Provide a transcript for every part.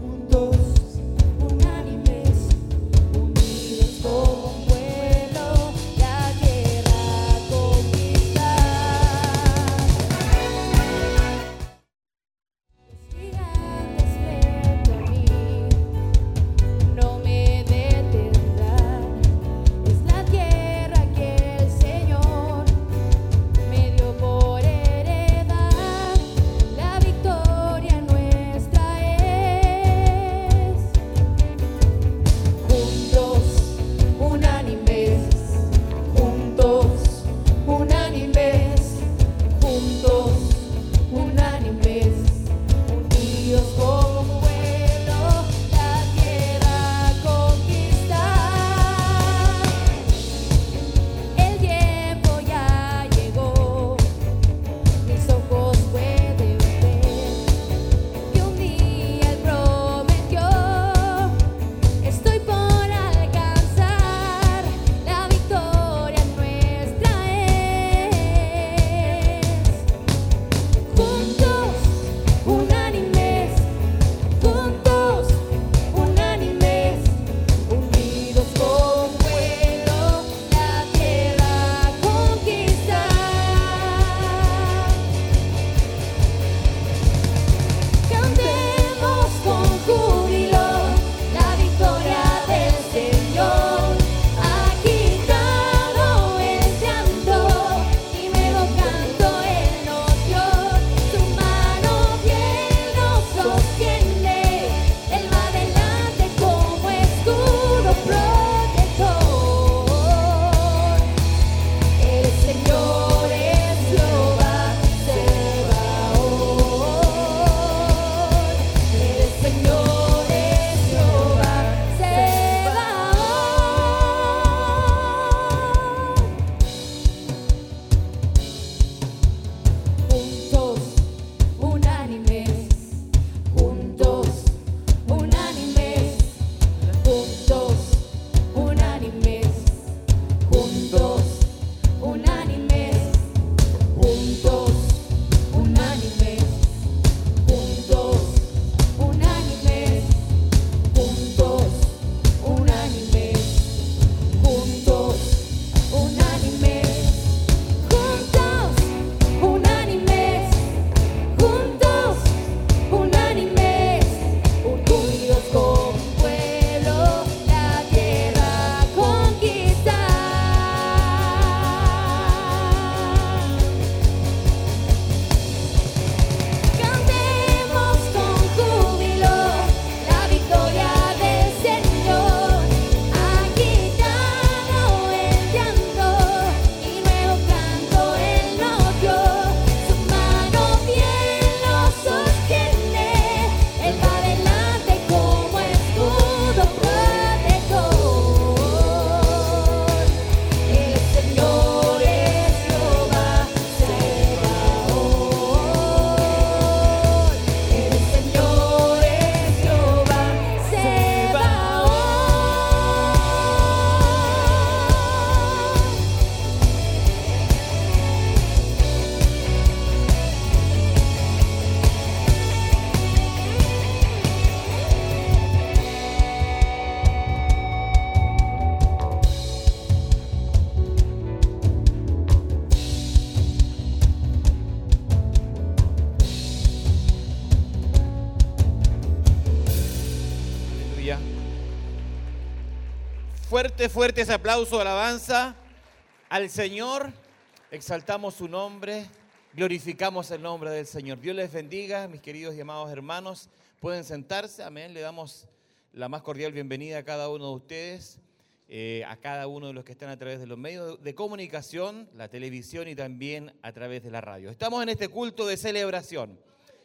juntos. Fuerte, fuerte ese aplauso alabanza al Señor. Exaltamos su nombre, glorificamos el nombre del Señor. Dios les bendiga, mis queridos y amados hermanos. Pueden sentarse, amén. Le damos la más cordial bienvenida a cada uno de ustedes, eh, a cada uno de los que están a través de los medios de comunicación, la televisión y también a través de la radio. Estamos en este culto de celebración.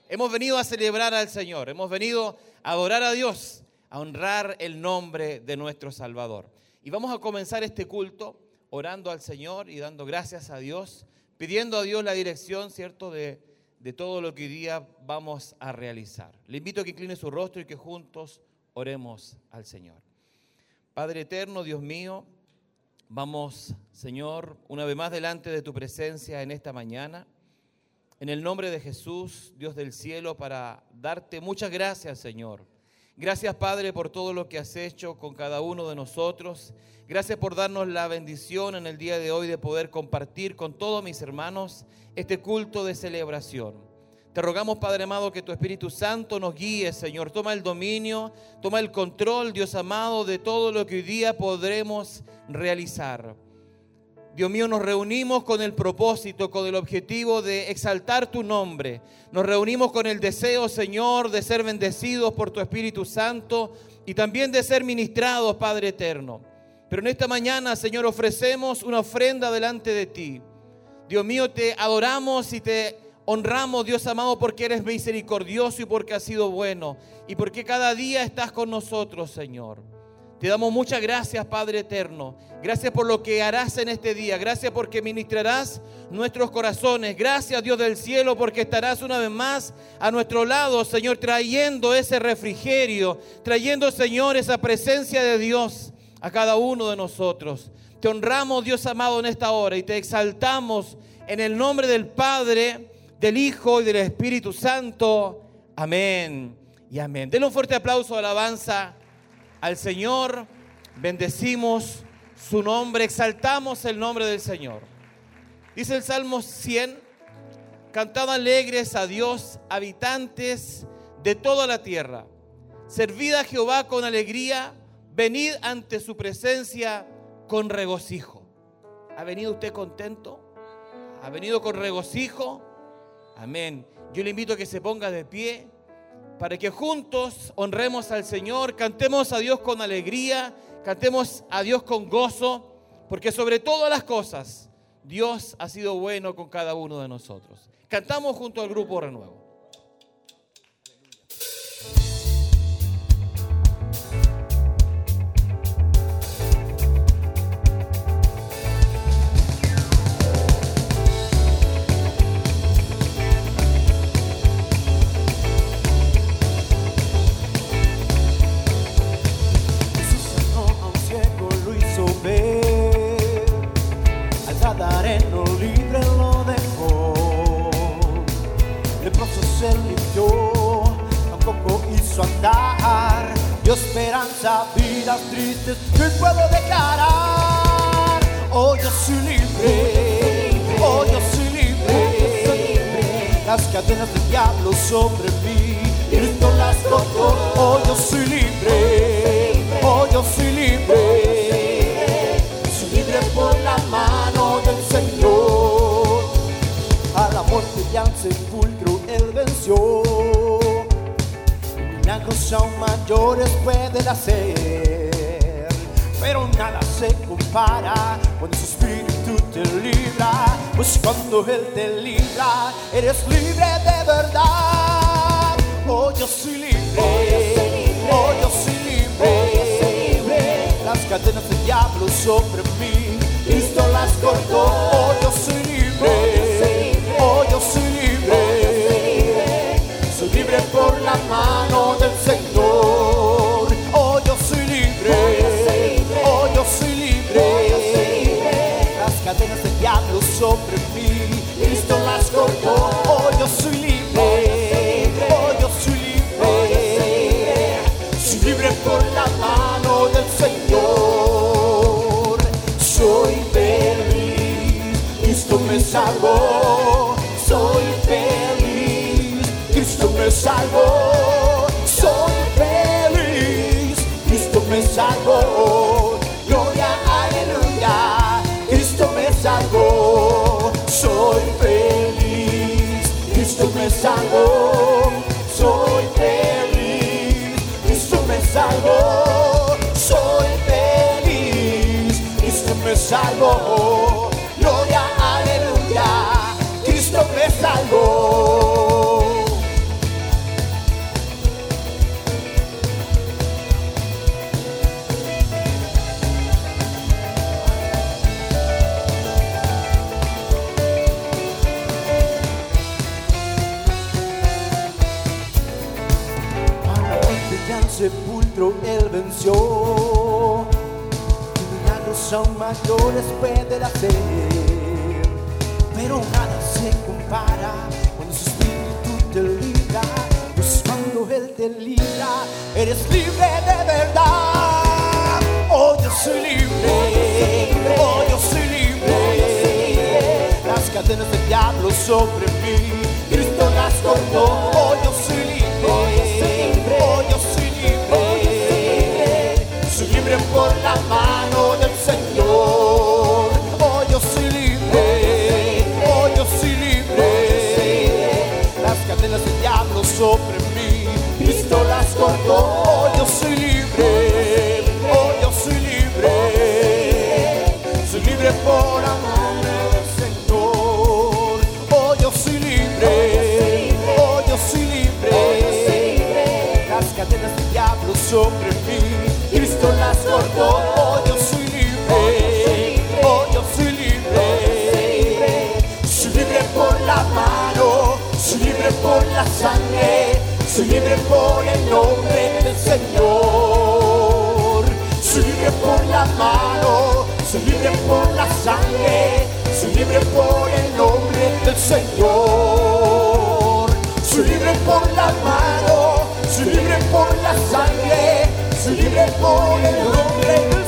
Hemos venido a celebrar al Señor, hemos venido a adorar a Dios, a honrar el nombre de nuestro Salvador. Y vamos a comenzar este culto orando al Señor y dando gracias a Dios, pidiendo a Dios la dirección, ¿cierto?, de, de todo lo que hoy día vamos a realizar. Le invito a que incline su rostro y que juntos oremos al Señor. Padre eterno, Dios mío, vamos, Señor, una vez más delante de tu presencia en esta mañana. En el nombre de Jesús, Dios del cielo, para darte muchas gracias, Señor Gracias Padre por todo lo que has hecho con cada uno de nosotros. Gracias por darnos la bendición en el día de hoy de poder compartir con todos mis hermanos este culto de celebración. Te rogamos, Padre amado, que tu Espíritu Santo nos guíe, Señor. Toma el dominio, toma el control, Dios amado, de todo lo que hoy día podremos realizar. Dios mío, nos reunimos con el propósito, con el objetivo de exaltar tu nombre. Nos reunimos con el deseo, Señor, de ser bendecidos por tu Espíritu Santo y también de ser ministrados, Padre eterno. Pero en esta mañana, Señor, ofrecemos una ofrenda delante de ti. Dios mío, te adoramos y te honramos, Dios amado, porque eres misericordioso y porque has sido bueno y porque cada día estás con nosotros, Señor. Te damos muchas gracias, Padre eterno. Gracias por lo que harás en este día. Gracias porque ministrarás nuestros corazones. Gracias, Dios del cielo, porque estarás una vez más a nuestro lado, Señor, trayendo ese refrigerio, trayendo, Señor, esa presencia de Dios a cada uno de nosotros. Te honramos, Dios amado, en esta hora y te exaltamos en el nombre del Padre, del Hijo y del Espíritu Santo. Amén y amén. Denle un fuerte aplauso alabanza al Señor, bendecimos su nombre, exaltamos el nombre del Señor. Dice el Salmo 100, cantad alegres a Dios, habitantes de toda la tierra. Servid a Jehová con alegría, venid ante su presencia con regocijo. ¿Ha venido usted contento? ¿Ha venido con regocijo? Amén. Yo le invito a que se ponga de pie para que juntos honremos al Señor, cantemos a Dios con alegría, cantemos a Dios con gozo, porque sobre todas las cosas Dios ha sido bueno con cada uno de nosotros. Cantamos junto al grupo Renuevo. Esperanza, vidas tristes, que puedo declarar. Hoy yo soy libre, hoy yo soy libre. Las cadenas del diablo sobre mí, Cristo las cortó. Hoy yo soy libre, hoy yo soy libre. Soy libre por la mano del Señor. A la muerte y al sepulcro él venció milagros aún mayores pueden hacer, pero nada se compara. Cuando su espíritu te libra, pues cuando Él te libra, eres libre de verdad. Oh, yo soy libre, oh, yo soy libre, las cadenas del diablo sobre mí, Cristo las cortó, oh, yo soy libre, libre por la mano del Señor. Oh, yo soy libre. Oh, yo soy libre. Las cadenas del diablo sobre mí, Cristo las cortó. Oh, yo soy libre. Oh, yo soy libre. Soy libre por la mano del Señor. Soy feliz. Cristo me salvó. Soy. Cristo me salvó. salvó. Gloria, aleluya, Cristo me salvó. Soy feliz, Cristo me salvó. Soy feliz, Cristo me salvó. Soy feliz, Cristo me salvó. Aún mayores puede hacer, pero nada se compara cuando su espíritu te libra. Pues cuando Él te libra, eres libre de verdad. Oh, yo soy libre, oh, yo soy libre. Las cadenas del diablo sobre mí, Cristo las cortó. Oh, yo soy libre, oh, yo soy libre. Soy libre por la mano del libre, oh, yo soy libre. Soy libre por amor del Señor. Oh, yo soy libre, oh, yo soy libre. Las cadenas del diablo sobre mí, Cristo las cortó. Oh, yo soy libre, oh, yo soy libre. Soy libre por la mano, soy libre por la sangre, soy libre por el nombre del Señor. Por la mano, soy libre por la sangre, soy libre por el nombre del Señor. Soy libre por la mano, soy libre por la sangre, soy libre por el nombre del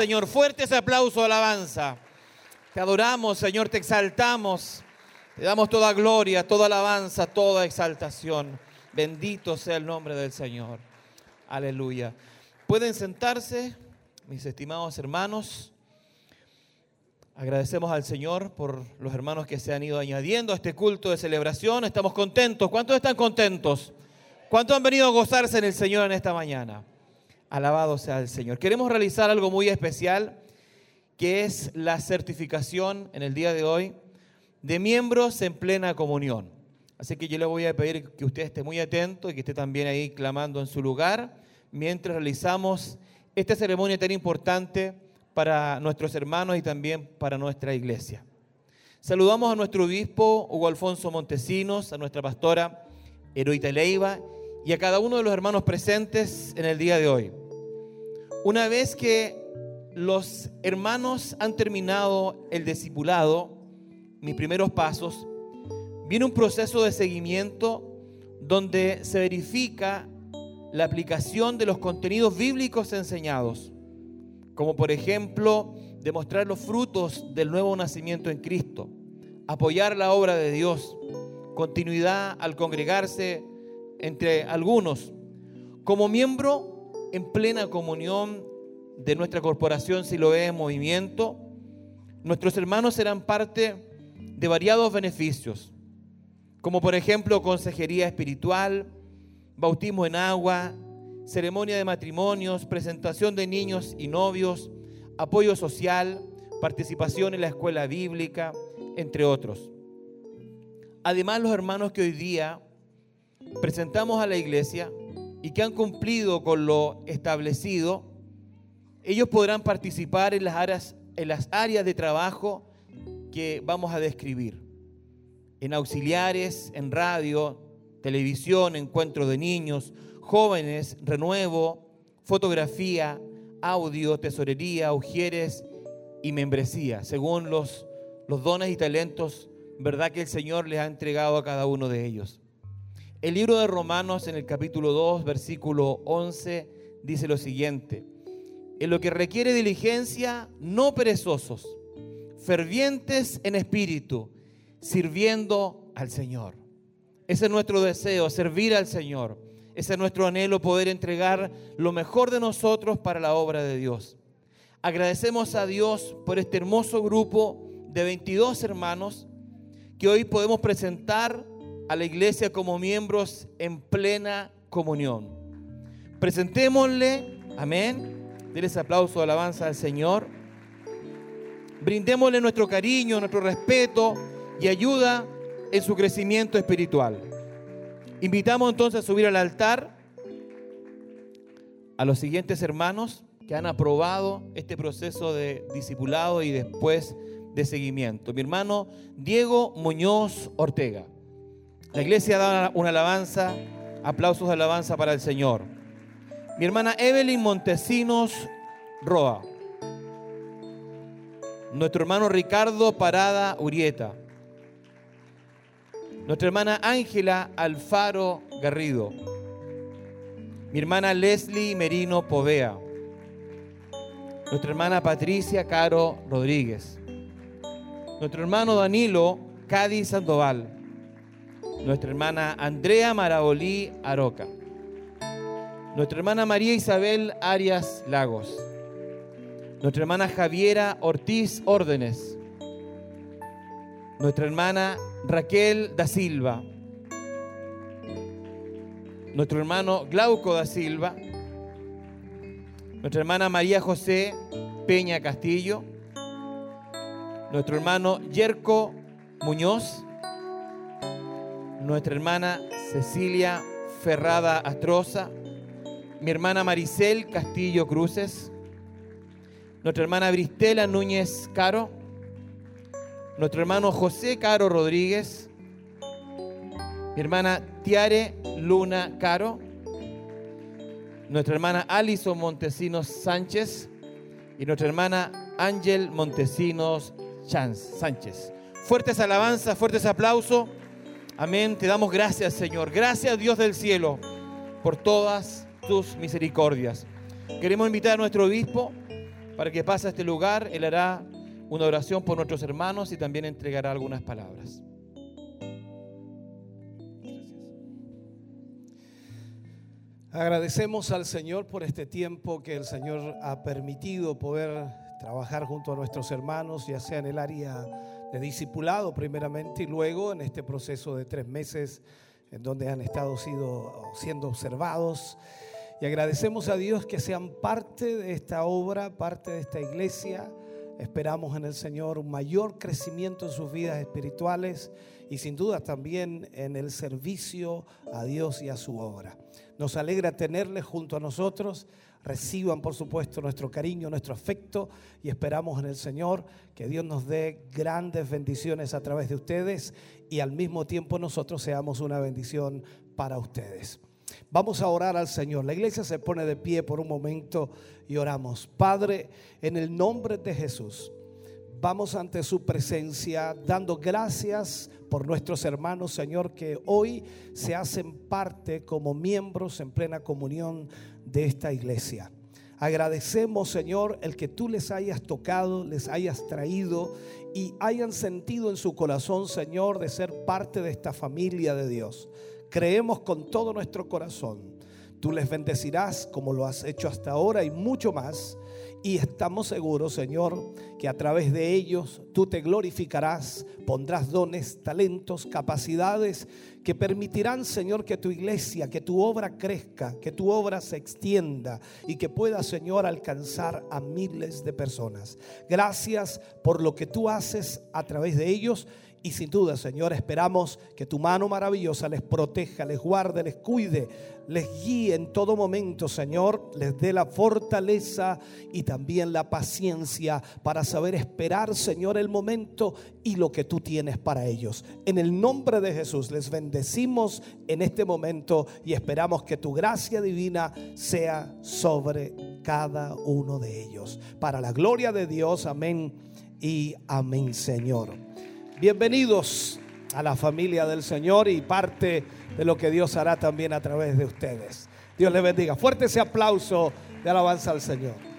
Señor. Fuerte ese aplauso, alabanza. Te adoramos, Señor, te exaltamos. Te damos toda gloria, toda alabanza, toda exaltación. Bendito sea el nombre del Señor. Aleluya. Pueden sentarse, mis estimados hermanos. Agradecemos al Señor por los hermanos que se han ido añadiendo a este culto de celebración. Estamos contentos. ¿Cuántos están contentos? ¿Cuántos han venido a gozarse en el Señor en esta mañana? Alabado sea el Señor. Queremos realizar algo muy especial, que es la certificación en el día de hoy de miembros en plena comunión. Así que yo le voy a pedir que usted esté muy atento y que esté también ahí clamando en su lugar mientras realizamos esta ceremonia tan importante para nuestros hermanos y también para nuestra iglesia. Saludamos a nuestro obispo Hugo Alfonso Montesinos, a nuestra pastora Heroita Leiva y a cada uno de los hermanos presentes en el día de hoy. Una vez que los hermanos han terminado el discipulado, mis primeros pasos, viene un proceso de seguimiento donde se verifica la aplicación de los contenidos bíblicos enseñados, como por ejemplo demostrar los frutos del nuevo nacimiento en Cristo, apoyar la obra de Dios, continuidad al congregarse entre algunos, como miembro en plena comunión de nuestra corporación Siloé en movimiento, nuestros hermanos serán parte de variados beneficios, como por ejemplo consejería espiritual, bautismo en agua, ceremonia de matrimonios, presentación de niños y novios, apoyo social, participación en la escuela bíblica, entre otros. Además, los hermanos que hoy día presentamos a la iglesia y que han cumplido con lo establecido, ellos podrán participar en las áreas, en las áreas de trabajo que vamos a describir. En auxiliares, en radio, televisión, encuentro de niños, jóvenes, renuevo, fotografía, audio, tesorería, ujieres y membresía, según los, los dones y talentos, verdad que el Señor les ha entregado a cada uno de ellos. El libro de Romanos en el capítulo 2, versículo 11, dice lo siguiente, en lo que requiere diligencia, no perezosos, fervientes en espíritu, sirviendo al Señor. Ese es nuestro deseo, servir al Señor. Ese es nuestro anhelo, poder entregar lo mejor de nosotros para la obra de Dios. Agradecemos a Dios por este hermoso grupo de 22 hermanos que hoy podemos presentar a la iglesia como miembros en plena comunión. Presentémosle, amén, denles aplauso de alabanza al Señor. Brindémosle nuestro cariño, nuestro respeto y ayuda en su crecimiento espiritual. Invitamos entonces a subir al altar a los siguientes hermanos que han aprobado este proceso de discipulado y después de seguimiento. Mi hermano Diego Muñoz Ortega. La iglesia da una alabanza, aplausos de alabanza para el Señor. Mi hermana Evelyn Montesinos Roa. Nuestro hermano Ricardo Parada Urieta. Nuestra hermana Ángela Alfaro Garrido. Mi hermana Leslie Merino Povea. Nuestra hermana Patricia Caro Rodríguez. Nuestro hermano Danilo Cádiz Sandoval. Nuestra hermana Andrea Marabolí Aroca. Nuestra hermana María Isabel Arias Lagos. Nuestra hermana Javiera Ortiz Órdenes. Nuestra hermana Raquel da Silva. Nuestro hermano Glauco da Silva. Nuestra hermana María José Peña Castillo. Nuestro hermano Yerko Muñoz. Nuestra hermana Cecilia Ferrada Astroza. Mi hermana Maricel Castillo Cruces. Nuestra hermana Bristela Núñez Caro. Nuestro hermano José Caro Rodríguez. Mi hermana Tiare Luna Caro. Nuestra hermana Alison Montesinos Sánchez. Y nuestra hermana Ángel Montesinos Sánchez. Fuertes alabanzas, fuertes aplausos. Amén. Te damos gracias, Señor. Gracias, Dios del cielo, por todas tus misericordias. Queremos invitar a nuestro obispo para que pase a este lugar. Él hará una oración por nuestros hermanos y también entregará algunas palabras. Agradecemos al Señor por este tiempo que el Señor ha permitido poder trabajar junto a nuestros hermanos, ya sea en el área de discipulado primeramente y luego en este proceso de tres meses en donde han estado sido, siendo observados. Y agradecemos a Dios que sean parte de esta obra, parte de esta iglesia. Esperamos en el Señor un mayor crecimiento en sus vidas espirituales y sin duda también en el servicio a Dios y a su obra. Nos alegra tenerles junto a nosotros. Reciban, por supuesto, nuestro cariño, nuestro afecto y esperamos en el Señor que Dios nos dé grandes bendiciones a través de ustedes y al mismo tiempo nosotros seamos una bendición para ustedes. Vamos a orar al Señor. La iglesia se pone de pie por un momento y oramos. Padre, en el nombre de Jesús, vamos ante su presencia dando gracias por nuestros hermanos, Señor, que hoy se hacen parte como miembros en plena comunión de esta iglesia. Agradecemos, Señor, el que tú les hayas tocado, les hayas traído y hayan sentido en su corazón, Señor, de ser parte de esta familia de Dios. Creemos con todo nuestro corazón. Tú les bendecirás como lo has hecho hasta ahora y mucho más. Y estamos seguros, Señor, que a través de ellos tú te glorificarás, pondrás dones, talentos, capacidades que permitirán, Señor, que tu iglesia, que tu obra crezca, que tu obra se extienda y que pueda, Señor, alcanzar a miles de personas. Gracias por lo que tú haces a través de ellos y sin duda, Señor, esperamos que tu mano maravillosa les proteja, les guarde, les cuide, les guíe en todo momento, Señor. Les dé la fortaleza y también la paciencia para saber esperar, Señor, el momento y lo que tú tienes para ellos. En el nombre de Jesús, les bendecimos en este momento y esperamos que tu gracia divina sea sobre cada uno de ellos. Para la gloria de Dios, amén y amén, Señor. Bienvenidos a la familia del Señor y parte de lo que Dios hará también a través de ustedes. Dios les bendiga. Fuerte ese aplauso de alabanza al Señor.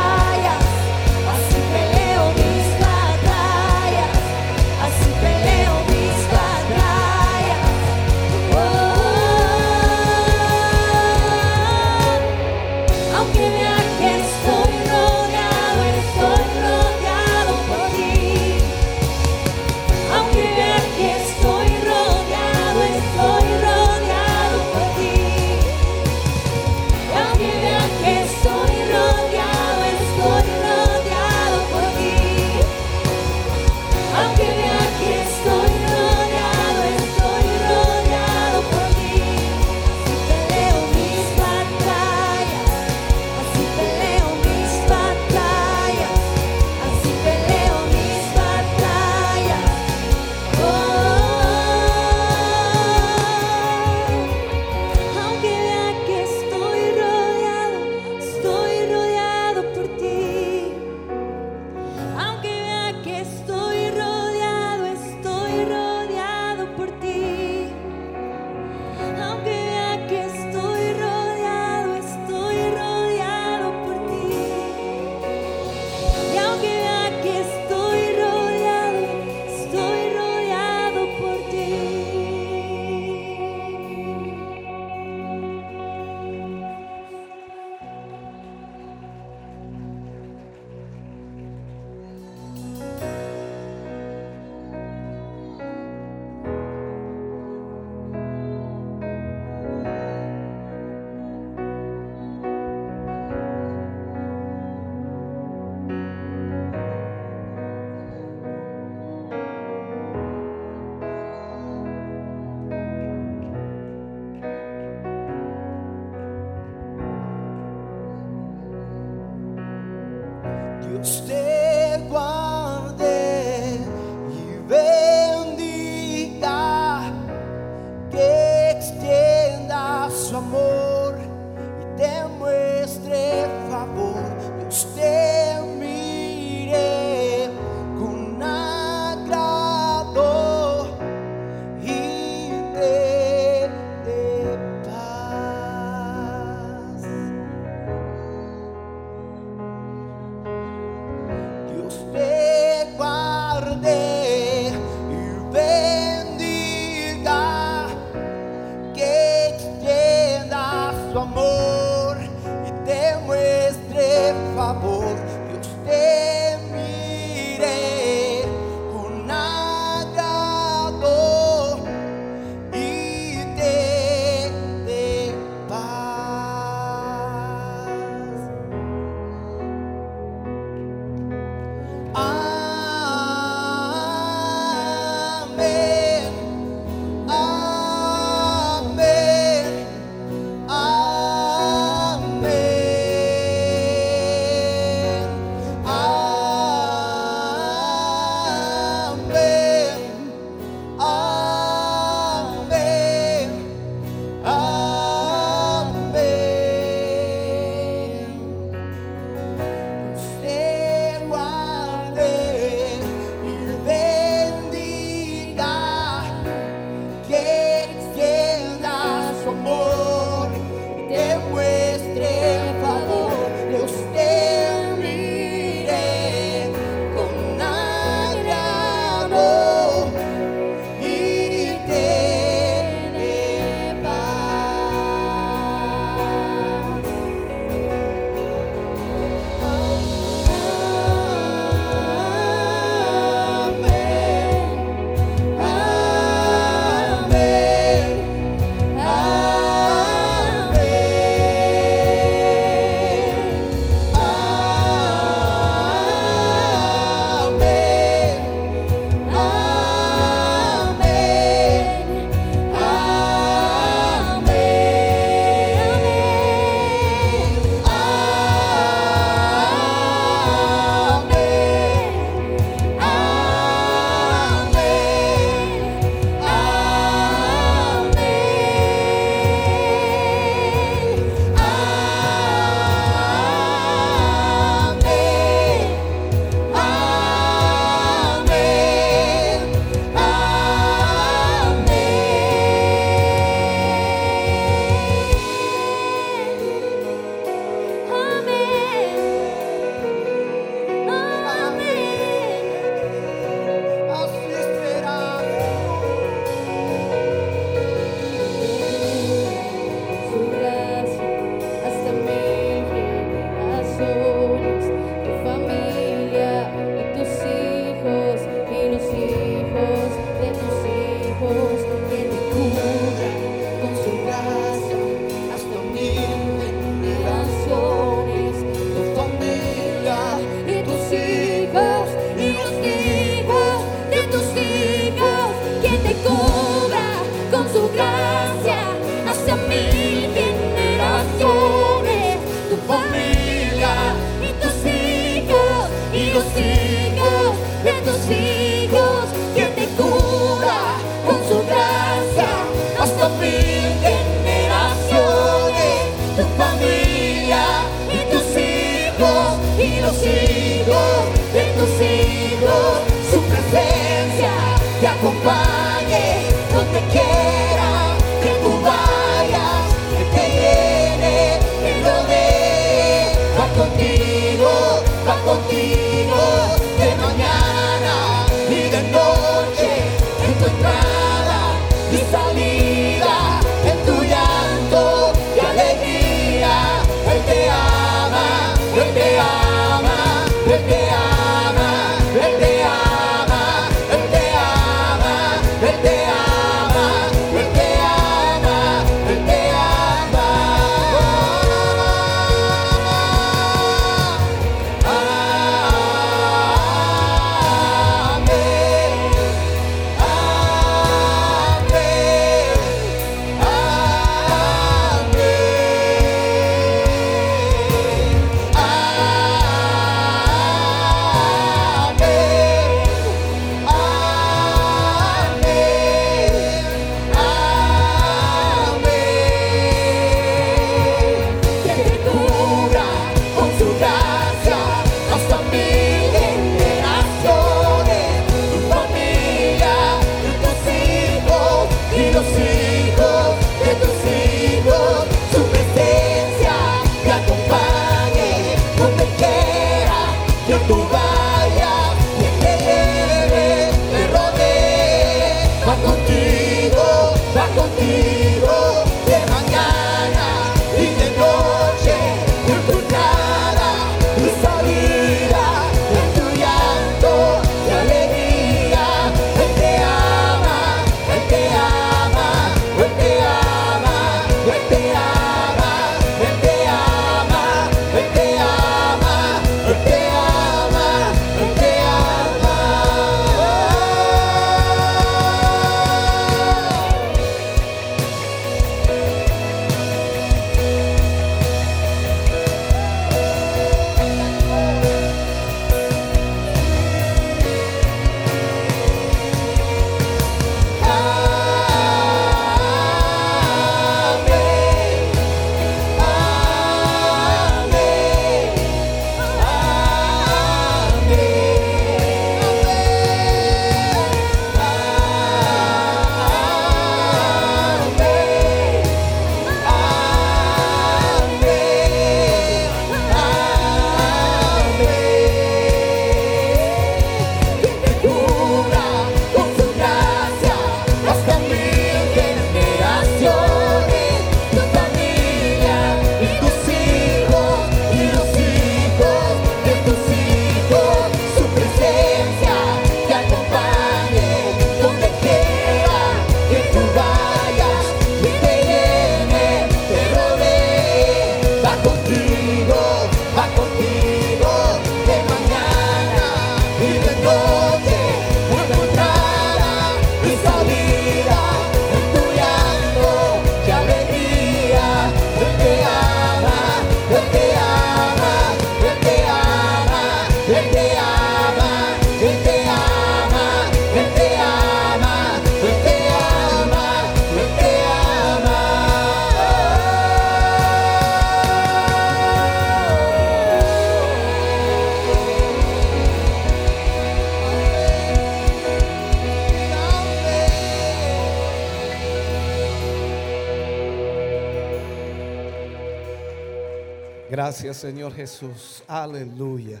Señor Jesús. Aleluya.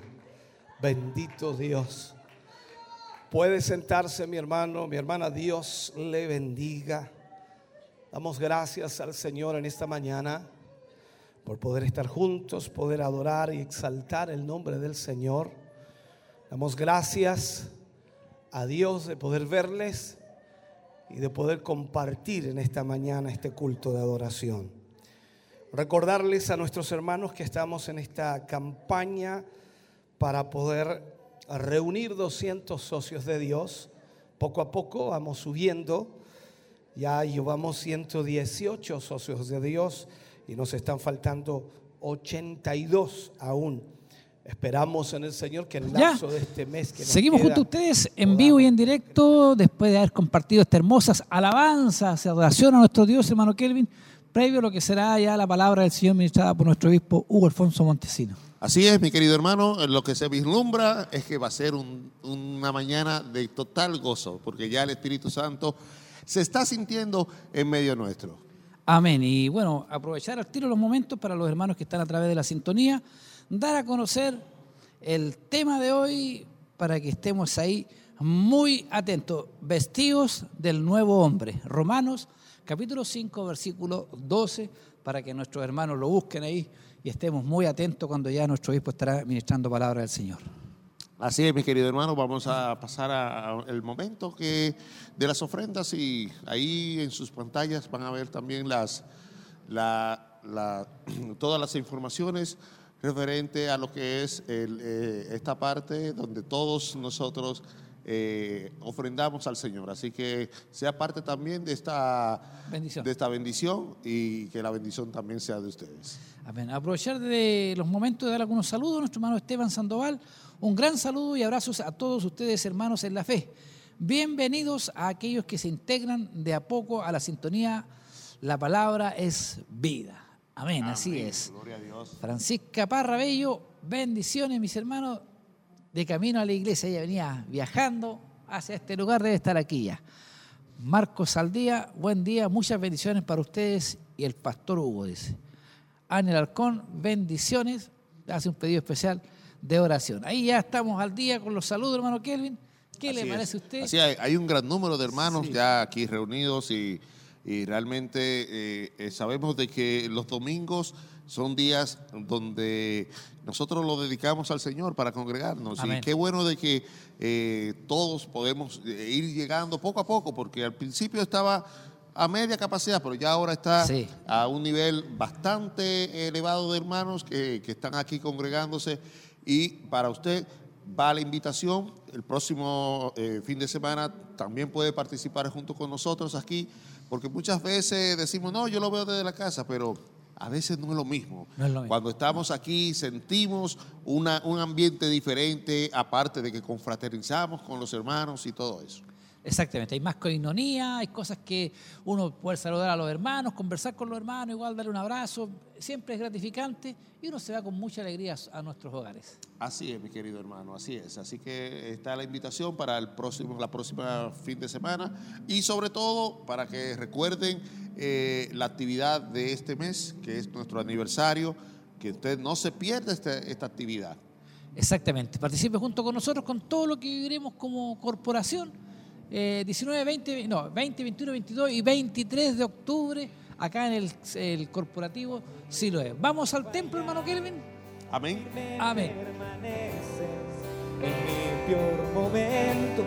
Bendito Dios. Puede sentarse mi hermano, mi hermana. Dios le bendiga. Damos gracias al Señor en esta mañana por poder estar juntos, poder adorar y exaltar el nombre del Señor. Damos gracias a Dios de poder verles y de poder compartir en esta mañana este culto de adoración. Recordarles a nuestros hermanos que estamos en esta campaña para poder reunir 200 socios de Dios. Poco a poco vamos subiendo. Ya llevamos 118 socios de Dios y nos están faltando 82 aún. Esperamos en el Señor que en el Ya. lapso de este mes que nos Seguimos queda, junto a ustedes en vivo y en directo, después de haber compartido estas hermosas alabanzas, adoración a nuestro Dios, hermano Kelvin, previo a lo que será ya la palabra del Señor ministrada por nuestro obispo Hugo Alfonso Montesino. Así es, mi querido hermano, lo que se vislumbra es que va a ser un- una mañana de total gozo, porque ya el Espíritu Santo se está sintiendo en medio nuestro. Amén. Y bueno, aprovechar al tiro los momentos para los hermanos que están a través de la sintonía, dar a conocer el tema de hoy para que estemos ahí muy atentos. Vestidos del nuevo hombre. Romanos capítulo 5, versículo 12, para que nuestros hermanos lo busquen ahí y estemos muy atentos cuando ya nuestro obispo estará ministrando palabra del Señor. Así es, mi querido hermano, vamos a pasar al momento que de las ofrendas y ahí en sus pantallas van a ver también las, la- la- todas las informaciones referente a lo que es eh, esta parte donde todos nosotros eh, ofrendamos al Señor. Así que sea parte también de esta Bendición. de esta bendición y que la bendición también sea de ustedes. Amén. Aprovechar de los momentos de dar algunos saludos a nuestro hermano Esteban Sandoval. Un gran saludo y abrazos a todos ustedes, hermanos en la fe. Bienvenidos a aquellos que se integran de a poco a la sintonía. La palabra es vida. Amén, así es. Gloria a Dios. Francisca Parra Bello, bendiciones, mis hermanos. De camino a la iglesia, ella venía viajando hacia este lugar, debe estar aquí ya. Marcos Saldía, buen día, muchas bendiciones para ustedes y el pastor Hugo, dice. Ángel Arcón, bendiciones, hace un pedido especial de oración. Ahí ya estamos al día con los saludos, hermano Kelvin. ¿Qué le es. parece a usted? Así hay, hay un gran número de hermanos Sí. ya aquí reunidos y, y realmente eh, eh, sabemos de que los domingos son días donde nosotros lo dedicamos al Señor para congregarnos. Amén. Y qué bueno de que eh, todos podemos ir llegando poco a poco, porque al principio estaba a media capacidad, pero ya ahora está Sí. a un nivel bastante elevado de hermanos que, que están aquí congregándose. Y para usted va la invitación. El próximo eh, fin de semana también puede participar junto con nosotros aquí, porque muchas veces decimos, no, yo lo veo desde la casa, pero a veces no es lo mismo. No es lo mismo. Cuando estamos aquí sentimos una- un ambiente diferente, aparte de que confraternizamos con los hermanos y todo eso. Exactamente, hay más coinonía, hay cosas que uno puede saludar a los hermanos, conversar con los hermanos, igual darle un abrazo, siempre es gratificante y uno se va con mucha alegría a nuestros hogares. Así es, mi querido hermano, así es. Así que está la invitación para el próximo, la próxima fin de semana y sobre todo para que recuerden eh, la actividad de este mes, que es nuestro aniversario, que usted no se pierda este- esta actividad. Exactamente, participe junto con nosotros con todo lo que viviremos como corporación. Eh, 19, 20, no, 20, 21, 22 y 23 de octubre acá en el, el corporativo Siloé. Vamos al templo, hermano Kelvin. Amén. Amén. permaneces en mi peor momento.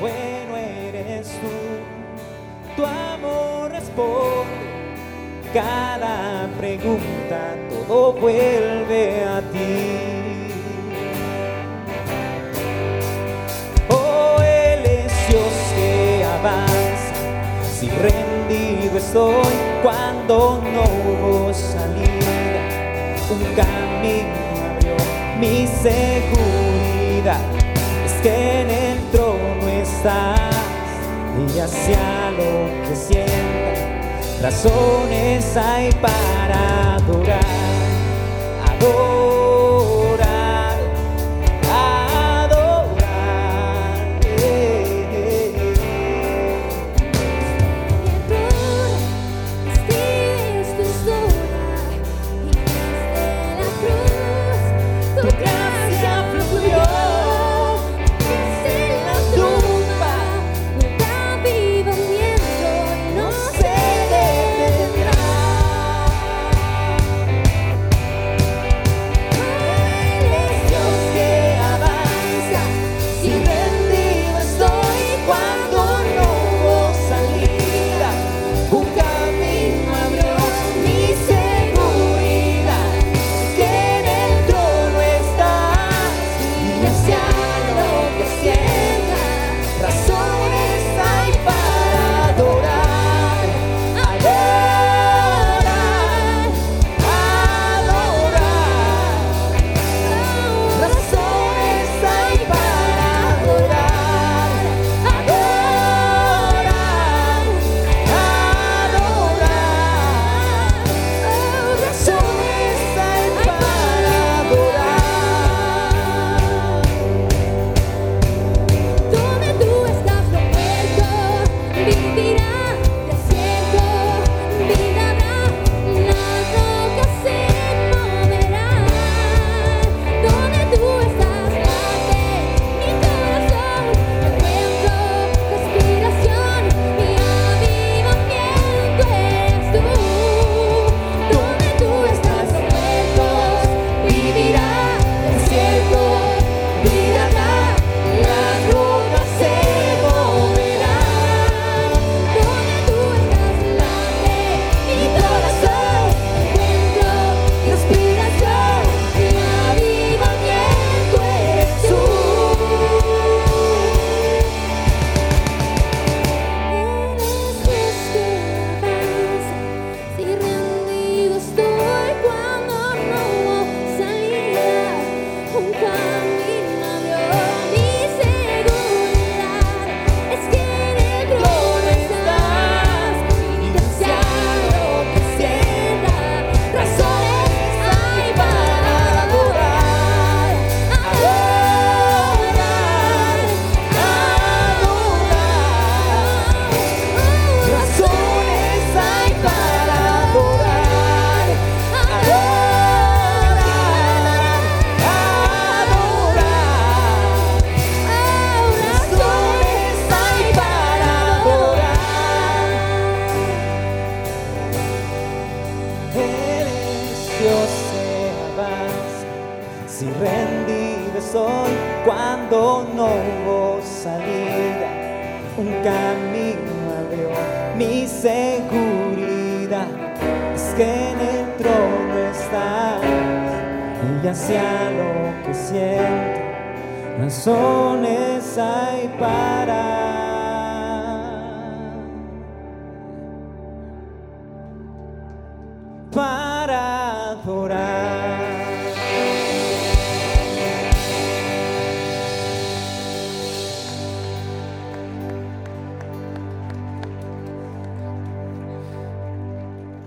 Bueno eres tú, tu amor responde cada pregunta, todo vuelve a ti. Si rendido estoy cuando no hubo salida, un camino abrió mi seguridad, es que en el trono estás. Y hacia lo que sienta, razones hay para adorar, adorar,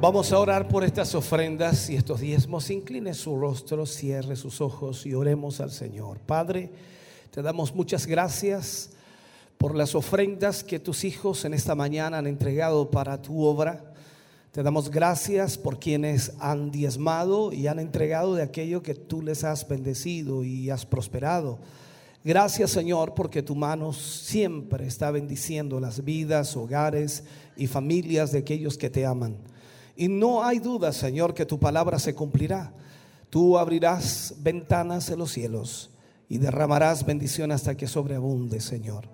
Vamos a orar por estas ofrendas y estos diezmos. Incline su rostro, cierre sus ojos y oremos al Señor. Padre, te damos muchas gracias por las ofrendas que tus hijos en esta mañana han entregado para tu obra. Te damos gracias por quienes han diezmado y han entregado de aquello que tú les has bendecido y has prosperado. Gracias Señor porque tu mano siempre está bendiciendo las vidas, hogares y familias de aquellos que te aman. Y no hay duda, Señor, que tu palabra se cumplirá. Tú abrirás ventanas en los cielos y derramarás bendición hasta que sobreabunde, Señor.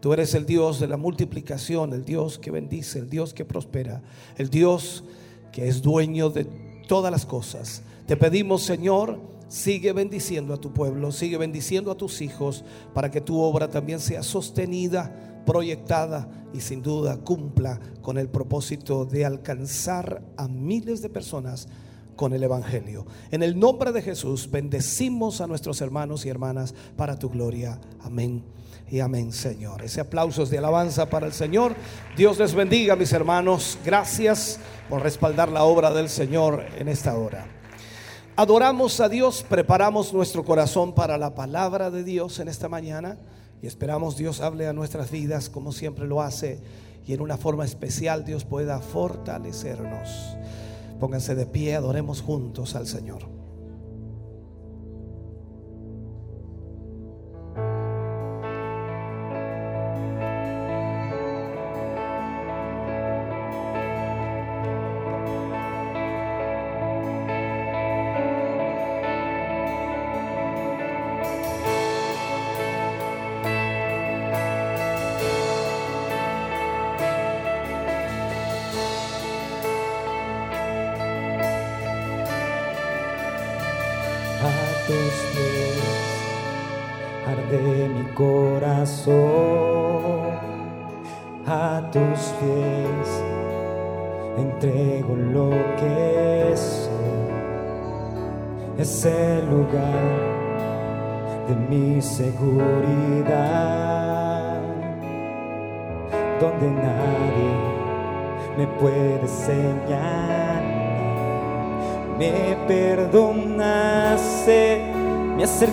Tú eres el Dios de la multiplicación, el Dios que bendice, el Dios que prospera, el Dios que es dueño de todas las cosas. Te pedimos, Señor, sigue bendiciendo a tu pueblo, sigue bendiciendo a tus hijos para que tu obra también sea sostenida proyectada y sin duda cumpla con el propósito de alcanzar a miles de personas con el Evangelio. En el nombre de Jesús bendecimos a nuestros hermanos y hermanas para tu gloria. Amén. Y amén, Señor. Ese aplauso es de alabanza para el Señor. Dios les bendiga, mis hermanos. Gracias por respaldar la obra del Señor en esta hora. Adoramos a Dios, preparamos nuestro corazón para la palabra de Dios en esta mañana. Y esperamos Dios hable a nuestras vidas como siempre lo hace y en una forma especial Dios pueda fortalecernos. Pónganse de pie, adoremos juntos al Señor.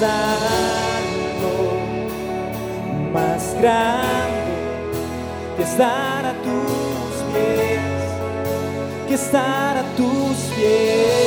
más alto, más grande que estar a tus pies, que estar a tus pies.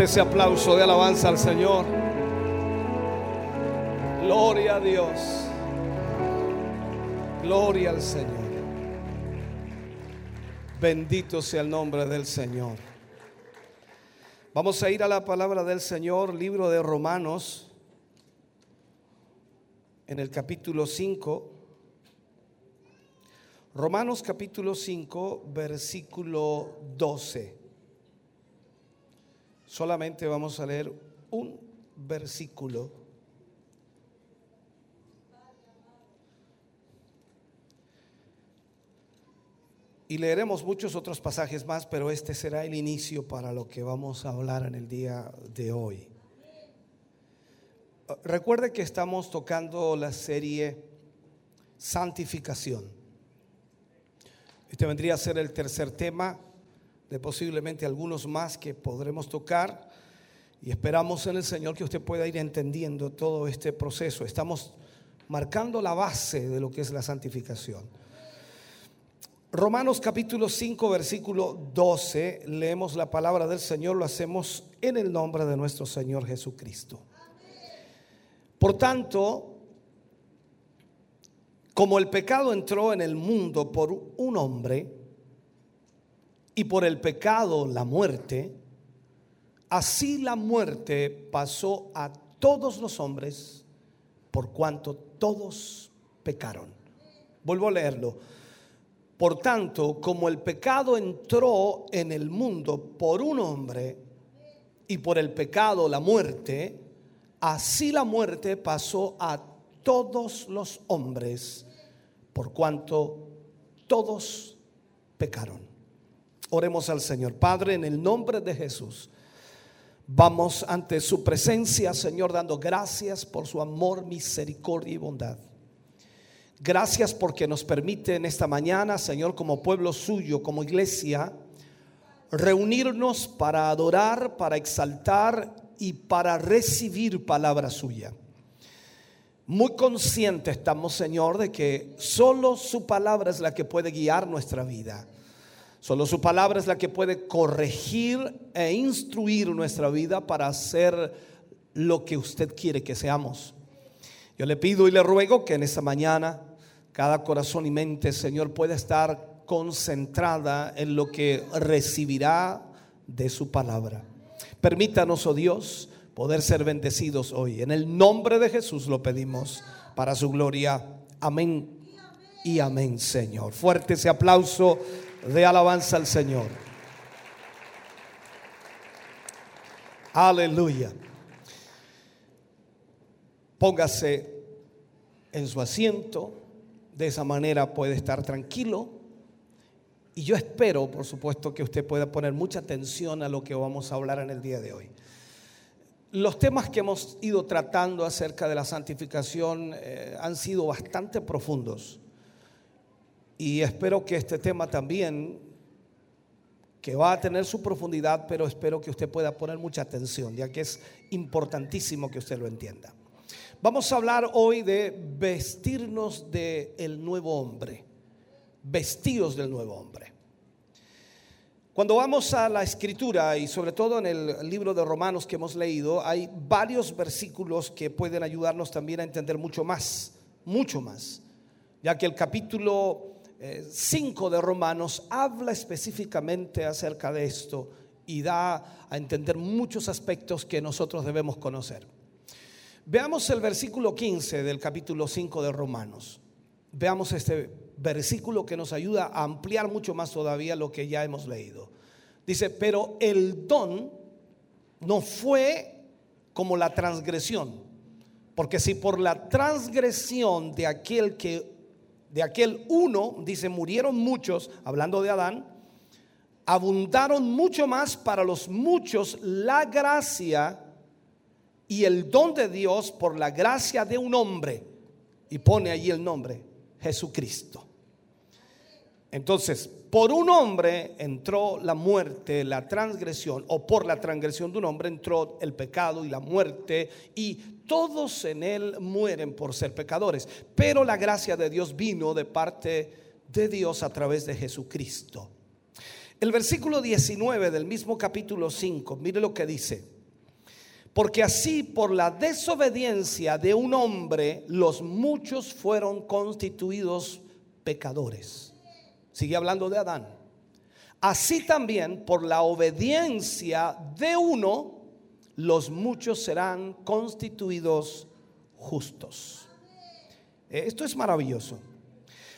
Fuerte ese aplauso de alabanza al Señor. Gloria a Dios. Gloria al Señor. Bendito sea el nombre del Señor. Vamos a ir a la palabra del Señor, libro de Romanos, en el capítulo 5. Romanos capítulo 5, versículo 12. Solamente vamos a leer un versículo. Y leeremos muchos otros pasajes más, pero este será el inicio para lo que vamos a hablar en el día de hoy. Recuerde que estamos tocando la serie Santificación. Este vendría a ser el tercer tema de posiblemente algunos más que podremos tocar. Y esperamos en el Señor que usted pueda ir entendiendo todo este proceso. Estamos marcando la base de lo que es la santificación. Romanos capítulo 5, versículo 12, leemos la palabra del Señor, lo hacemos en el nombre de nuestro Señor Jesucristo. Por tanto, como el pecado entró en el mundo por un hombre y por el pecado la muerte, así la muerte pasó a todos los hombres por cuanto todos pecaron. Vuelvo a leerlo. Por tanto, como el pecado entró en el mundo por un hombre y por el pecado la muerte, así la muerte pasó a todos los hombres por cuanto todos pecaron. Oremos al Señor. Padre, en el nombre de Jesús, vamos ante su presencia, Señor, dando gracias por su amor, misericordia y bondad. Gracias porque nos permite en esta mañana, Señor, como pueblo suyo, como iglesia, reunirnos para adorar, para exaltar y para recibir palabra suya. Muy consciente estamos, Señor, de que solo su palabra es la que puede guiar nuestra vida. Solo su palabra es la que puede corregir e instruir nuestra vida para hacer lo que usted quiere que seamos. Yo le pido y le ruego que en esta mañana cada corazón y mente, Señor, pueda estar concentrada en lo que recibirá de su palabra. Permítanos, oh Dios, poder ser bendecidos hoy. En el nombre de Jesús lo pedimos para su gloria. Amén y amén, Señor. Fuerte ese aplauso de alabanza al Señor. Aleluya. Póngase en su asiento. De esa manera puede estar tranquilo. Y yo espero, por supuesto, que usted pueda poner mucha atención a lo que vamos a hablar en el día de hoy. Los temas que hemos ido tratando acerca de la santificación eh, han sido bastante profundos. Y espero que este tema también, que va a tener su profundidad, pero espero que usted pueda poner mucha atención, ya que es importantísimo que usted lo entienda. Vamos a hablar hoy de vestirnos del nuevo hombre, vestidos del nuevo hombre. Cuando vamos a la escritura y sobre todo en el libro de Romanos que hemos leído, hay varios versículos que pueden ayudarnos también a entender mucho más, mucho más, ya que el capítulo 5 eh, de Romanos habla específicamente acerca de esto y da a entender muchos aspectos que nosotros debemos conocer. Veamos el versículo 15 del capítulo 5 de Romanos. Veamos este versículo que nos ayuda a ampliar mucho más todavía lo que ya hemos leído. Dice, pero el don no fue como la transgresión, porque si por la transgresión de aquel que de aquel uno, dice, murieron muchos, hablando de Adán, abundaron mucho más para los muchos la gracia y el don de Dios por la gracia de un hombre. Y pone allí el nombre, Jesucristo. Entonces, por un hombre entró la muerte, la transgresión, o por la transgresión de un hombre entró el pecado y la muerte, y todos en él mueren por ser pecadores. Pero la gracia de Dios vino de parte de Dios a través de Jesucristo. El versículo 19 del mismo capítulo 5, mire lo que dice. Porque así por la desobediencia de un hombre los muchos fueron constituidos pecadores. Sigue hablando de Adán. Así también por la obediencia de uno los muchos serán constituidos justos. Eh, Esto es maravilloso.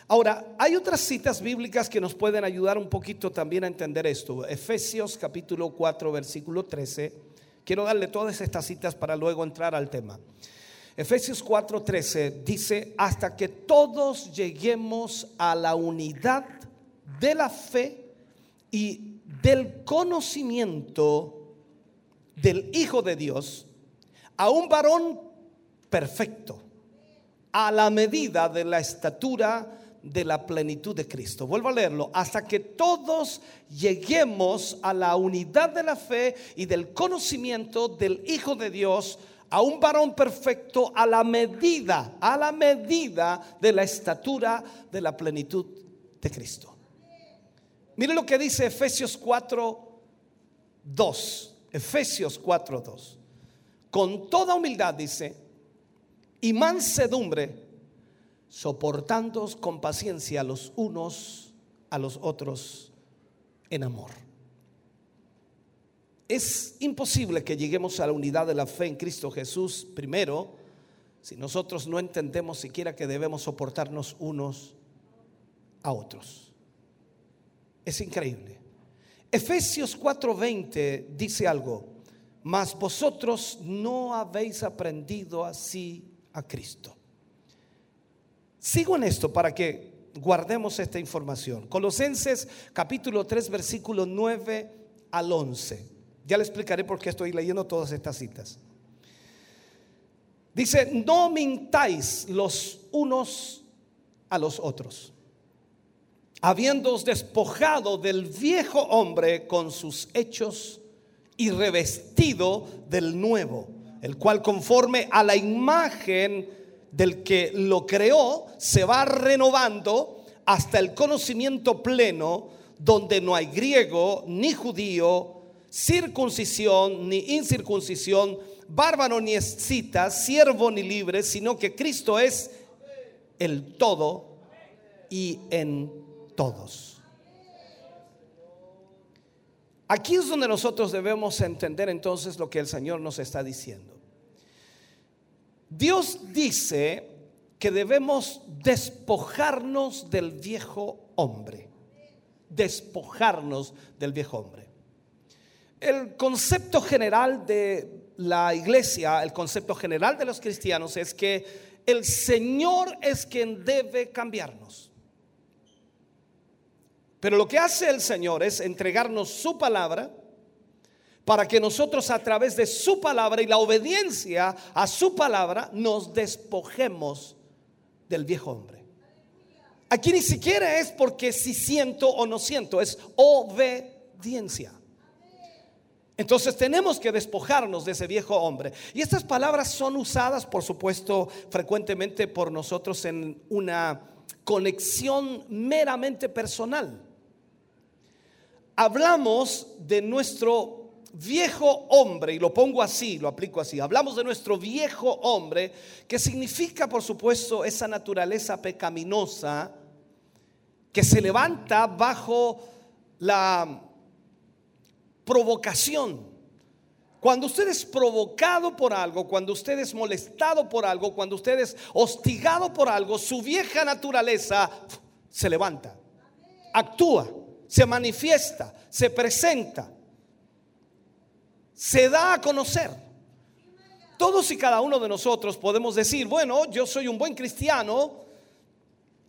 Ahora, hay otras citas bíblicas que nos pueden ayudar un poquito también a entender esto. Efesios capítulo 4, versículo 13. Quiero darle todas estas citas para luego entrar al tema. Efesios 4, 13 dice, hasta que todos lleguemos a la unidad de la fe y del conocimiento del Hijo de Dios, a un varón perfecto, a la medida de la estatura de la plenitud de Cristo. Vuelvo a leerlo, hasta que todos lleguemos a la unidad de la fe y del conocimiento del Hijo de Dios, a un varón perfecto a la medida, a la medida de la estatura de la plenitud de Cristo. Mire lo que dice Efesios 4, 2. Efesios 4, 2. Con toda humildad dice, y mansedumbre, soportándoos con paciencia los unos a los otros en amor. Es imposible que lleguemos a la unidad de la fe en Cristo Jesús primero si nosotros no entendemos siquiera que debemos soportarnos unos a otros. Es increíble. Efesios 4:20 dice algo, mas vosotros no habéis aprendido así a Cristo. Sigo en esto para que guardemos esta información. Colosenses capítulo 3 versículo 9 al 11. Ya le explicaré por qué estoy leyendo todas estas citas. Dice, no mintáis los unos a los otros, habiéndoos despojado del viejo hombre con sus hechos y revestido del nuevo, el cual conforme a la imagen del que lo creó, se va renovando hasta el conocimiento pleno, donde no hay griego ni judío, circuncisión ni incircuncisión, bárbaro ni escita, siervo ni libre, sino que Cristo es el todo y en todos. Aquí es donde nosotros debemos entender entonces lo que el Señor nos está diciendo. Dios dice que debemos despojarnos del viejo hombre. Despojarnos del viejo hombre. El concepto general de la iglesia, el concepto general de los cristianos es que el Señor es quien debe cambiarnos. Pero lo que hace el Señor es entregarnos su palabra para que nosotros a través de su palabra y la obediencia a su palabra nos despojemos del viejo hombre. Aquí ni siquiera es porque si siento o no siento, es obediencia. Entonces tenemos que despojarnos de ese viejo hombre. Y estas palabras son usadas, por supuesto, frecuentemente por nosotros en una conexión meramente personal. Hablamos de nuestro viejo hombre, y lo pongo así, lo aplico así, hablamos de nuestro viejo hombre, que significa, por supuesto, esa naturaleza pecaminosa que se levanta bajo la provocación. Cuando usted es provocado por algo, cuando usted es molestado por algo, cuando usted es hostigado por algo, su vieja naturaleza se levanta, actúa, se manifiesta, se presenta, se da a conocer. Todos y cada uno de nosotros podemos decir, bueno, yo soy un buen cristiano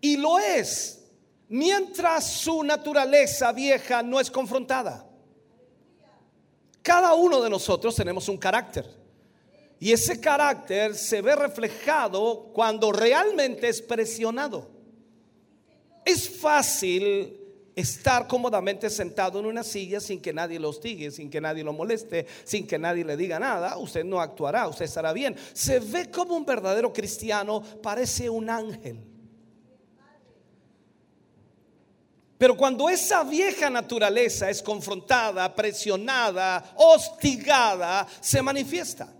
y lo es, mientras su naturaleza vieja no es confrontada. Cada uno de nosotros tenemos un carácter. Y ese carácter se ve reflejado cuando realmente es presionado. Es fácil estar cómodamente sentado en una silla sin que nadie lo hostigue, sin que nadie lo moleste, sin que nadie le diga nada. Usted no actuará, usted estará bien. Se ve como un verdadero cristiano, parece un ángel. Pero cuando esa vieja naturaleza es confrontada, presionada, hostigada, se manifiesta.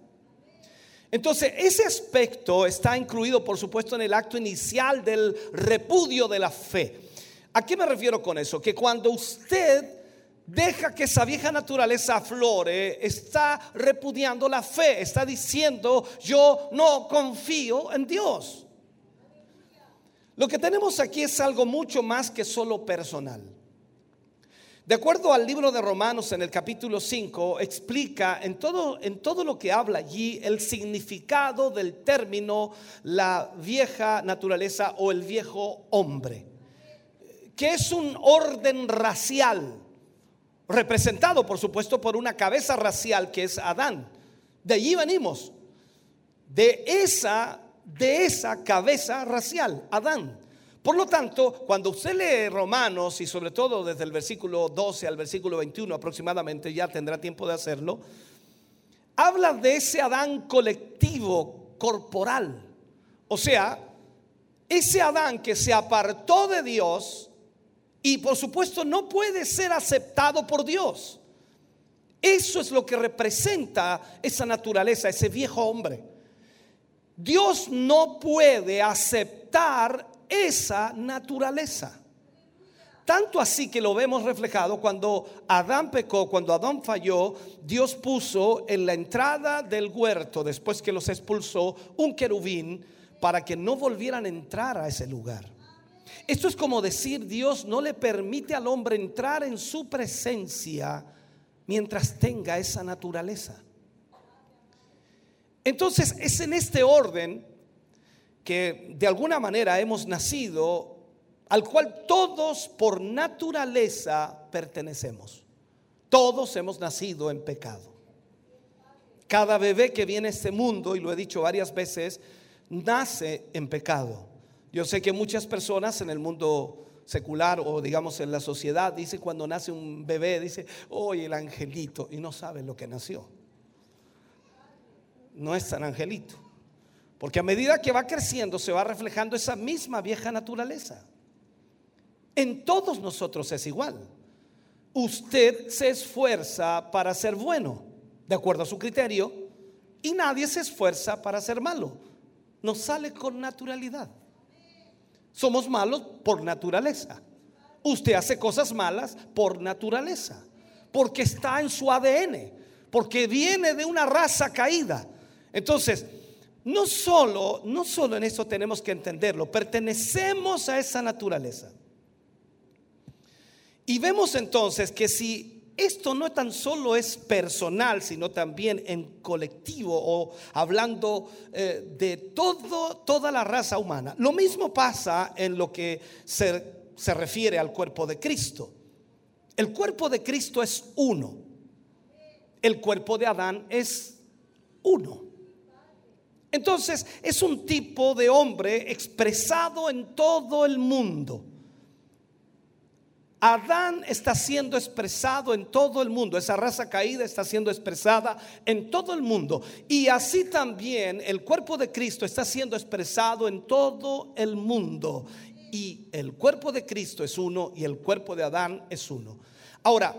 Entonces, ese aspecto está incluido, por supuesto, en el acto inicial del repudio de la fe. ¿A qué me refiero con eso? Que cuando usted deja que esa vieja naturaleza aflore, está repudiando la fe, está diciendo, yo no confío en Dios. Lo que tenemos aquí es algo mucho más que solo personal. De acuerdo al libro de Romanos en el capítulo 5, explica en todo, en todo lo que habla allí el significado del término la vieja naturaleza o el viejo hombre, que es un orden racial, representado por supuesto por una cabeza racial que es Adán. De allí venimos, de esa, de esa cabeza racial, Adán. Por lo tanto, cuando usted lee Romanos y sobre todo desde el versículo 12 al versículo 21 aproximadamente, ya tendrá tiempo de hacerlo, habla de ese Adán colectivo, corporal. O sea, ese Adán que se apartó de Dios y por supuesto no puede ser aceptado por Dios. Eso es lo que representa esa naturaleza, ese viejo hombre. Dios no puede aceptar esa naturaleza. Tanto así que lo vemos reflejado cuando Adán pecó, cuando Adán falló, Dios puso en la entrada del huerto, después que los expulsó, un querubín para que no volvieran a entrar a ese lugar. Esto es como decir, Dios no le permite al hombre entrar en su presencia mientras tenga esa naturaleza. Entonces es en este orden que de alguna manera hemos nacido, al cual todos por naturaleza pertenecemos. Todos hemos nacido en pecado. Cada bebé que viene a este mundo, y lo he dicho varias veces, nace en pecado. Yo sé que muchas personas en el mundo secular o digamos en la sociedad dice cuando nace un bebé, dice, oye el angelito, y no sabe lo que nació. No es tan angelito. Porque a medida que va creciendo se va reflejando esa misma vieja naturaleza. En todos nosotros es igual. Usted se esfuerza para ser bueno, de acuerdo a su criterio, y nadie se esfuerza para ser malo. Nos sale con naturalidad. Somos malos por naturaleza. Usted hace cosas malas por naturaleza, porque está en su ADN, porque viene de una raza caída. Entonces, no solo, no solo en eso tenemos que entenderlo, pertenecemos a esa naturaleza. Y vemos entonces que si esto no tan solo es personal, sino también en colectivo o hablando eh, de todo, toda la raza humana, lo mismo pasa en lo que se, se refiere al cuerpo de Cristo. El cuerpo de Cristo es uno. El cuerpo de Adán es uno. Entonces es un tipo de hombre expresado en todo el mundo. Adán está siendo expresado en todo el mundo, esa raza caída está siendo expresada en todo el mundo. Y así también el cuerpo de Cristo está siendo expresado en todo el mundo. Y el cuerpo de Cristo es uno y el cuerpo de Adán es uno. Ahora,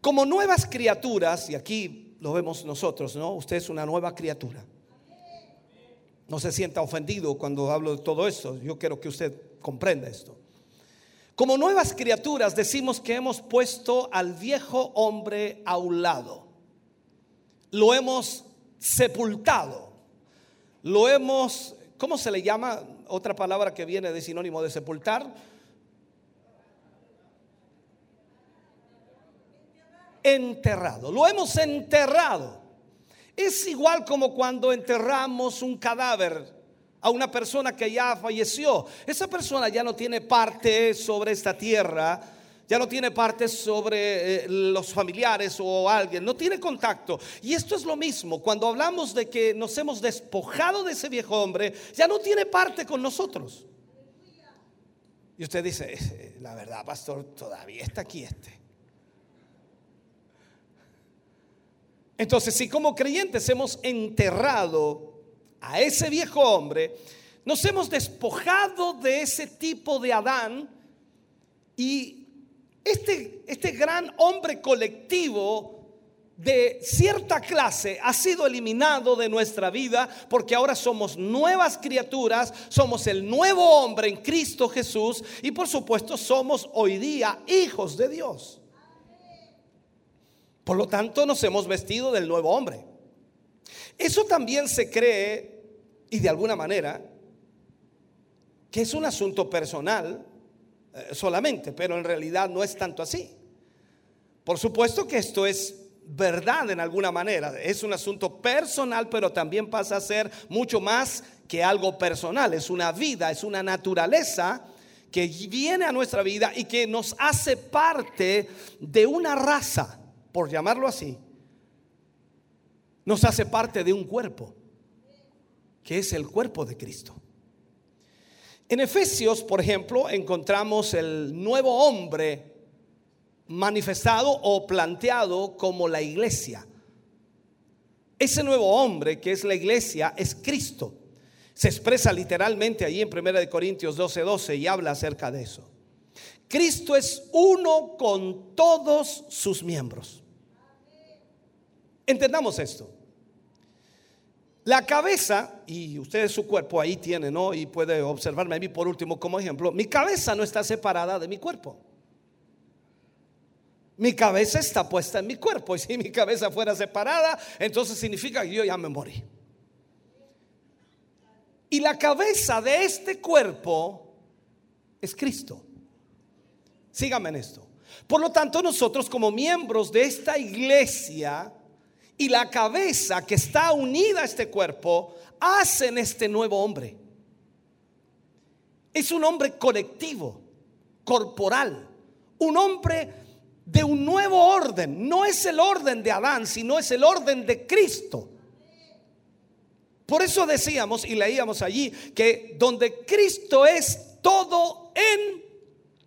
como nuevas criaturas, y aquí lo vemos nosotros, ¿no? Usted es una nueva criatura. No se sienta ofendido cuando hablo de todo esto. Yo quiero que usted comprenda esto. Como nuevas criaturas decimos que hemos puesto al viejo hombre a un lado. Lo hemos sepultado. Lo hemos, ¿cómo se le llama? Otra palabra que viene de sinónimo de sepultar. Enterrado. Lo hemos enterrado. Es igual como cuando enterramos un cadáver a una persona que ya falleció. Esa persona ya no tiene parte sobre esta tierra, ya no tiene parte sobre eh, los familiares o alguien, no tiene contacto. Y esto es lo mismo, cuando hablamos de que nos hemos despojado de ese viejo hombre, ya no tiene parte con nosotros. Y usted dice, eh, la verdad, pastor, todavía está aquí este. Entonces, si como creyentes hemos enterrado a ese viejo hombre, nos hemos despojado de ese tipo de Adán, Y este, este gran hombre colectivo de cierta clase ha sido eliminado de nuestra vida porque ahora somos nuevas criaturas, somos el nuevo hombre en Cristo Jesús y por supuesto somos hoy día hijos de Dios. Por lo tanto nos hemos vestido del nuevo hombre. Eso también se cree y de alguna manera que es un asunto personal eh, solamente, pero en realidad no es tanto así. Por supuesto que esto es verdad en alguna manera, es un asunto personal, pero también pasa a ser mucho más que algo personal, es una vida, es una naturaleza que viene a nuestra vida y que nos hace parte de una raza, por llamarlo así, nos hace parte de un cuerpo, que es el cuerpo de Cristo. En Efesios, por ejemplo, encontramos el nuevo hombre manifestado o planteado como la iglesia. Ese nuevo hombre que es la iglesia es Cristo. Se expresa literalmente ahí en 1 Corintios 12:12 12 y habla acerca de eso. Cristo es uno con todos sus miembros. Entendamos esto. La cabeza, y ustedes su cuerpo ahí tienen, ¿no? Y puede observarme a mí por último como ejemplo. Mi cabeza no está separada de mi cuerpo. Mi cabeza está puesta en mi cuerpo. Y si mi cabeza fuera separada, entonces significa que yo ya me morí. Y la cabeza de este cuerpo es Cristo. Síganme en esto. Por lo tanto, nosotros como miembros de esta iglesia, y la cabeza que está unida a este cuerpo hacen este nuevo hombre. Es un hombre colectivo, corporal, un hombre de un nuevo orden. No es el orden de Adán, sino es el orden de Cristo. Por eso decíamos y leíamos allí que donde Cristo es todo en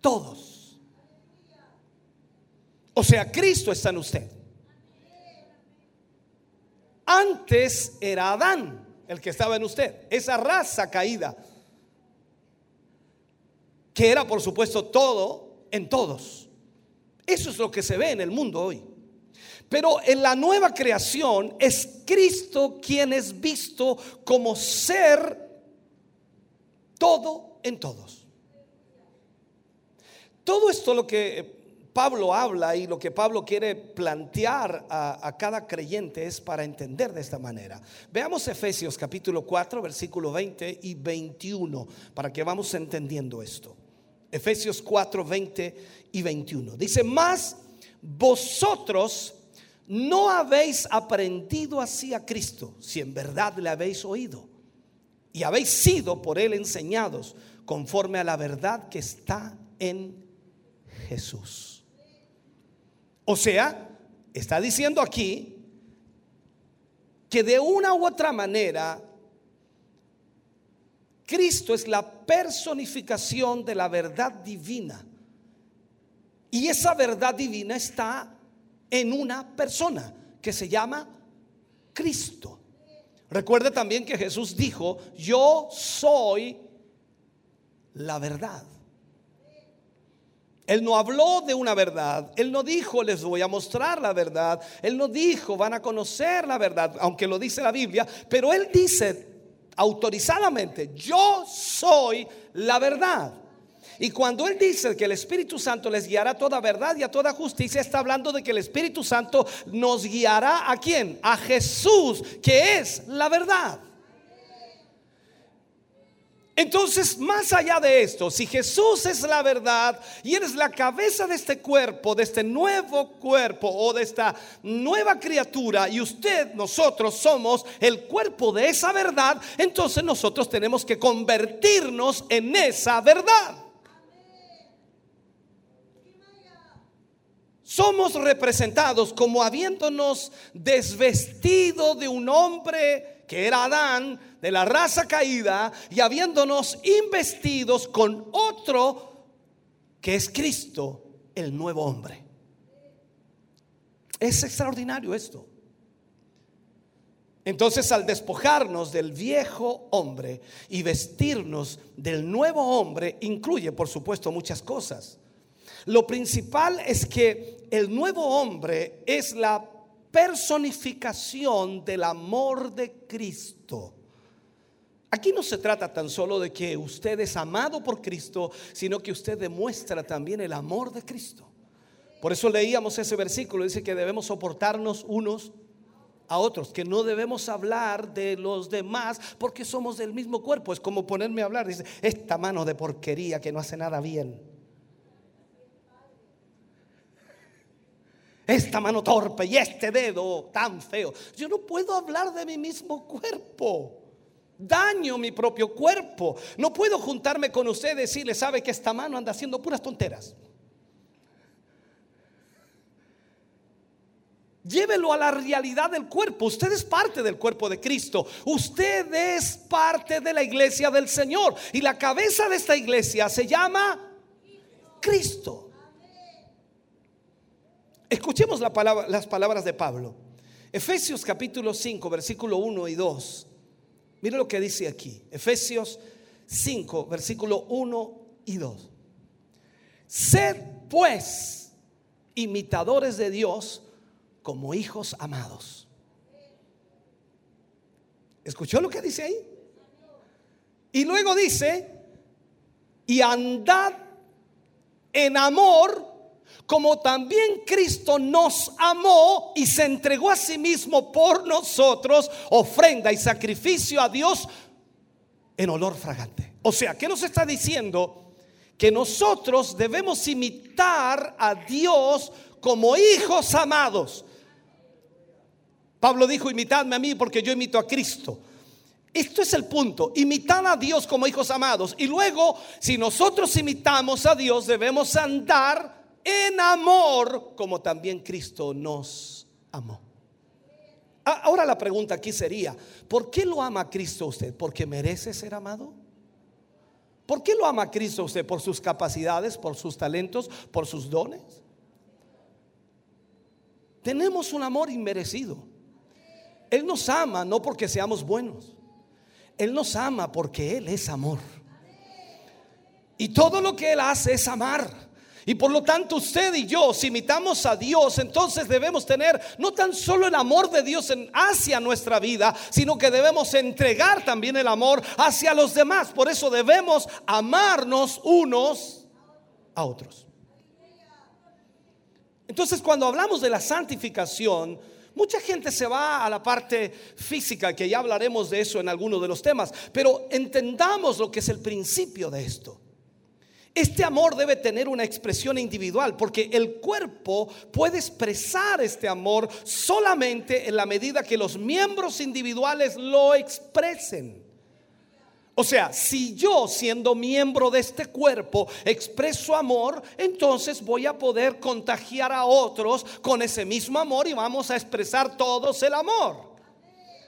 todos. O sea, Cristo está en usted. Antes era Adán el que estaba en usted, esa raza caída, que era por supuesto todo en todos. Eso es lo que se ve en el mundo hoy. Pero en la nueva creación es Cristo quien es visto como ser todo en todos. Todo esto lo que Pablo habla y lo que Pablo quiere plantear a, cada creyente es para entender de esta manera. Veamos Efesios capítulo 4, versículo 20 y 21, para que vamos entendiendo esto. Efesios 4, 20 y 21. Dice, más vosotros no habéis aprendido así a Cristo, si en verdad le habéis oído, y habéis sido por él enseñados conforme a la verdad que está en Jesús. O sea, está diciendo aquí que de una u otra manera Cristo es la personificación de la verdad divina. Y esa verdad divina está en una persona que se llama Cristo. Recuerde también que Jesús dijo, yo soy la verdad. Él no habló de una verdad. Él no dijo, les voy a mostrar la verdad. Él no dijo, van a conocer la verdad, aunque lo dice la Biblia. Pero Él dice autorizadamente, yo soy la verdad. Y cuando Él dice que el Espíritu Santo les guiará a toda verdad y a toda justicia, está hablando de que el Espíritu Santo nos guiará a quién? A Jesús, que es la verdad. Entonces, más allá de esto, si Jesús es la verdad y eres la cabeza de este cuerpo, de este nuevo cuerpo o de esta nueva criatura y usted, nosotros somos el cuerpo de esa verdad, entonces nosotros tenemos que convertirnos en esa verdad. Somos representados como habiéndonos desvestido de un hombre que era Adán, de la raza caída, y habiéndonos investidos con otro que es Cristo, el nuevo hombre. Es extraordinario esto. Entonces al despojarnos del viejo hombre y vestirnos del nuevo hombre, incluye por supuesto muchas cosas. Lo principal es que el nuevo hombre es la personificación del amor de Cristo. Aquí no se trata tan solo de que usted es amado por Cristo, sino que usted demuestra también el amor de Cristo. Por eso leíamos ese versículo, dice que debemos soportarnos unos a otros, que no debemos hablar de los demás porque somos del mismo cuerpo. Es como ponerme a hablar, dice, esta mano de porquería que no hace nada bien. Esta mano torpe y este dedo tan feo. Yo no puedo hablar de mi mismo cuerpo. Daño mi propio cuerpo. No puedo juntarme con usted y decirle, sabe que esta mano anda haciendo puras tonteras. Llévelo a la realidad del cuerpo. Usted es parte del cuerpo de Cristo. Usted es parte de la iglesia del Señor. Y la cabeza de esta iglesia se llama Cristo. Escuchemos las palabras de Pablo. Efesios capítulo 5, versículo 1 y 2. Mire lo que dice aquí. Efesios 5, versículo 1 y 2. Sed pues imitadores de Dios como hijos amados. ¿Escuchó lo que dice ahí? Y luego dice, y andad en amor como también Cristo nos amó y se entregó a sí mismo por nosotros, ofrenda y sacrificio a Dios en olor fragante. O sea, ¿qué nos está diciendo? Que nosotros debemos imitar a Dios como hijos amados. Pablo dijo, imitadme a mí porque yo imito a Cristo. Esto es el punto, imitar a Dios como hijos amados. Y luego, si nosotros imitamos a Dios, debemos andar en amor como también Cristo nos amó. Ahora la pregunta aquí sería, ¿por qué lo ama Cristo usted? ¿Porque merece ser amado? ¿Por qué lo ama Cristo usted? ¿Por sus capacidades, por sus talentos, por sus dones? Tenemos un amor inmerecido. Él nos ama no porque seamos buenos. Él nos ama porque Él es amor. Y todo lo que Él hace es amar. Y por lo tanto usted y yo, si imitamos a Dios, entonces debemos tener no tan solo el amor de Dios en, hacia nuestra vida, sino que debemos entregar también el amor hacia los demás. Por eso debemos amarnos unos a otros. Entonces cuando hablamos de la santificación, mucha gente se va a la parte física, que ya hablaremos de eso en algunos de los temas, pero entendamos lo que es el principio de esto. Este amor debe tener una expresión individual porque el cuerpo puede expresar este amor solamente en la medida que los miembros individuales lo expresen. O sea, si yo siendo miembro de este cuerpo expreso amor, entonces voy a poder contagiar a otros con ese mismo amor y vamos a expresar todos el amor.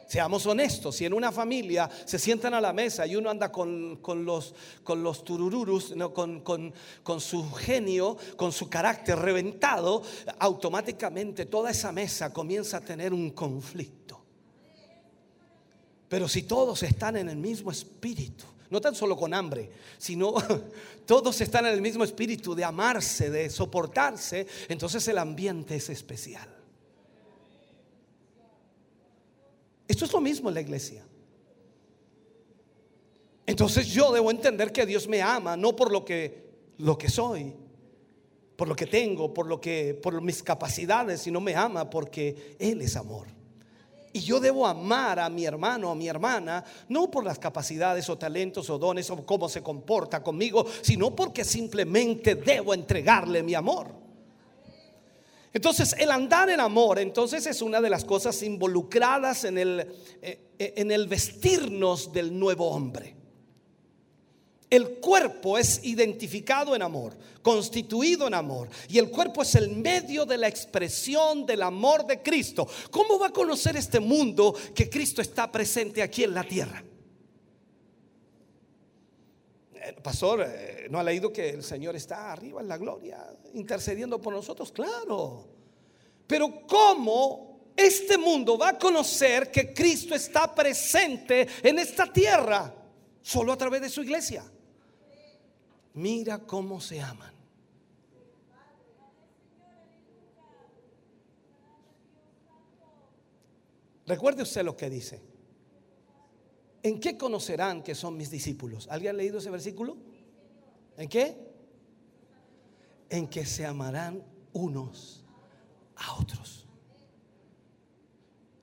Seamos honestos, si en una familia se sientan a la mesa y uno anda con, con los, con los turururus, no, con, con- con su genio, con su carácter reventado, automáticamente toda esa mesa comienza a tener un conflicto. Pero si todos están en el mismo espíritu, no tan solo con hambre, sino todos están en el mismo espíritu de amarse, de soportarse, entonces el ambiente es especial. Esto es lo mismo en la iglesia. Entonces yo debo entender que Dios me ama no por lo que lo que soy, por lo que tengo, por lo que por mis capacidades, sino me ama porque él es amor. Y yo debo amar a mi hermano, a mi hermana, no por las capacidades o talentos o dones o cómo se comporta conmigo, sino porque simplemente debo entregarle mi amor. Entonces, el andar en amor, entonces es una de las cosas involucradas en el, eh, eh, en el vestirnos del nuevo hombre. El cuerpo es identificado en amor, constituido en amor, y el cuerpo es el medio de la expresión del amor de Cristo. ¿Cómo va a conocer este mundo que Cristo está presente aquí en la tierra? pastor, eh, ¿no ha leído que el Señor está arriba en la gloria, intercediendo por nosotros? Claro. Pero ¿cómo este mundo va a conocer que Cristo está presente en esta tierra? Solo a través de su iglesia. Mira cómo se aman. Recuerde usted lo que dice. ¿En qué conocerán que son mis discípulos? ¿Alguien ha leído ese versículo? ¿En qué? En que se amarán unos a otros.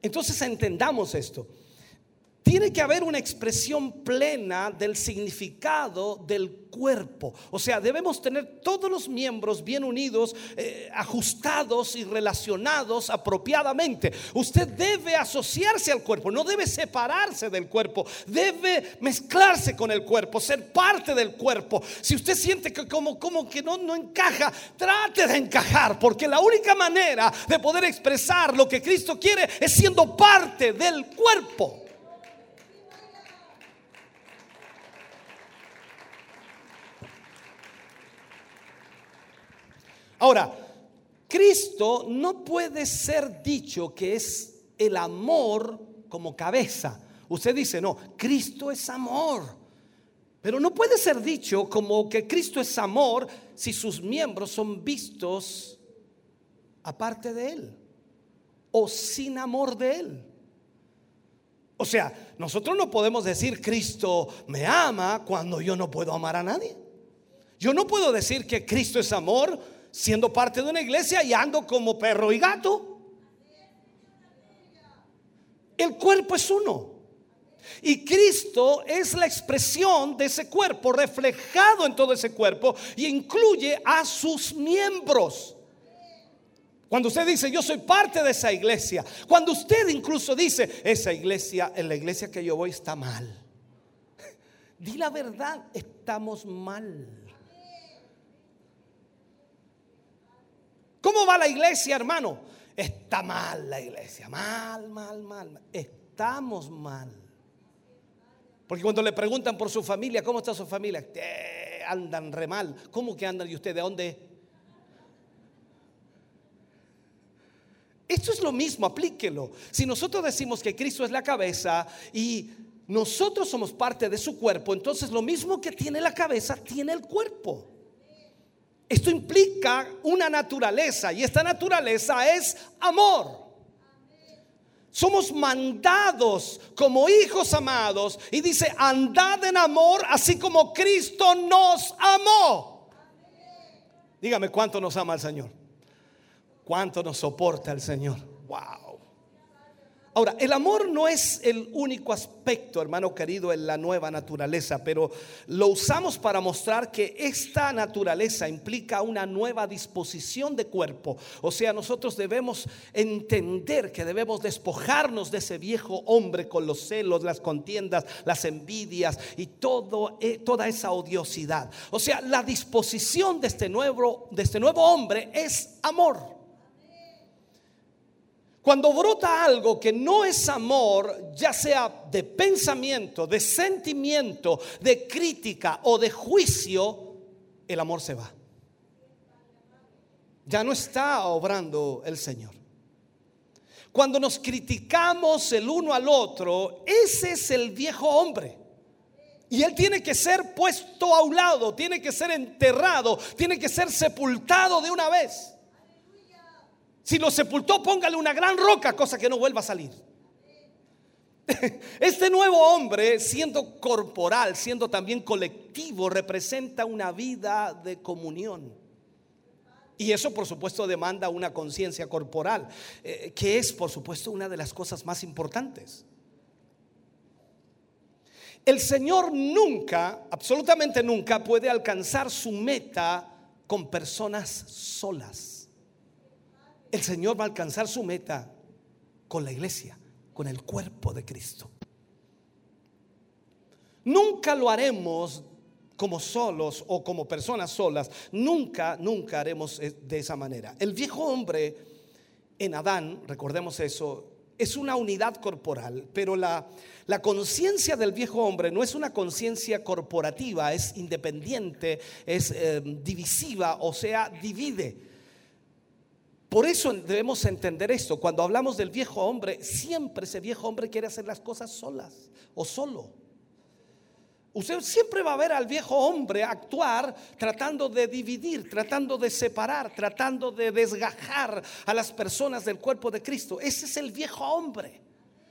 Entonces entendamos esto. Tiene que haber una expresión plena del significado del cuerpo. O sea, debemos tener todos los miembros bien unidos, eh, ajustados y relacionados apropiadamente. Usted debe asociarse al cuerpo, no debe separarse del cuerpo, debe mezclarse con el cuerpo, ser parte del cuerpo. Si usted siente que como, como que no, no encaja, trate de encajar, porque la única manera de poder expresar lo que Cristo quiere es siendo parte del cuerpo. Ahora, Cristo no puede ser dicho que es el amor como cabeza. Usted dice, no, Cristo es amor. Pero no puede ser dicho como que Cristo es amor si sus miembros son vistos aparte de Él o sin amor de Él. O sea, nosotros no podemos decir Cristo me ama cuando yo no puedo amar a nadie. Yo no puedo decir que Cristo es amor siendo parte de una iglesia y ando como perro y gato. El cuerpo es uno. Y Cristo es la expresión de ese cuerpo, reflejado en todo ese cuerpo y incluye a sus miembros. Cuando usted dice, yo soy parte de esa iglesia, cuando usted incluso dice, esa iglesia, en la iglesia que yo voy está mal. Di la verdad, estamos mal. ¿Cómo va la iglesia, hermano? Está mal la iglesia, mal, mal, mal. Estamos mal. Porque cuando le preguntan por su familia, ¿cómo está su familia? Eh, andan re mal. ¿Cómo que andan? ¿Y usted de dónde? Esto es lo mismo, aplíquelo. Si nosotros decimos que Cristo es la cabeza y nosotros somos parte de su cuerpo, entonces lo mismo que tiene la cabeza, tiene el cuerpo. Esto implica una naturaleza y esta naturaleza es amor. Somos mandados como hijos amados y dice, andad en amor así como Cristo nos amó. Dígame cuánto nos ama el Señor. Cuánto nos soporta el Señor. Wow. Ahora, el amor no es el único aspecto, hermano querido, en la nueva naturaleza, pero lo usamos para mostrar que esta naturaleza implica una nueva disposición de cuerpo. O sea, nosotros debemos entender que debemos despojarnos de ese viejo hombre con los celos, las contiendas, las envidias y todo, eh, toda esa odiosidad. O sea, la disposición de este nuevo, de este nuevo hombre es amor. Cuando brota algo que no es amor, ya sea de pensamiento, de sentimiento, de crítica o de juicio, el amor se va. Ya no está obrando el Señor. Cuando nos criticamos el uno al otro, ese es el viejo hombre. Y él tiene que ser puesto a un lado, tiene que ser enterrado, tiene que ser sepultado de una vez. Si lo sepultó, póngale una gran roca, cosa que no vuelva a salir. Este nuevo hombre, siendo corporal, siendo también colectivo, representa una vida de comunión. Y eso, por supuesto, demanda una conciencia corporal, eh, que es, por supuesto, una de las cosas más importantes. El Señor nunca, absolutamente nunca, puede alcanzar su meta con personas solas el Señor va a alcanzar su meta con la iglesia, con el cuerpo de Cristo. Nunca lo haremos como solos o como personas solas. Nunca, nunca haremos e, de esa manera. El viejo hombre en Adán, recordemos eso, es una unidad corporal, pero la, la conciencia del viejo hombre no es una conciencia corporativa, es independiente, es eh, divisiva, o sea, divide. Por eso debemos entender esto. Cuando hablamos del viejo hombre, siempre ese viejo hombre quiere hacer las cosas solas o solo. Usted siempre va a ver al viejo hombre actuar tratando de dividir, tratando de separar, tratando de desgajar a las personas del cuerpo de Cristo. Ese es el viejo hombre.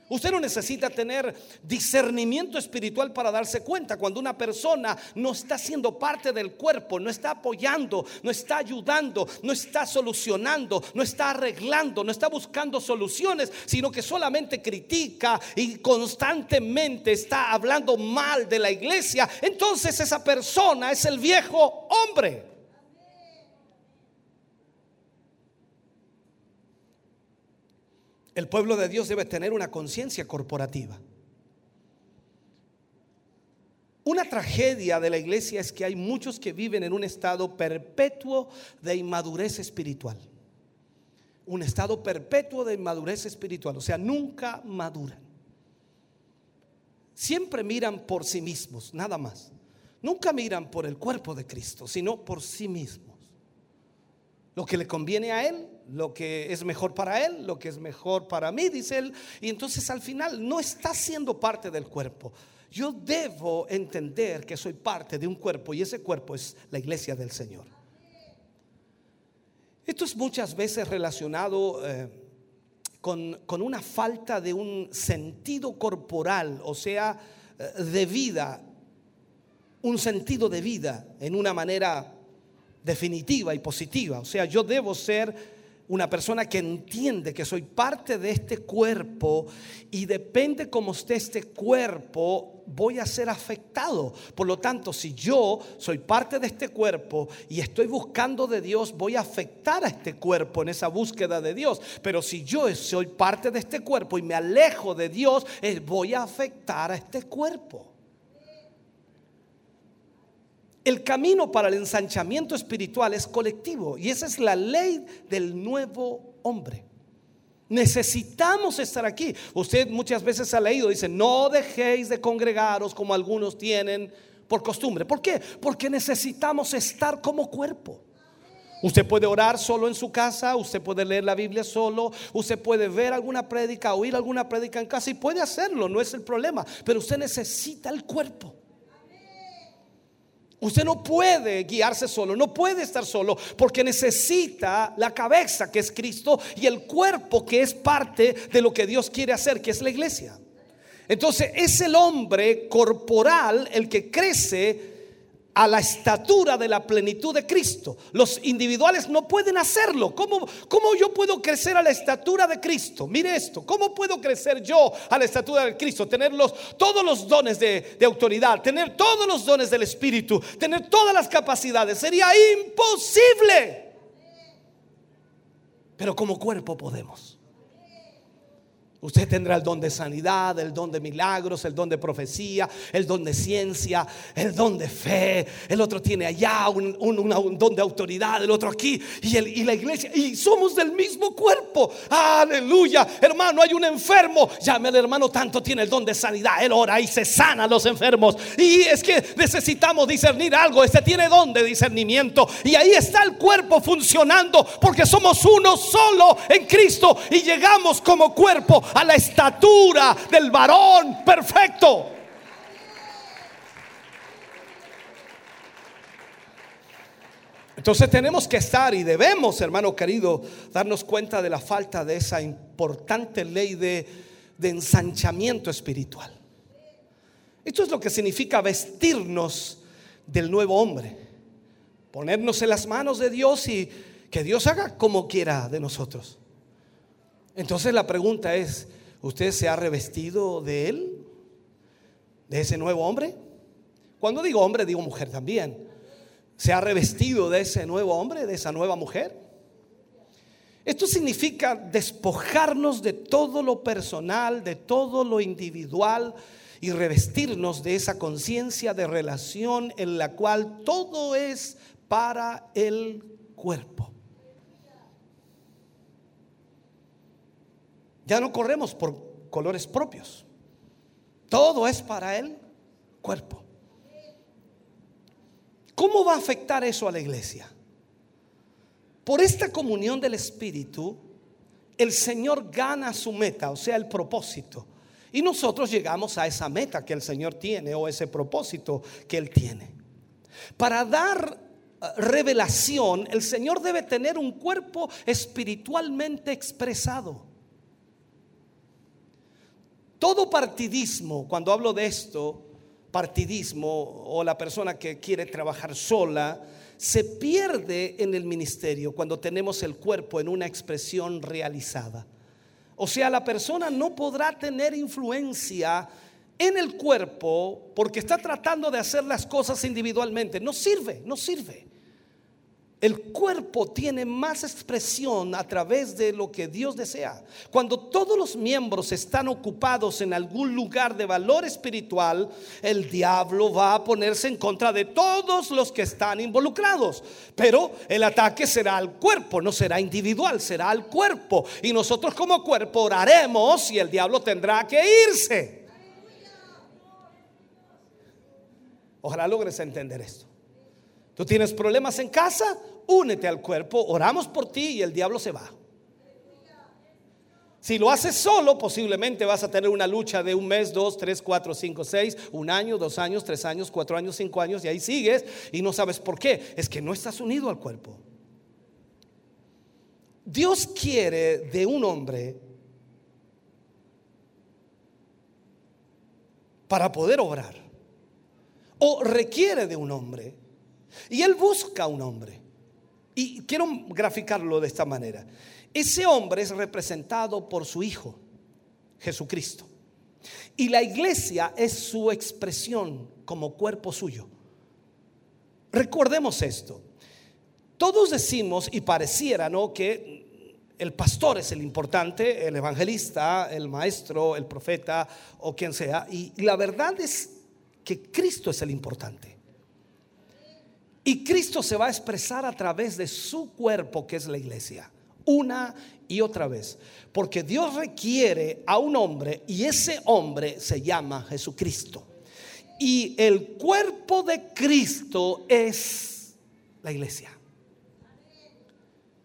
Usted no necesita tener discernimiento espiritual para darse cuenta cuando una persona no está siendo parte del cuerpo, no está apoyando, no está ayudando, no está solucionando, no está arreglando, no está buscando soluciones, sino que solamente critica y constantemente está hablando mal de la iglesia. Entonces esa persona es el viejo hombre. El pueblo de Dios debe tener una conciencia corporativa. Una tragedia de la iglesia es que hay muchos que viven en un estado perpetuo de inmadurez espiritual. Un estado perpetuo de inmadurez espiritual, o sea, nunca maduran. Siempre miran por sí mismos, nada más. Nunca miran por el cuerpo de Cristo, sino por sí mismos. Lo que le conviene a él, lo que es mejor para él, lo que es mejor para mí, dice él. Y entonces al final no está siendo parte del cuerpo. Yo debo entender que soy parte de un cuerpo y ese cuerpo es la iglesia del Señor. Esto es muchas veces relacionado eh, con, con una falta de un sentido corporal, o sea, eh, de vida, un sentido de vida en una manera definitiva y positiva. O sea, yo debo ser una persona que entiende que soy parte de este cuerpo y depende como esté este cuerpo, voy a ser afectado. Por lo tanto, si yo soy parte de este cuerpo y estoy buscando de Dios, voy a afectar a este cuerpo en esa búsqueda de Dios. Pero si yo soy parte de este cuerpo y me alejo de Dios, eh, voy a afectar a este cuerpo. El camino para el ensanchamiento espiritual es colectivo y esa es la ley del nuevo hombre. Necesitamos estar aquí. Usted muchas veces ha leído, dice, no dejéis de congregaros como algunos tienen por costumbre. ¿Por qué? Porque necesitamos estar como cuerpo. Usted puede orar solo en su casa, usted puede leer la Biblia solo, usted puede ver alguna prédica, oír alguna prédica en casa y puede hacerlo, no es el problema, pero usted necesita el cuerpo. Usted no puede guiarse solo, no puede estar solo, porque necesita la cabeza que es Cristo y el cuerpo que es parte de lo que Dios quiere hacer, que es la iglesia. Entonces es el hombre corporal el que crece a la estatura de la plenitud de Cristo. Los individuales no pueden hacerlo. ¿Cómo, ¿Cómo, yo puedo crecer a la estatura de Cristo? Mire esto, ¿cómo puedo crecer yo a la estatura de Cristo? Tener todos los dones de autoridad, tener todos los dones del Espíritu, tener todas las capacidades. Sería imposible. Pero como cuerpo podemos. Usted tendrá el don de sanidad, el don de milagros, el don de profecía, el don de ciencia, el don de fe. El otro tiene allá un, don de autoridad, el otro aquí y, y, la iglesia. Y somos del mismo cuerpo. Aleluya. Hermano, hay un enfermo. Llame al hermano, tanto tiene el don de sanidad. Él ora y se sana a los enfermos. Y es que necesitamos discernir algo. Este tiene don de discernimiento. Y ahí está el cuerpo funcionando porque somos uno solo en Cristo y llegamos como cuerpo a la estatura del varón perfecto. Entonces tenemos que estar y debemos, hermano querido, darnos cuenta de la falta de esa importante ley de, de ensanchamiento espiritual. Esto es lo que significa vestirnos del nuevo hombre, ponernos en las manos de Dios y que Dios haga como quiera de nosotros. Entonces la pregunta es, ¿usted se ha revestido de él? ¿De ese nuevo hombre? Cuando digo hombre, digo mujer también. ¿Se ha revestido de ese nuevo hombre, de esa nueva mujer? Esto significa despojarnos de todo lo personal, de todo lo individual y revestirnos de esa conciencia de relación en la cual todo es para el cuerpo. Ya no corremos por colores propios. Todo es para el cuerpo. ¿Cómo va a afectar eso a la iglesia? Por esta comunión del Espíritu, el Señor gana su meta, o sea, el propósito. Y nosotros llegamos a esa meta que el Señor tiene o ese propósito que Él tiene. Para dar eh, revelación, el Señor debe tener un cuerpo espiritualmente expresado. Todo partidismo, cuando hablo de esto, partidismo o la persona que quiere trabajar sola, se pierde en el ministerio cuando tenemos el cuerpo en una expresión realizada. O sea, la persona no podrá tener influencia en el cuerpo porque está tratando de hacer las cosas individualmente. No sirve, no sirve. El cuerpo tiene más expresión a través de lo que Dios desea. Cuando todos los miembros están ocupados en algún lugar de valor espiritual, el diablo va a ponerse en contra de todos los que están involucrados. Pero el ataque será al cuerpo, no será individual, será al cuerpo. Y nosotros como cuerpo oraremos y el diablo tendrá que irse. Ojalá logres entender esto. Tú tienes problemas en casa, únete al cuerpo, oramos por ti y el diablo se va. Si lo haces solo, posiblemente vas a tener una lucha de un mes, dos, tres, cuatro, cinco, seis, un año, dos años, tres años, cuatro años, cinco años, y ahí sigues y no sabes por qué. Es que no estás unido al cuerpo. Dios quiere de un hombre para poder obrar, o requiere de un hombre, y Él busca un hombre. Y quiero graficarlo de esta manera. Ese hombre es representado por su Hijo, Jesucristo. Y la iglesia es su expresión como cuerpo suyo. Recordemos esto. Todos decimos y pareciera, ¿no? Que el pastor es el importante, el evangelista, el maestro, el profeta o quien sea. Y la verdad es que Cristo es el importante. Y Cristo se va a expresar a través de su cuerpo, que es la iglesia, una y otra vez. Porque Dios requiere a un hombre y ese hombre se llama Jesucristo. Y el cuerpo de Cristo es la iglesia.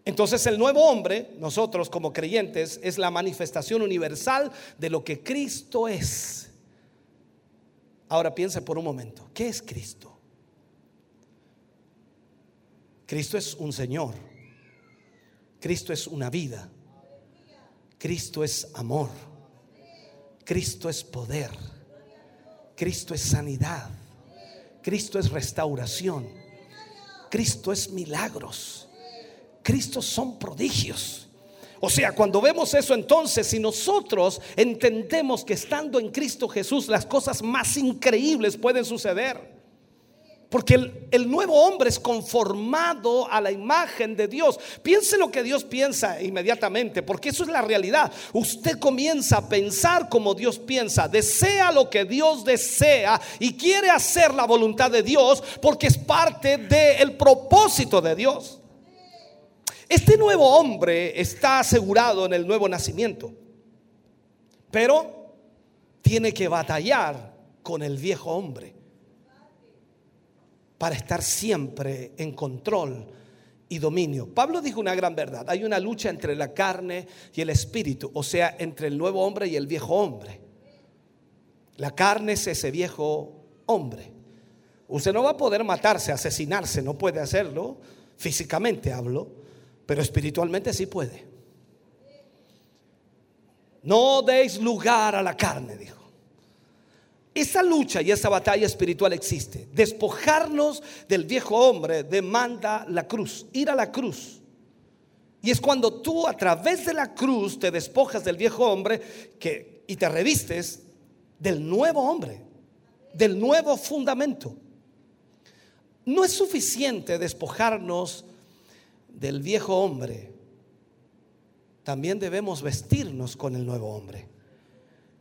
Entonces el nuevo hombre, nosotros como creyentes, es la manifestación universal de lo que Cristo es. Ahora piense por un momento, ¿qué es Cristo? Cristo es un Señor. Cristo es una vida. Cristo es amor. Cristo es poder. Cristo es sanidad. Cristo es restauración. Cristo es milagros. Cristo son prodigios. O sea, cuando vemos eso entonces, si nosotros entendemos que estando en Cristo Jesús las cosas más increíbles pueden suceder. Porque el, nuevo hombre es conformado a la imagen de Dios. Piense lo que Dios piensa inmediatamente, porque eso es la realidad. Usted comienza a pensar como Dios piensa, desea lo que Dios desea y quiere hacer la voluntad de Dios porque es parte del propósito de Dios. Este nuevo hombre está asegurado en el nuevo nacimiento, pero tiene que batallar con el viejo hombre para estar siempre en control y dominio. Pablo dijo una gran verdad. Hay una lucha entre la carne y el espíritu, o sea, entre el nuevo hombre y el viejo hombre. La carne es ese viejo hombre. Usted no va a poder matarse, asesinarse, no puede hacerlo. Físicamente hablo, pero espiritualmente sí puede. No deis lugar a la carne, dijo. Esa lucha y esa batalla espiritual existe. Despojarnos del viejo hombre demanda la cruz, ir a la cruz. Y es cuando tú a través de la cruz te despojas del viejo hombre que, y te revistes del nuevo hombre, del nuevo fundamento. No es suficiente despojarnos del viejo hombre. También debemos vestirnos con el nuevo hombre.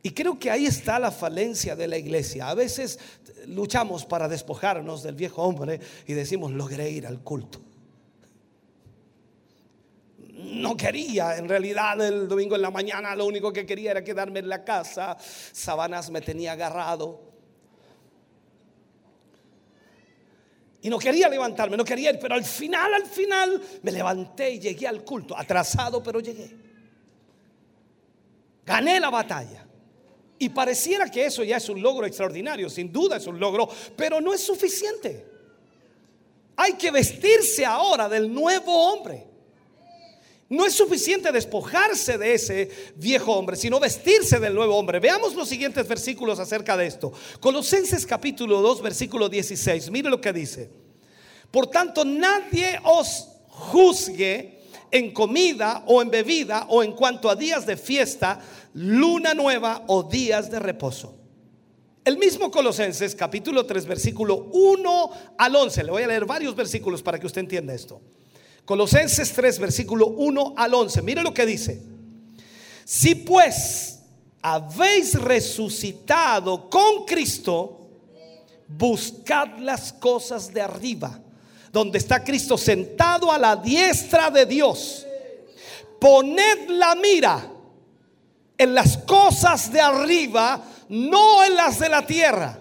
Y creo que ahí está la falencia de la iglesia. A veces luchamos para despojarnos del viejo hombre y decimos, logré ir al culto. No quería, en realidad el domingo en la mañana lo único que quería era quedarme en la casa. Sabanas me tenía agarrado. Y no quería levantarme, no quería ir, pero al final, al final me levanté y llegué al culto, atrasado, pero llegué. Gané la batalla. Y pareciera que eso ya es un logro extraordinario, sin duda es un logro, pero no es suficiente. Hay que vestirse ahora del nuevo hombre. No es suficiente despojarse de ese viejo hombre, sino vestirse del nuevo hombre. Veamos los siguientes versículos acerca de esto. Colosenses capítulo 2, versículo 16. Mire lo que dice. Por tanto, nadie os juzgue en comida o en bebida o en cuanto a días de fiesta, luna nueva o días de reposo. El mismo Colosenses capítulo 3 versículo 1 al 11. Le voy a leer varios versículos para que usted entienda esto. Colosenses 3 versículo 1 al 11. Mire lo que dice. Si pues habéis resucitado con Cristo, buscad las cosas de arriba, donde está Cristo sentado a la diestra de Dios. Poned la mira en las cosas de arriba, no en las de la tierra.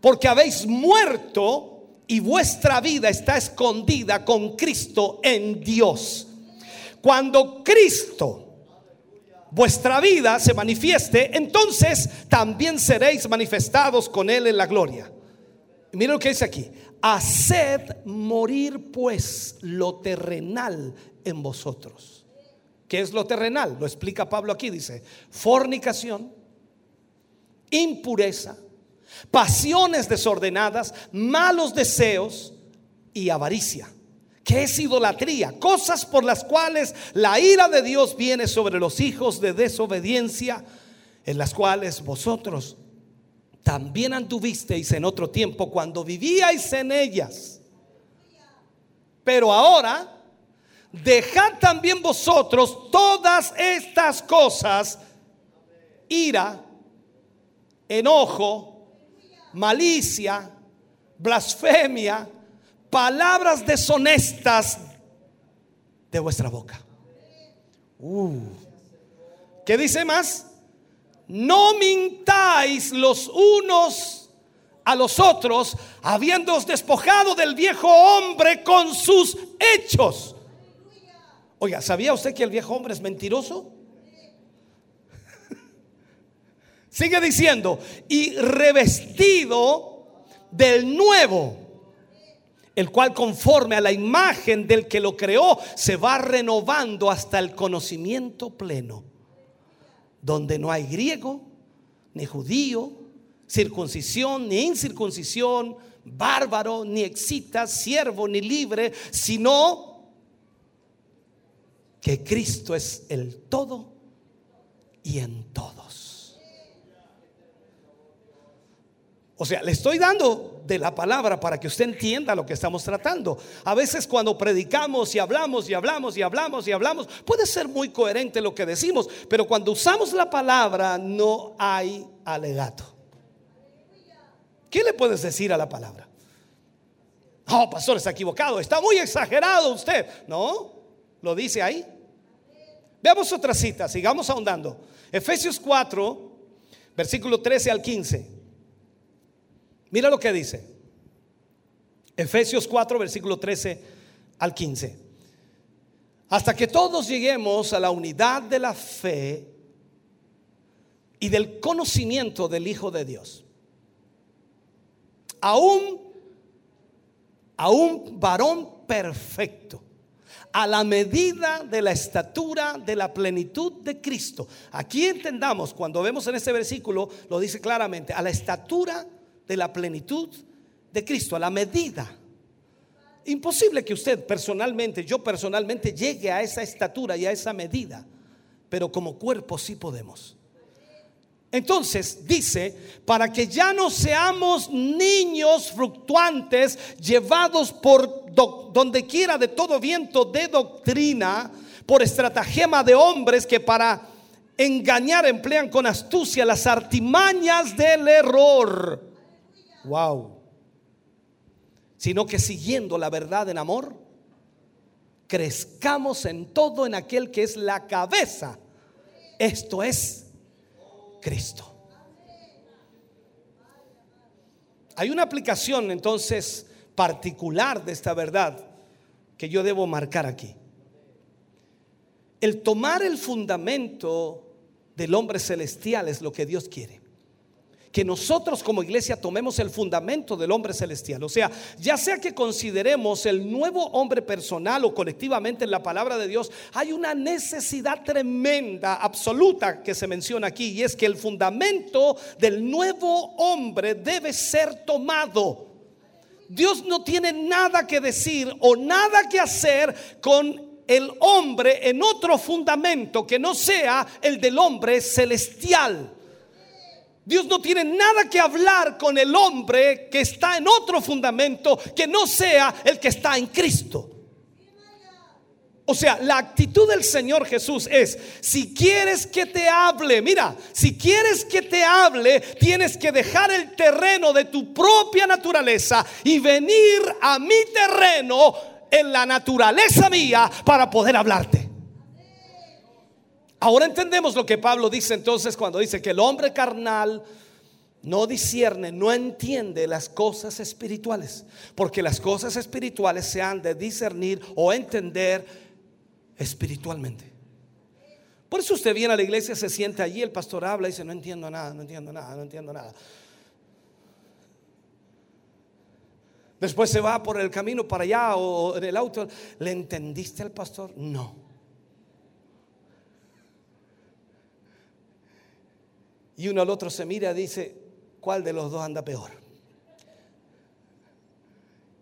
Porque habéis muerto y vuestra vida está escondida con Cristo en Dios. Cuando Cristo, vuestra vida, se manifieste, entonces también seréis manifestados con Él en la gloria. Y Mira lo que dice aquí. Haced morir pues lo terrenal en vosotros. ¿Qué es lo terrenal? Lo explica Pablo aquí. Dice, fornicación, impureza, pasiones desordenadas, malos deseos y avaricia. que es idolatría? Cosas por las cuales la ira de Dios viene sobre los hijos de desobediencia, en las cuales vosotros también anduvisteis en otro tiempo cuando vivíais en ellas. Pero ahora, dejad también vosotros todas estas cosas, ira, enojo, malicia, blasfemia, palabras deshonestas de vuestra boca. Uh. ¿Qué dice más? No mintáis los unos a los otros, habiéndoos despojado del viejo hombre con sus hechos. Oiga, ¿sabía usted que el viejo hombre es mentiroso? Sigue diciendo, y revestido del nuevo, el cual conforme a la imagen del que lo creó, se va renovando hasta el conocimiento pleno, donde no hay griego, ni judío, circuncisión, ni incircuncisión, bárbaro, ni excita, siervo, ni libre, sino que Cristo es el todo y en todos. O sea, le estoy dando de la palabra para que usted entienda lo que estamos tratando. A veces cuando predicamos y hablamos y hablamos y hablamos y hablamos, puede ser muy coherente lo que decimos, pero cuando usamos la palabra no hay alegato. ¿Qué le puedes decir a la palabra? Oh, pastor, está equivocado, está muy exagerado usted. No, lo dice ahí. Veamos otra cita, sigamos ahondando. Efesios 4, versículo 13 al 15. Mira lo que dice. Efesios 4, versículo 13 al 15. Hasta que todos lleguemos a la unidad de la fe y del conocimiento del Hijo de Dios. A un, a un varón perfecto a la medida de la estatura de la plenitud de Cristo. Aquí entendamos, cuando vemos en este versículo, lo dice claramente, a la estatura de la plenitud de Cristo, a la medida. Imposible que usted personalmente, yo personalmente, llegue a esa estatura y a esa medida, pero como cuerpo sí podemos. Entonces dice, para que ya no seamos niños fluctuantes llevados por do- donde quiera de todo viento de doctrina, por estratagema de hombres que para engañar emplean con astucia las artimañas del error. Wow. Sino que siguiendo la verdad en amor, crezcamos en todo en aquel que es la cabeza. Esto es Cristo. Hay una aplicación entonces particular de esta verdad que yo debo marcar aquí. El tomar el fundamento del hombre celestial es lo que Dios quiere. Que nosotros como iglesia tomemos el fundamento del hombre celestial. O sea, ya sea que consideremos el nuevo hombre personal o colectivamente en la palabra de Dios, hay una necesidad tremenda, absoluta que se menciona aquí, y es que el fundamento del nuevo hombre debe ser tomado. Dios no tiene nada que decir o nada que hacer con el hombre en otro fundamento que no sea el del hombre celestial. Dios no tiene nada que hablar con el hombre que está en otro fundamento que no sea el que está en Cristo. O sea, la actitud del Señor Jesús es, si quieres que te hable, mira, si quieres que te hable, tienes que dejar el terreno de tu propia naturaleza y venir a mi terreno en la naturaleza mía para poder hablarte. Ahora entendemos lo que Pablo dice entonces cuando dice que el hombre carnal no discierne, no entiende las cosas espirituales, porque las cosas espirituales se han de discernir o entender espiritualmente. Por eso usted viene a la iglesia, se siente allí, el pastor habla y dice, no entiendo nada, no entiendo nada, no entiendo nada. Después se va por el camino para allá o en el auto. ¿Le entendiste al pastor? No. Y uno al otro se mira y dice, ¿cuál de los dos anda peor?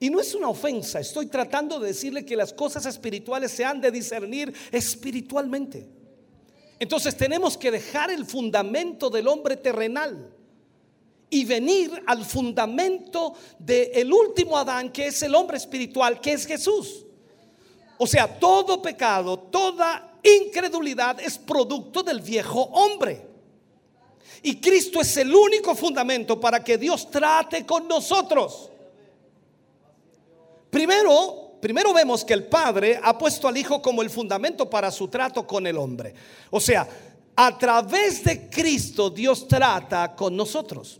Y no es una ofensa, estoy tratando de decirle que las cosas espirituales se han de discernir espiritualmente. Entonces tenemos que dejar el fundamento del hombre terrenal y venir al fundamento del último Adán, que es el hombre espiritual, que es Jesús. O sea, todo pecado, toda incredulidad es producto del viejo hombre. Y Cristo es el único fundamento para que Dios trate con nosotros. Primero, primero vemos que el Padre ha puesto al Hijo como el fundamento para su trato con el hombre. O sea, a través de Cristo Dios trata con nosotros.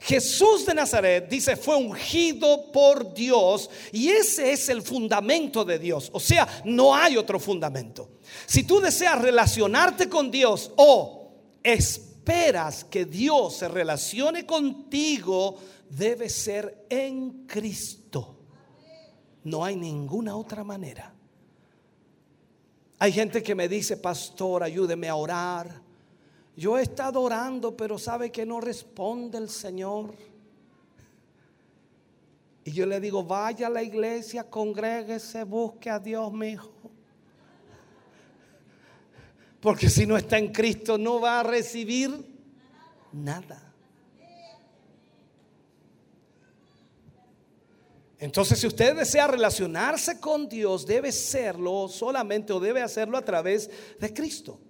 Jesús de Nazaret dice fue ungido por Dios y ese es el fundamento de Dios. O sea, no hay otro fundamento. Si tú deseas relacionarte con Dios o esperas que Dios se relacione contigo, debe ser en Cristo. No hay ninguna otra manera. Hay gente que me dice, pastor, ayúdeme a orar. Yo he estado orando, pero sabe que no responde el Señor. Y yo le digo, vaya a la iglesia, congréguese, busque a Dios, hijo. Porque si no está en Cristo, no va a recibir nada. Entonces, si usted desea relacionarse con Dios, debe serlo solamente o debe hacerlo a través de Cristo.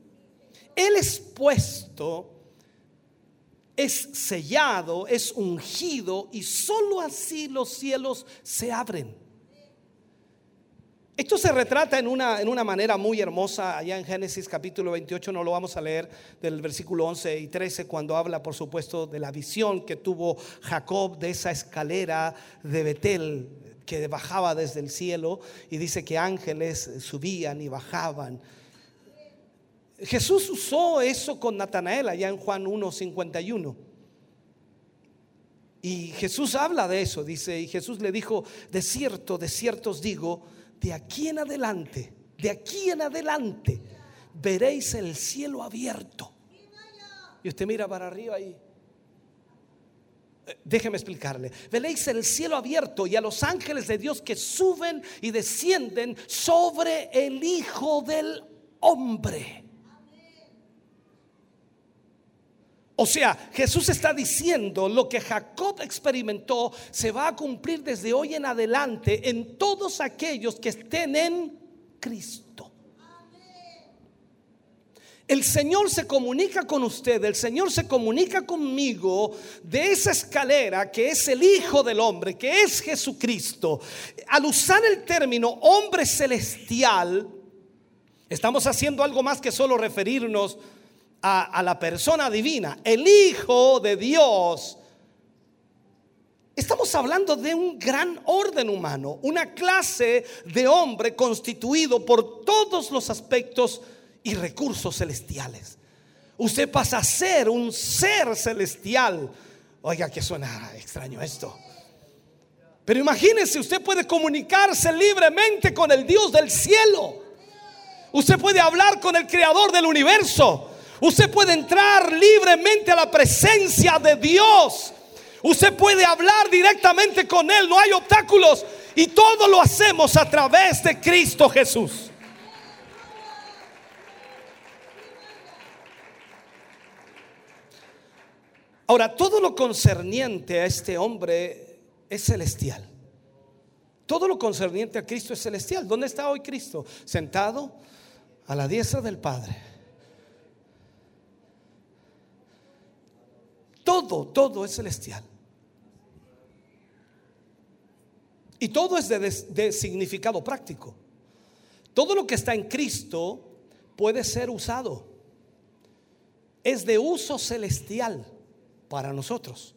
Él es puesto, es sellado, es ungido y solo así los cielos se abren. Esto se retrata en una, en una manera muy hermosa allá en Génesis capítulo 28, no lo vamos a leer del versículo 11 y 13, cuando habla por supuesto de la visión que tuvo Jacob de esa escalera de Betel que bajaba desde el cielo y dice que ángeles subían y bajaban. Jesús usó eso con Natanael allá en Juan 1:51. Y Jesús habla de eso, dice, y Jesús le dijo, de cierto, de cierto os digo, de aquí en adelante, de aquí en adelante, veréis el cielo abierto. Y usted mira para arriba ahí. Eh, déjeme explicarle. Veréis el cielo abierto y a los ángeles de Dios que suben y descienden sobre el Hijo del Hombre. O sea, Jesús está diciendo lo que Jacob experimentó se va a cumplir desde hoy en adelante en todos aquellos que estén en Cristo. El Señor se comunica con usted, el Señor se comunica conmigo de esa escalera que es el Hijo del Hombre, que es Jesucristo. Al usar el término hombre celestial, estamos haciendo algo más que solo referirnos a, la persona divina, el Hijo de Dios, Estamos hablando de un gran orden humano, una clase de hombre constituido por todos los aspectos y recursos celestiales. Usted pasa a ser un ser celestial. Oiga, que suena extraño esto. Pero imagínese, usted puede comunicarse libremente con el Dios del cielo. Usted puede hablar con el creador del universo. Usted puede entrar libremente a la presencia de Dios. Usted puede hablar directamente con Él. No hay obstáculos. Y todo lo hacemos a través de Cristo Jesús. Ahora, todo lo concerniente a este hombre es celestial. Todo lo concerniente a Cristo es celestial. ¿Dónde está hoy Cristo? Sentado a la diestra del Padre. Todo, todo es celestial. Y todo es de, de, significado práctico. Todo lo que está en Cristo puede ser usado. Es de uso celestial para nosotros.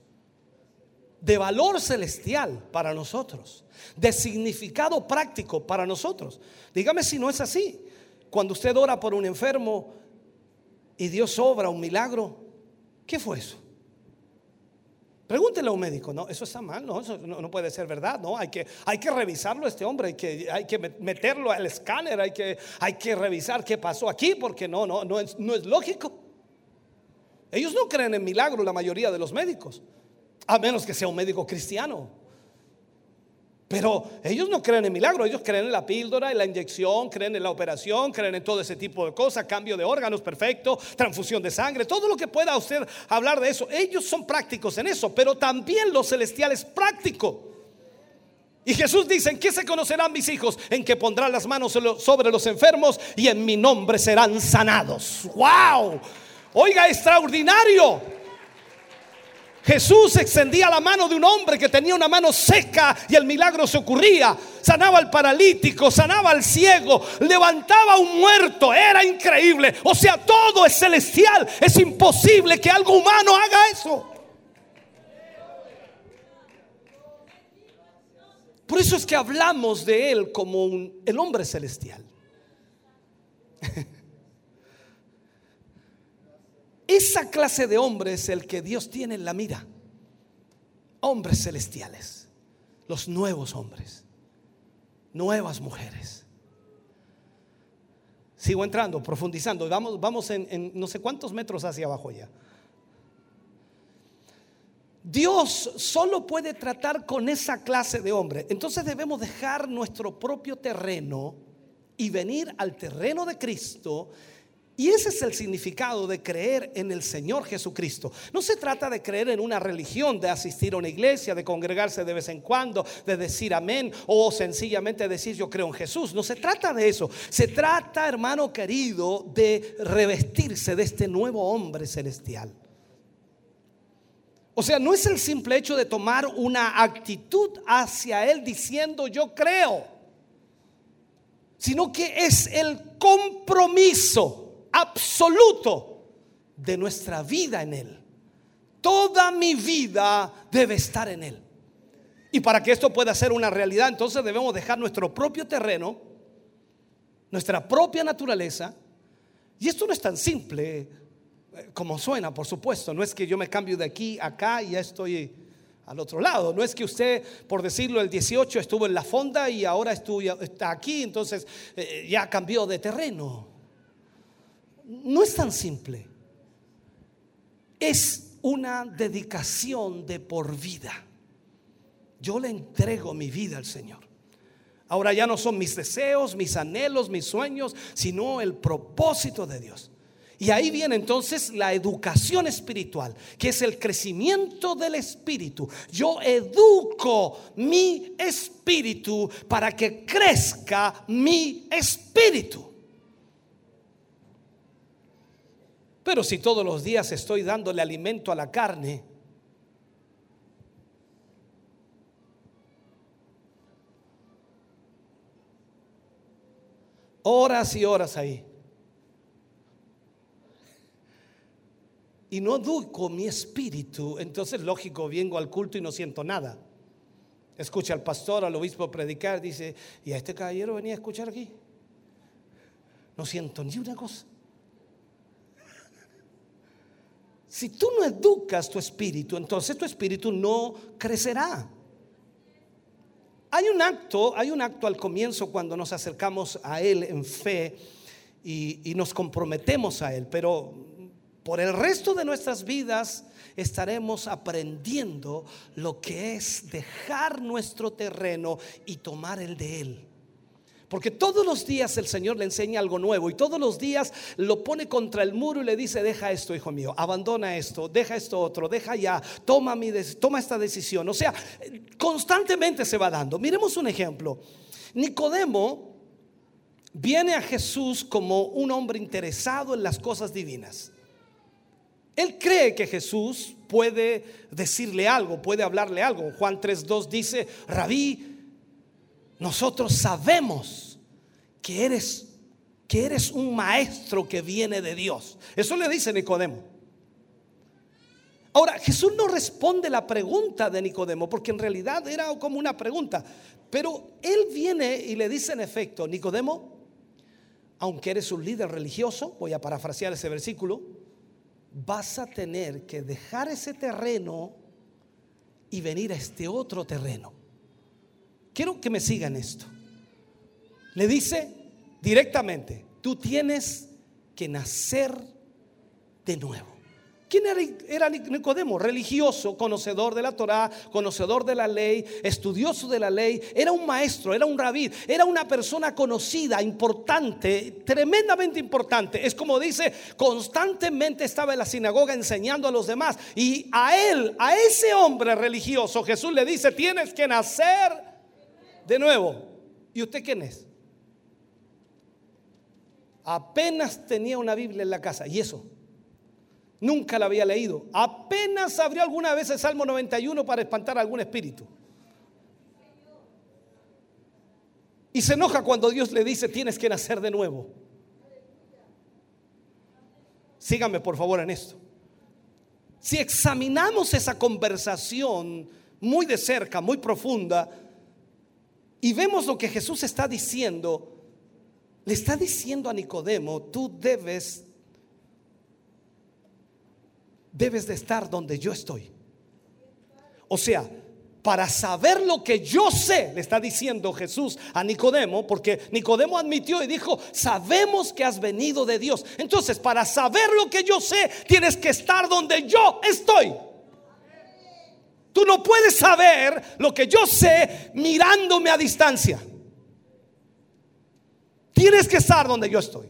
De valor celestial para nosotros. De significado práctico para nosotros. Dígame si no es así. Cuando usted ora por un enfermo y Dios obra un milagro, ¿qué fue eso? Pregúntele a un médico, no, eso está mal, no, eso no, puede ser verdad, no, hay que, hay que revisarlo este hombre, hay que, hay que meterlo al escáner, hay que, hay que revisar qué pasó aquí, porque no, no, no es, no es lógico. Ellos no creen en milagro la mayoría de los médicos, a menos que sea un médico cristiano. Pero ellos no creen en milagro, ellos creen en la píldora, en la inyección, creen en la operación, creen en todo ese tipo de cosas, cambio de órganos perfecto, transfusión de sangre, todo lo que pueda usted hablar de eso. Ellos son prácticos en eso, pero también lo celestial es práctico. Y Jesús dice, ¿en qué se conocerán mis hijos? En que pondrán las manos sobre los enfermos y en mi nombre serán sanados. ¡Wow! Oiga, extraordinario. Jesús extendía la mano de un hombre que tenía una mano seca y el milagro se ocurría. Sanaba al paralítico, sanaba al ciego, levantaba a un muerto. Era increíble. O sea, todo es celestial. Es imposible que algo humano haga eso. Por eso es que hablamos de él como un, el hombre celestial. Esa clase de hombre es el que Dios tiene en la mira. Hombres celestiales, los nuevos hombres, nuevas mujeres. Sigo entrando, profundizando. Vamos, vamos en, en no sé cuántos metros hacia abajo ya. Dios solo puede tratar con esa clase de hombre. Entonces debemos dejar nuestro propio terreno y venir al terreno de Cristo y ese es el significado de creer en el Señor Jesucristo. No se trata de creer en una religión, de asistir a una iglesia, de congregarse de vez en cuando, de decir amén o sencillamente decir yo creo en Jesús. No se trata de eso. Se trata, hermano querido, de revestirse de este nuevo hombre celestial. O sea, no es el simple hecho de tomar una actitud hacia Él diciendo yo creo, sino que es el compromiso absoluto de nuestra vida en Él. Toda mi vida debe estar en Él. Y para que esto pueda ser una realidad, entonces debemos dejar nuestro propio terreno, nuestra propia naturaleza. Y esto no es tan simple eh, como suena, por supuesto. No es que yo me cambio de aquí a acá y ya estoy al otro lado. No es que usted, por decirlo, el 18 estuvo en la fonda y ahora está aquí, entonces eh, ya cambió de terreno no es tan simple. Es una dedicación de por vida. Yo le entrego mi vida al Señor. Ahora ya no son mis deseos, mis anhelos, mis sueños, sino el propósito de Dios. Y ahí viene entonces la educación espiritual, que es el crecimiento del espíritu. Yo educo mi espíritu para que crezca mi espíritu. Pero si todos los días estoy dándole alimento a la carne, horas y horas ahí, y no educo mi espíritu, entonces lógico, vengo al culto y no siento nada. Escucha al pastor, al obispo predicar, dice, y a este caballero venía a escuchar aquí. No siento ni una cosa. Si tú no educas tu espíritu, entonces tu espíritu no crecerá. Hay un acto, hay un acto al comienzo cuando nos acercamos a Él en fe y, nos comprometemos a Él, pero por el resto de nuestras vidas estaremos aprendiendo lo que es dejar nuestro terreno y tomar el de Él. Porque todos los días el Señor le enseña algo nuevo y todos los días lo pone contra el muro y le dice, deja esto, hijo mío, abandona esto, deja esto otro, deja ya, toma, toma esta decisión. O sea, constantemente se va dando. Miremos un ejemplo. Nicodemo viene a Jesús como un hombre interesado en las cosas divinas. Él cree que Jesús puede decirle algo, puede hablarle algo. Juan 3.2 dice, rabí, nosotros sabemos que eres que eres un maestro que viene de Dios. Eso le dice Nicodemo. Ahora, Jesús no responde la pregunta de Nicodemo, porque en realidad era como una pregunta. Pero él viene y le dice en efecto, Nicodemo, aunque eres un líder religioso, voy a parafrasear ese versículo, vas a tener que dejar ese terreno y venir a este otro terreno. Quiero que me sigan esto. Le dice directamente, tú tienes que nacer de nuevo. ¿Quién era, Nicodemo? Religioso, conocedor de la Torá, conocedor de la ley, estudioso de la ley, era un maestro, era un rabí, era una persona conocida, importante, tremendamente importante. Es como dice, constantemente estaba en la sinagoga enseñando a los demás. Y a él, a ese hombre religioso, Jesús le dice, tienes que nacer de nuevo. ¿Y usted quién es? Apenas tenía una Biblia en la casa. ¿Y eso? Nunca la había leído. Apenas abrió alguna vez el Salmo 91 para espantar a algún espíritu. Y se enoja cuando Dios le dice, tienes que nacer de nuevo. Síganme por favor en esto. Si examinamos esa conversación muy de cerca, muy profunda, y vemos lo que Jesús está diciendo, le está diciendo a Nicodemo, tú debes debes de estar donde yo estoy. O sea, para saber lo que yo sé, le está diciendo Jesús a Nicodemo, porque Nicodemo admitió y dijo, sabemos que has venido de Dios. Entonces, para saber lo que yo sé, tienes que estar donde yo estoy. Tú no puedes saber lo que yo sé mirándome a distancia. Tienes que estar donde yo estoy.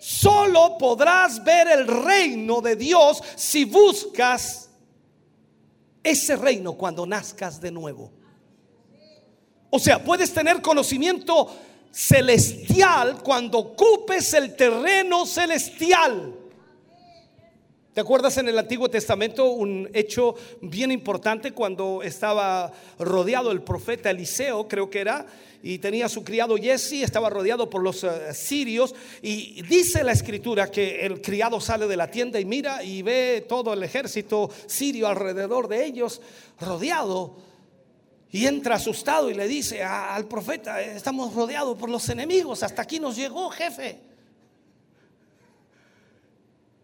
Solo podrás ver el reino de Dios si buscas ese reino cuando nazcas de nuevo. O sea, puedes tener conocimiento celestial cuando ocupes el terreno celestial. ¿Te acuerdas en el Antiguo Testamento un hecho bien importante cuando estaba rodeado el profeta Eliseo, creo que era, y tenía su criado Jesse, estaba rodeado por los uh, sirios, y dice la escritura que el criado sale de la tienda y mira y ve todo el ejército sirio alrededor de ellos, rodeado, y entra asustado y le dice al profeta, estamos rodeados por los enemigos, hasta aquí nos llegó, jefe.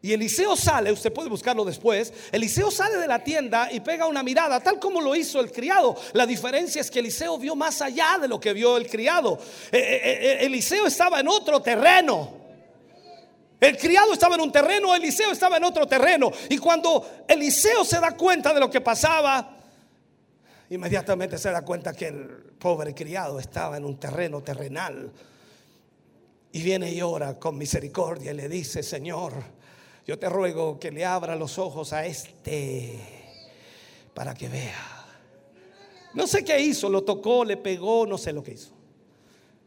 Y Eliseo sale, usted puede buscarlo después. Eliseo sale de la tienda y pega una mirada, tal como lo hizo el criado. La diferencia es que Eliseo vio más allá de lo que vio el criado. Eh, eh, eh, Eliseo estaba en otro terreno. El criado estaba en un terreno, Eliseo estaba en otro terreno. Y cuando Eliseo se da cuenta de lo que pasaba, inmediatamente se da cuenta que el pobre criado estaba en un terreno terrenal. Y viene y ora con misericordia y le dice, Señor, yo te ruego que le abra los ojos a este para que vea. No sé qué hizo, lo tocó, le pegó, no sé lo que hizo.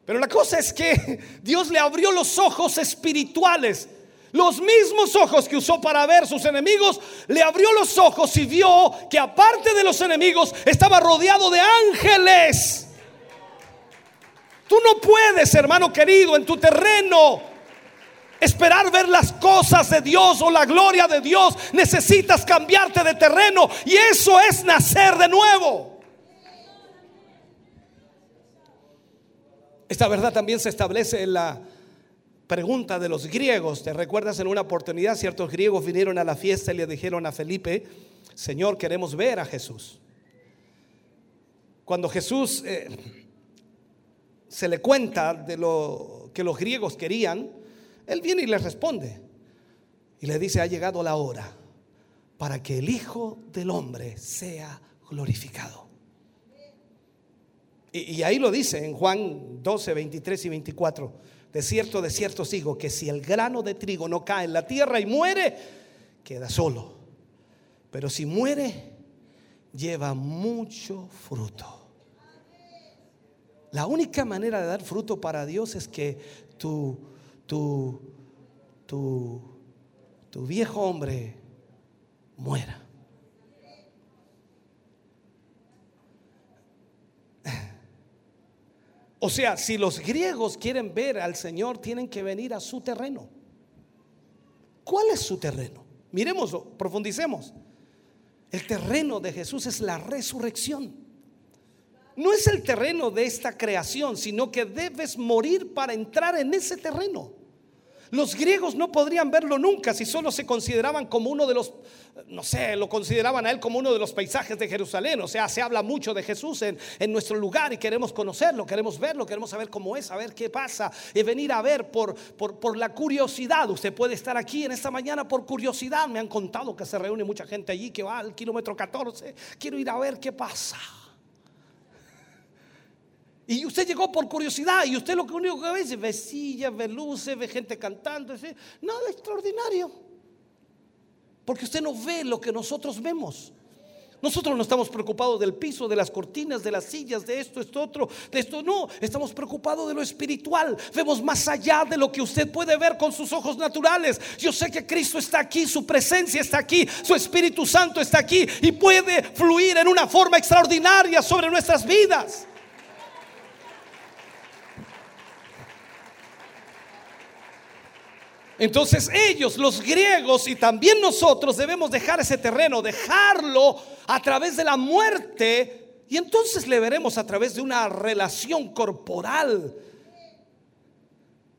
Pero la cosa es que Dios le abrió los ojos espirituales. Los mismos ojos que usó para ver sus enemigos, le abrió los ojos y vio que aparte de los enemigos estaba rodeado de ángeles. Tú no puedes, hermano querido, en tu terreno esperar ver las cosas de Dios o la gloria de Dios. Necesitas cambiarte de terreno y eso es nacer de nuevo. Esta verdad también se establece en la pregunta de los griegos. ¿Te recuerdas en una oportunidad ciertos griegos vinieron a la fiesta y le dijeron a Felipe, Señor, queremos ver a Jesús? Cuando Jesús eh, se le cuenta de lo que los griegos querían, él viene y les responde. Y le dice, ha llegado la hora para que el Hijo del Hombre sea glorificado. Y, ahí lo dice en Juan 12, 23 y 24. De cierto, de cierto os digo que si el grano de trigo no cae en la tierra y muere, queda solo. Pero si muere, lleva mucho fruto. La única manera de dar fruto para Dios es que tu, tu, tu, tu viejo hombre muera. O sea, si los griegos quieren ver al Señor, tienen que venir a su terreno. ¿Cuál es su terreno? Miremoslo, profundicemos. El terreno de Jesús es la resurrección. No es el terreno de esta creación, sino que debes morir para entrar en ese terreno. Los griegos no podrían verlo nunca si solo se consideraban como uno de los, no sé, lo consideraban a él como uno de los paisajes de Jerusalén. O sea, se habla mucho de Jesús en, en nuestro lugar y queremos conocerlo, queremos verlo, queremos saber cómo es, saber qué pasa y venir a ver por, por, por la curiosidad. Usted puede estar aquí en esta mañana por curiosidad. Me han contado que se reúne mucha gente allí que va al kilómetro 14. Quiero ir a ver qué pasa. Y usted llegó por curiosidad y usted lo único que ve es ve sillas, ve luces, ve gente cantando, ¿sí? nada extraordinario. Porque usted no ve lo que nosotros vemos. Nosotros no estamos preocupados del piso, de las cortinas, de las sillas, de esto, esto, otro, de esto. No, estamos preocupados de lo espiritual. Vemos más allá de lo que usted puede ver con sus ojos naturales. Yo sé que Cristo está aquí, su presencia está aquí, su Espíritu Santo está aquí y puede fluir en una forma extraordinaria sobre nuestras vidas. Entonces ellos, los griegos y también nosotros debemos dejar ese terreno, dejarlo a través de la muerte y entonces le veremos a través de una relación corporal.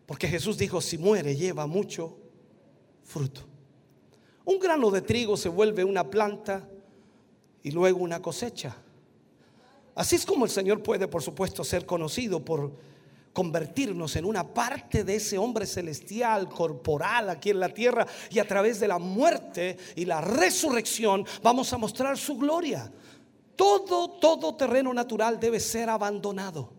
Porque Jesús dijo, si muere lleva mucho fruto. Un grano de trigo se vuelve una planta y luego una cosecha. Así es como el Señor puede, por supuesto, ser conocido por convertirnos en una parte de ese hombre celestial, corporal aquí en la tierra y a través de la muerte y la resurrección vamos a mostrar su gloria. Todo, todo terreno natural debe ser abandonado.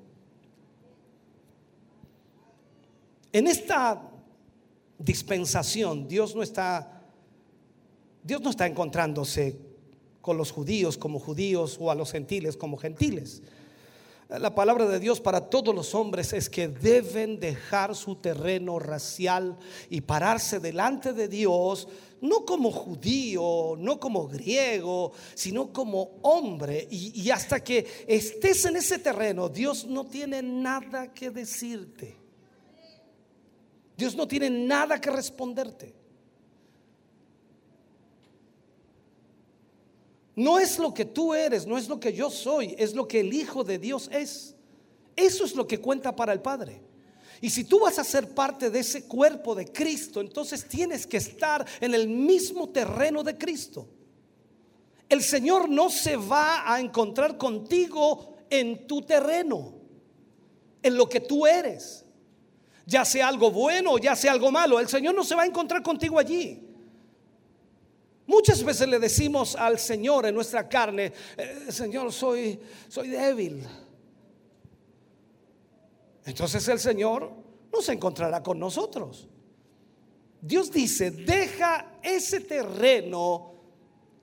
En esta dispensación Dios no está Dios no está encontrándose con los judíos como judíos o a los gentiles como gentiles. La palabra de Dios para todos los hombres es que deben dejar su terreno racial y pararse delante de Dios, no como judío, no como griego, sino como hombre. Y, hasta que estés en ese terreno, Dios no tiene nada que decirte. Dios no tiene nada que responderte. No es lo que tú eres, no es lo que yo soy, es lo que el Hijo de Dios es. Eso es lo que cuenta para el Padre. Y si tú vas a ser parte de ese cuerpo de Cristo, entonces tienes que estar en el mismo terreno de Cristo. El Señor no se va a encontrar contigo en tu terreno, en lo que tú eres. Ya sea algo bueno o ya sea algo malo, el Señor no se va a encontrar contigo allí. Muchas veces le decimos al Señor en nuestra carne, eh, Señor, soy, soy débil. Entonces el Señor no se encontrará con nosotros. Dios dice, deja ese terreno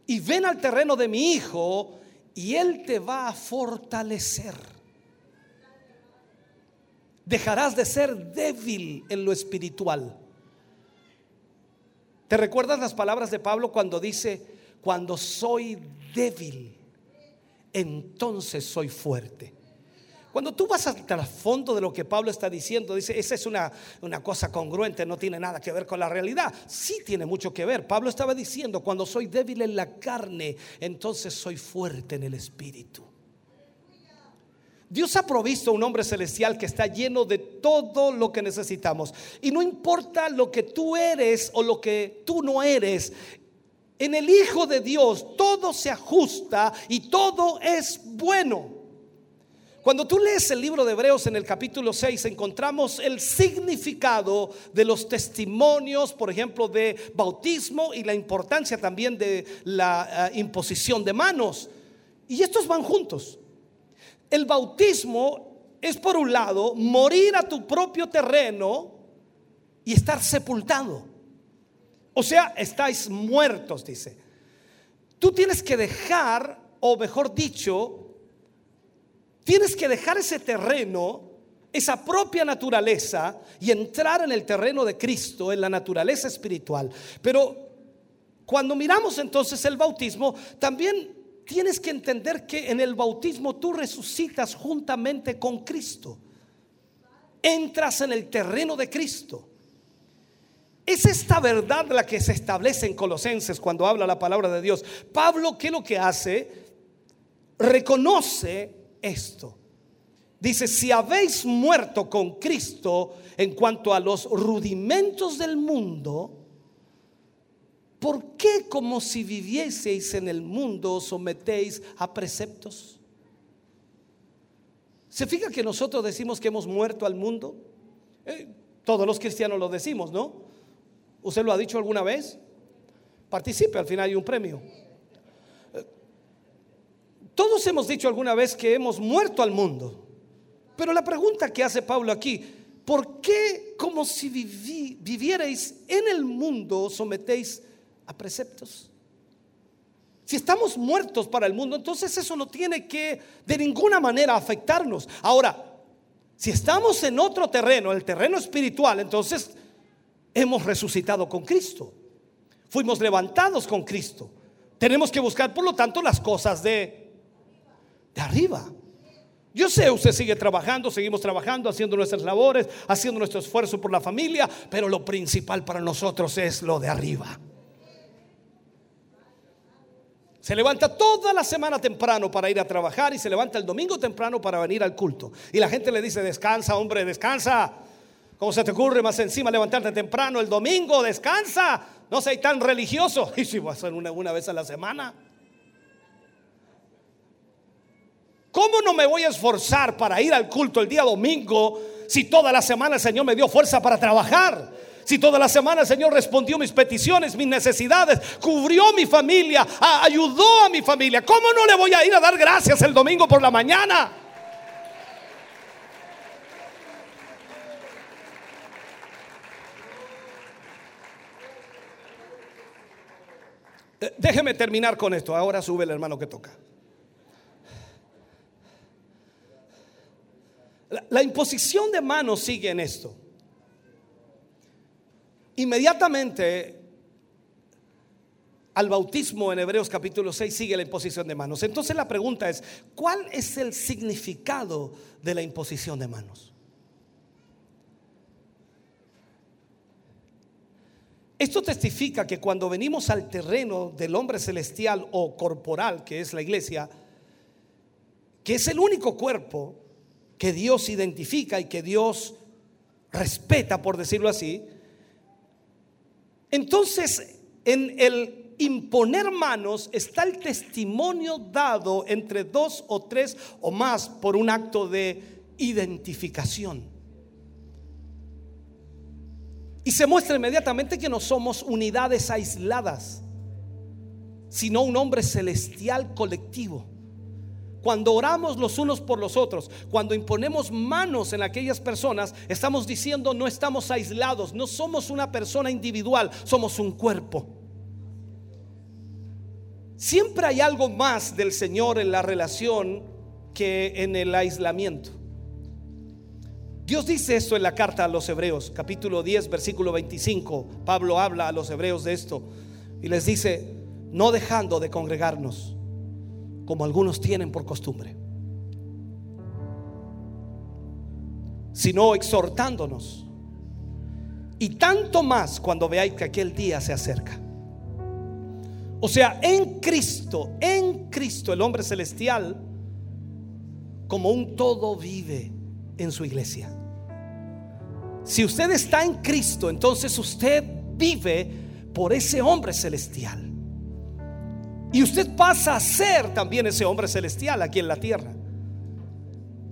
y ven al terreno de mi hijo y él te va a fortalecer. Dejarás de ser débil en lo espiritual. ¿Te recuerdas las palabras de Pablo cuando dice, cuando soy débil, entonces soy fuerte? Cuando tú vas hasta el fondo de lo que Pablo está diciendo, dice, esa es una, una, cosa congruente, no tiene nada que ver con la realidad. Sí tiene mucho que ver. Pablo estaba diciendo, cuando soy débil en la carne, entonces soy fuerte en el espíritu. Dios ha provisto un hombre celestial que está lleno de todo lo que necesitamos. Y no importa lo que tú eres o lo que tú no eres, en el Hijo de Dios todo se ajusta y todo es bueno. Cuando tú lees el libro de Hebreos en el capítulo 6 encontramos el significado de los testimonios, por ejemplo, de bautismo y la importancia también de la eh, imposición de manos. Y estos van juntos. El bautismo es por un lado morir a tu propio terreno y estar sepultado. O sea, estáis muertos, dice. Tú tienes que dejar, o mejor dicho, Tienes que dejar ese terreno, esa propia naturaleza y entrar en el terreno de Cristo, en la naturaleza espiritual. Pero cuando miramos entonces el bautismo, también tienes que entender que en el bautismo tú resucitas juntamente con Cristo. Entras en el terreno de Cristo. Es esta verdad la que se establece en Colosenses cuando habla la palabra de Dios. Pablo, ¿qué es lo que hace? Reconoce esto. Dice, si habéis muerto con Cristo en cuanto a los rudimentos del mundo, ¿por qué como si vivieseis en el mundo os sometéis a preceptos? ¿Se fija que nosotros decimos que hemos muerto al mundo? Eh, todos los cristianos lo decimos, ¿no? ¿Usted lo ha dicho alguna vez? Participe, al final hay un premio. Todos hemos dicho alguna vez que hemos muerto al mundo. Pero la pregunta que hace Pablo aquí, ¿por qué como si vivierais en el mundo sometéis a preceptos? Si estamos muertos para el mundo, entonces eso no tiene que de ninguna manera afectarnos. Ahora, si estamos en otro terreno, el terreno espiritual, entonces hemos resucitado con Cristo. Fuimos levantados con Cristo. Tenemos que buscar, por lo tanto, las cosas de de arriba. Yo sé, usted sigue trabajando, seguimos trabajando, haciendo nuestras labores, haciendo nuestro esfuerzo por la familia, pero lo principal para nosotros es lo de arriba. Se levanta toda la semana temprano para ir a trabajar y se levanta el domingo temprano para venir al culto. Y la gente le dice, descansa, hombre, descansa. ¿Cómo se te ocurre más encima levantarte temprano el domingo? Descansa. No seas tan religioso. Y si va a ser una, una vez a la semana. ¿Cómo no me voy a esforzar para ir al culto el día domingo si toda la semana el Señor me dio fuerza para trabajar? Si toda la semana el Señor respondió mis peticiones, mis necesidades, cubrió mi familia, ayudó a mi familia. ¿Cómo no le voy a ir a dar gracias el domingo por la mañana? Eh, déjeme terminar con esto. Ahora sube el hermano que toca. La, imposición de manos sigue en esto. Inmediatamente al bautismo en Hebreos capítulo 6 sigue la imposición de manos. Entonces la pregunta es, ¿cuál es el significado de la imposición de manos? Esto testifica que cuando venimos al terreno del hombre celestial o corporal, que es la iglesia, que es el único cuerpo que Dios identifica y que Dios respeta, por decirlo así, entonces en el imponer manos está el testimonio dado entre dos o tres o más por un acto de identificación. Y se muestra inmediatamente que no somos unidades aisladas, sino un hombre celestial colectivo. Cuando oramos los unos por los otros, cuando imponemos manos en aquellas personas, estamos diciendo no estamos aislados, no somos una persona individual, somos un cuerpo. Siempre hay algo más del Señor en la relación que en el aislamiento. Dios dice esto en la carta a los Hebreos, capítulo 10, versículo 25. Pablo habla a los Hebreos de esto y les dice, no dejando de congregarnos como algunos tienen por costumbre, sino exhortándonos. Y tanto más cuando veáis que aquel día se acerca. O sea, en Cristo, en Cristo, el hombre celestial como un todo vive en su iglesia. Si usted está en Cristo, entonces usted vive por ese hombre celestial. Y usted pasa a ser también ese hombre celestial aquí en la tierra.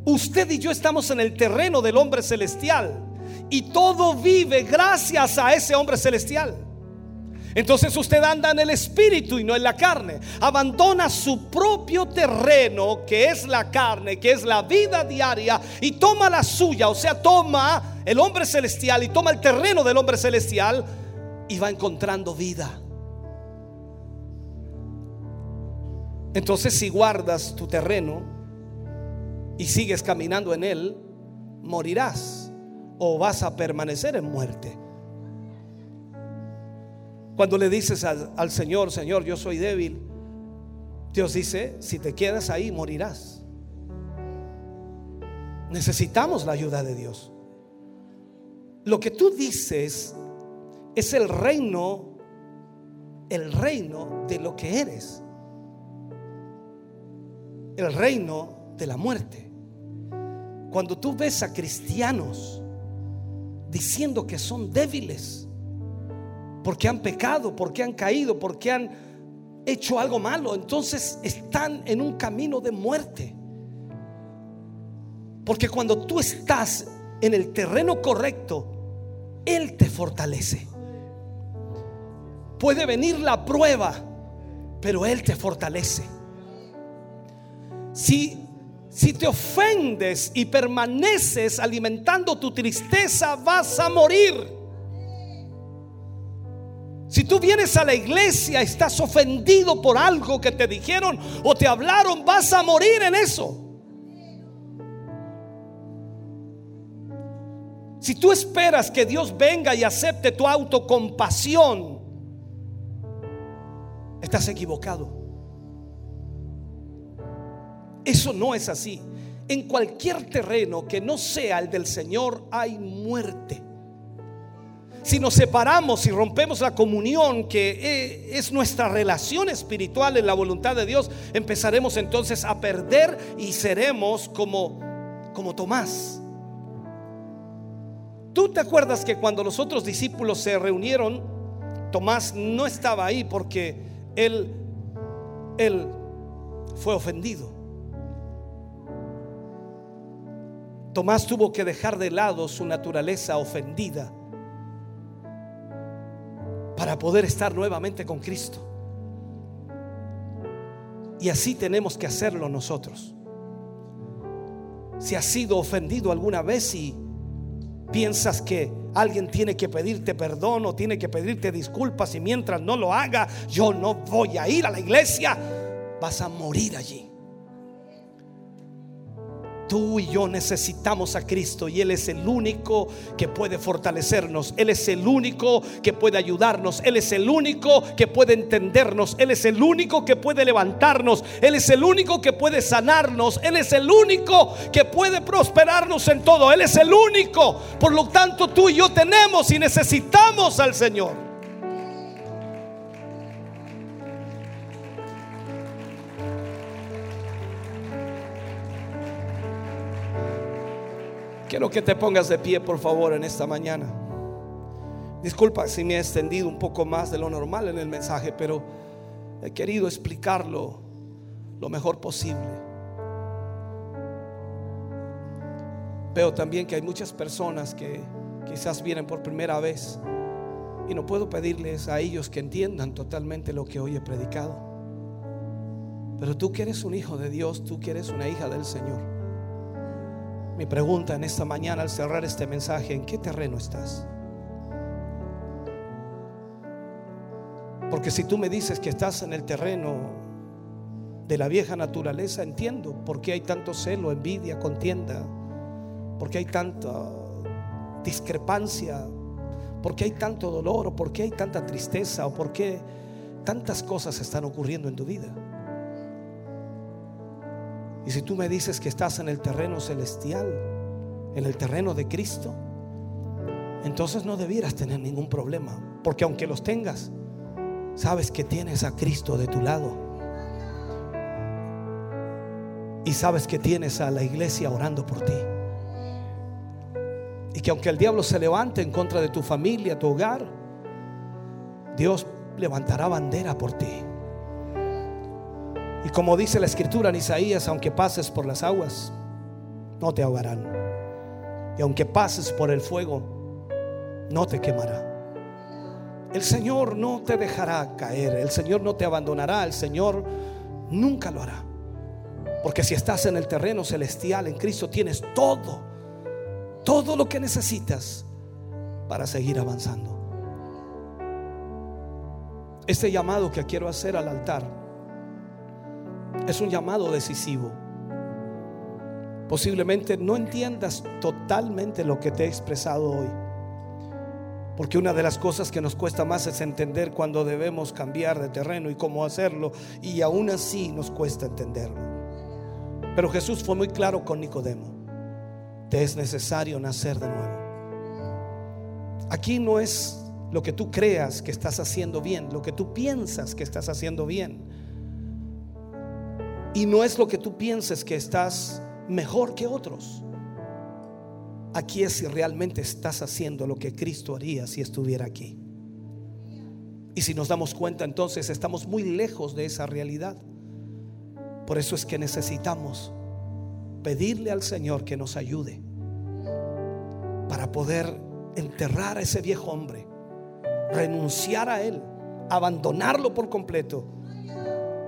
Usted y yo estamos en el terreno del hombre celestial. Y todo vive gracias a ese hombre celestial. Entonces usted anda en el espíritu y no en la carne. Abandona su propio terreno, que es la carne, que es la vida diaria, y toma la suya. O sea, toma el hombre celestial y toma el terreno del hombre celestial y va encontrando vida. Entonces si guardas tu terreno y sigues caminando en él, morirás o vas a permanecer en muerte. Cuando le dices al, al, Señor, Señor, yo soy débil, Dios dice, si te quedas ahí, morirás. Necesitamos la ayuda de Dios. Lo que tú dices es el reino, el reino de lo que eres. El reino de la muerte. Cuando tú ves a cristianos diciendo que son débiles, porque han pecado, porque han caído, porque han hecho algo malo, entonces están en un camino de muerte. Porque cuando tú estás en el terreno correcto, Él te fortalece. Puede venir la prueba, pero Él te fortalece. Si, si te ofendes y permaneces alimentando tu tristeza, vas a morir. Si tú vienes a la iglesia, estás ofendido por algo que te dijeron o te hablaron, vas a morir en eso. Si tú esperas que Dios venga y acepte tu autocompasión, estás equivocado. Eso no es así. En cualquier terreno que no sea el del Señor hay muerte. Si nos separamos y rompemos la comunión que eh, es nuestra relación espiritual en la voluntad de Dios, empezaremos entonces a perder y seremos como como Tomás. ¿Tú te acuerdas que cuando los otros discípulos se reunieron, Tomás no estaba ahí porque él él fue ofendido? Tomás tuvo que dejar de lado su naturaleza ofendida para poder estar nuevamente con Cristo. Y así tenemos que hacerlo nosotros. Si has sido ofendido alguna vez y piensas que alguien tiene que pedirte perdón o tiene que pedirte disculpas y mientras no lo haga, yo no voy a ir a la iglesia, vas a morir allí. Tú y yo necesitamos a Cristo y Él es el único que puede fortalecernos. Él es el único que puede ayudarnos. Él es el único que puede entendernos. Él es el único que puede levantarnos. Él es el único que puede sanarnos. Él es el único que puede prosperarnos en todo. Él es el único. Por lo tanto, tú y yo tenemos y necesitamos al Señor. Quiero que te pongas de pie, por favor, en esta mañana. Disculpa si me he extendido un poco más de lo normal en el mensaje, pero he querido explicarlo lo mejor posible. Veo también que hay muchas personas que quizás vienen por primera vez y no puedo pedirles a ellos que entiendan totalmente lo que hoy he predicado. Pero tú que eres un hijo de Dios, tú que eres una hija del Señor. Mi pregunta en esta mañana al cerrar este mensaje, ¿en qué terreno estás? Porque si tú me dices que estás en el terreno de la vieja naturaleza, entiendo por qué hay tanto celo, envidia, contienda, por qué hay tanta discrepancia, por qué hay tanto dolor, o por qué hay tanta tristeza, o por qué tantas cosas están ocurriendo en tu vida. Y si tú me dices que estás en el terreno celestial, en el terreno de Cristo, entonces no debieras tener ningún problema. Porque aunque los tengas, sabes que tienes a Cristo de tu lado. Y sabes que tienes a la iglesia orando por ti. Y que aunque el diablo se levante en contra de tu familia, tu hogar, Dios levantará bandera por ti. Y como dice la escritura en Isaías, aunque pases por las aguas, no te ahogarán. Y aunque pases por el fuego, no te quemará. El Señor no te dejará caer, el Señor no te abandonará, el Señor nunca lo hará. Porque si estás en el terreno celestial, en Cristo, tienes todo, todo lo que necesitas para seguir avanzando. Este llamado que quiero hacer al altar es un llamado decisivo. Posiblemente no entiendas totalmente lo que te he expresado hoy. Porque una de las cosas que nos cuesta más es entender cuando debemos cambiar de terreno y cómo hacerlo. Y aún así nos cuesta entenderlo. Pero Jesús fue muy claro con Nicodemo. Te es necesario nacer de nuevo. Aquí no es lo que tú creas que estás haciendo bien, lo que tú piensas que estás haciendo bien. Y no es lo que tú pienses que estás mejor que otros. Aquí es si realmente estás haciendo lo que Cristo haría si estuviera aquí. Y si nos damos cuenta entonces estamos muy lejos de esa realidad. Por eso es que necesitamos pedirle al Señor que nos ayude para poder enterrar a ese viejo hombre, renunciar a él, abandonarlo por completo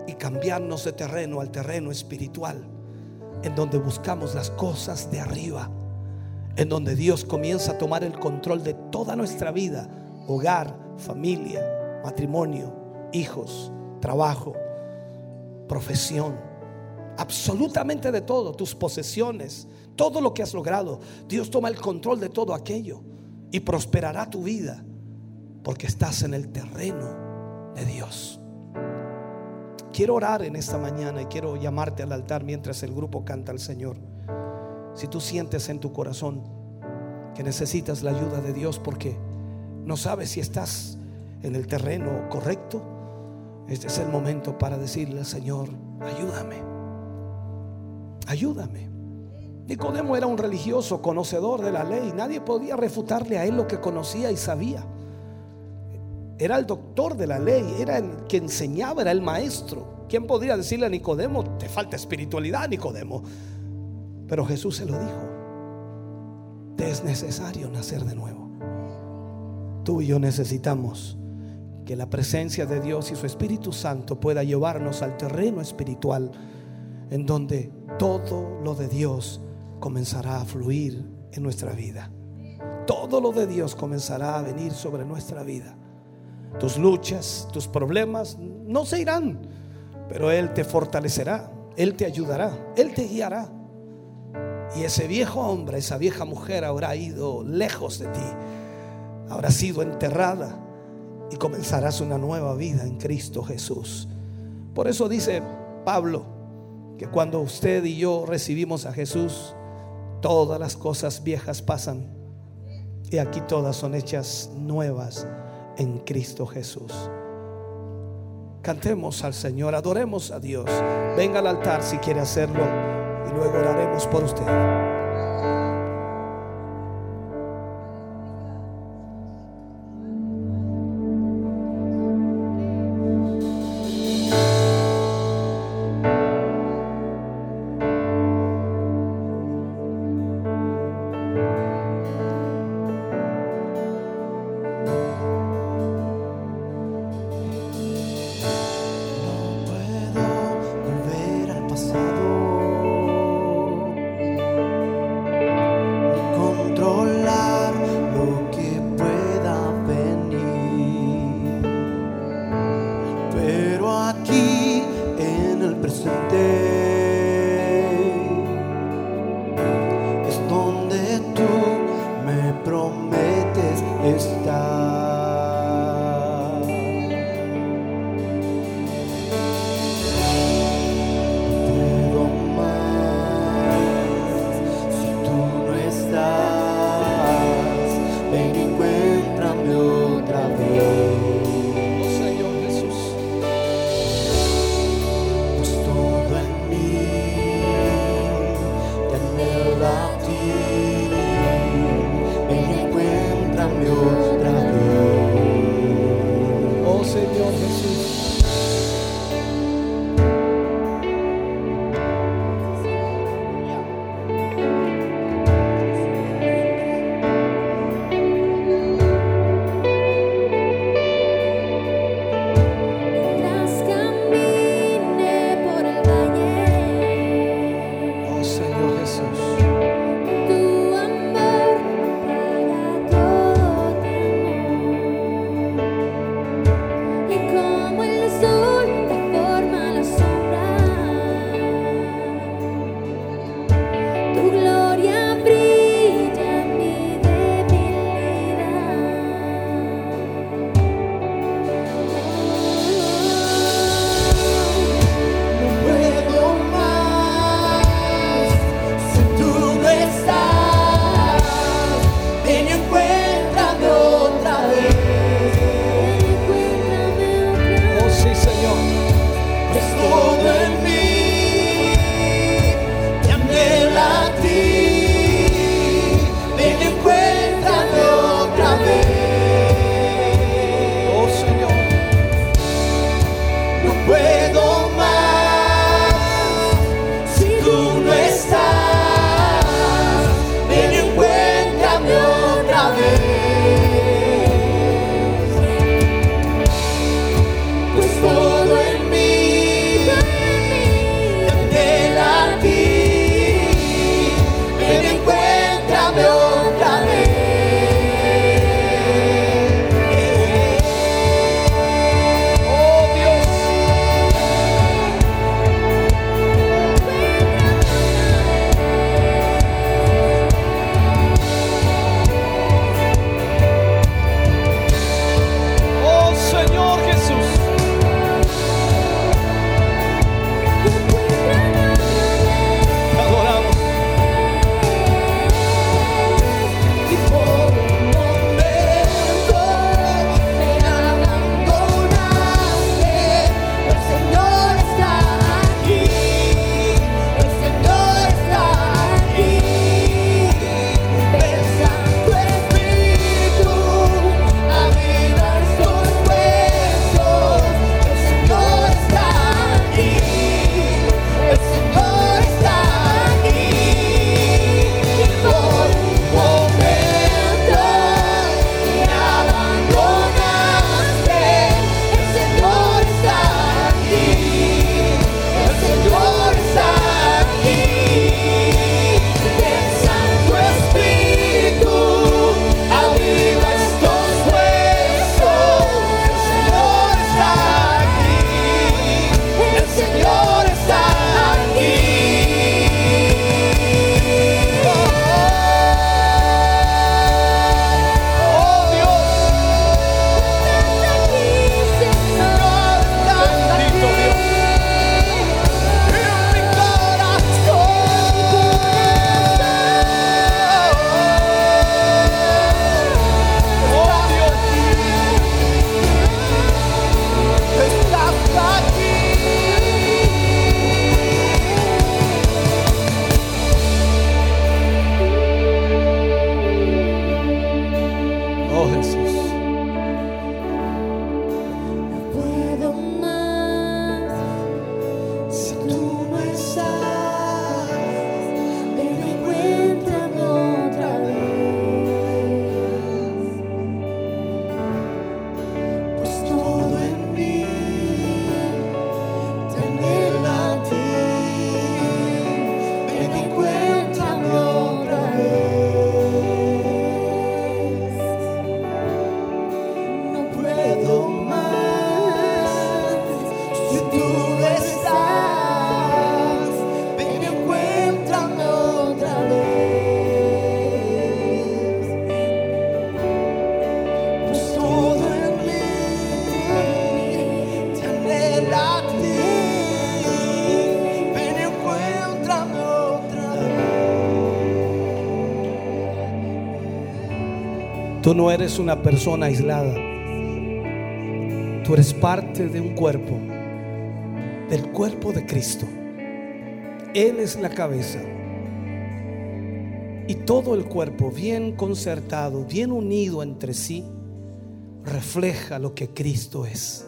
y cambiarnos de terreno al terreno espiritual, en donde buscamos las cosas de arriba en donde Dios comienza a tomar el control de toda nuestra vida, hogar, familia, matrimonio, hijos, trabajo, profesión, absolutamente de todo, tus posesiones, todo lo que has logrado. Dios toma el control de todo aquello y prosperará tu vida porque estás en el terreno de Dios. Quiero orar en esta mañana y quiero llamarte al altar mientras el grupo canta al Señor. Si tú sientes en tu corazón que necesitas la ayuda de Dios porque no sabes si estás en el terreno correcto, este es el momento para decirle al Señor, ayúdame, ayúdame. Nicodemo era un religioso conocedor de la ley, nadie podía refutarle a él lo que conocía y sabía. Era el doctor de la ley, era el que enseñaba, era el maestro. ¿Quién podría decirle a Nicodemo, te falta espiritualidad, Nicodemo? Pero Jesús se lo dijo. Te es necesario nacer de nuevo. Tú y yo necesitamos que la presencia de Dios y su Espíritu Santo pueda llevarnos al terreno espiritual en donde todo lo de Dios comenzará a fluir en nuestra vida. Todo lo de Dios comenzará a venir sobre nuestra vida. Tus luchas, tus problemas no se irán, pero Él te fortalecerá, Él te ayudará, Él te guiará. Y ese viejo hombre, esa vieja mujer habrá ido lejos de ti, habrá sido enterrada y comenzarás una nueva vida en Cristo Jesús. Por eso dice Pablo que cuando usted y yo recibimos a Jesús, todas las cosas viejas pasan y aquí todas son hechas nuevas en Cristo Jesús. Cantemos al Señor, adoremos a Dios. Venga al altar si quiere hacerlo y luego oraremos por usted. Tú no eres una persona aislada. Tú eres parte de un cuerpo, del cuerpo de Cristo. Él es la cabeza. Y todo el cuerpo, bien concertado, bien unido entre sí, refleja lo que Cristo es.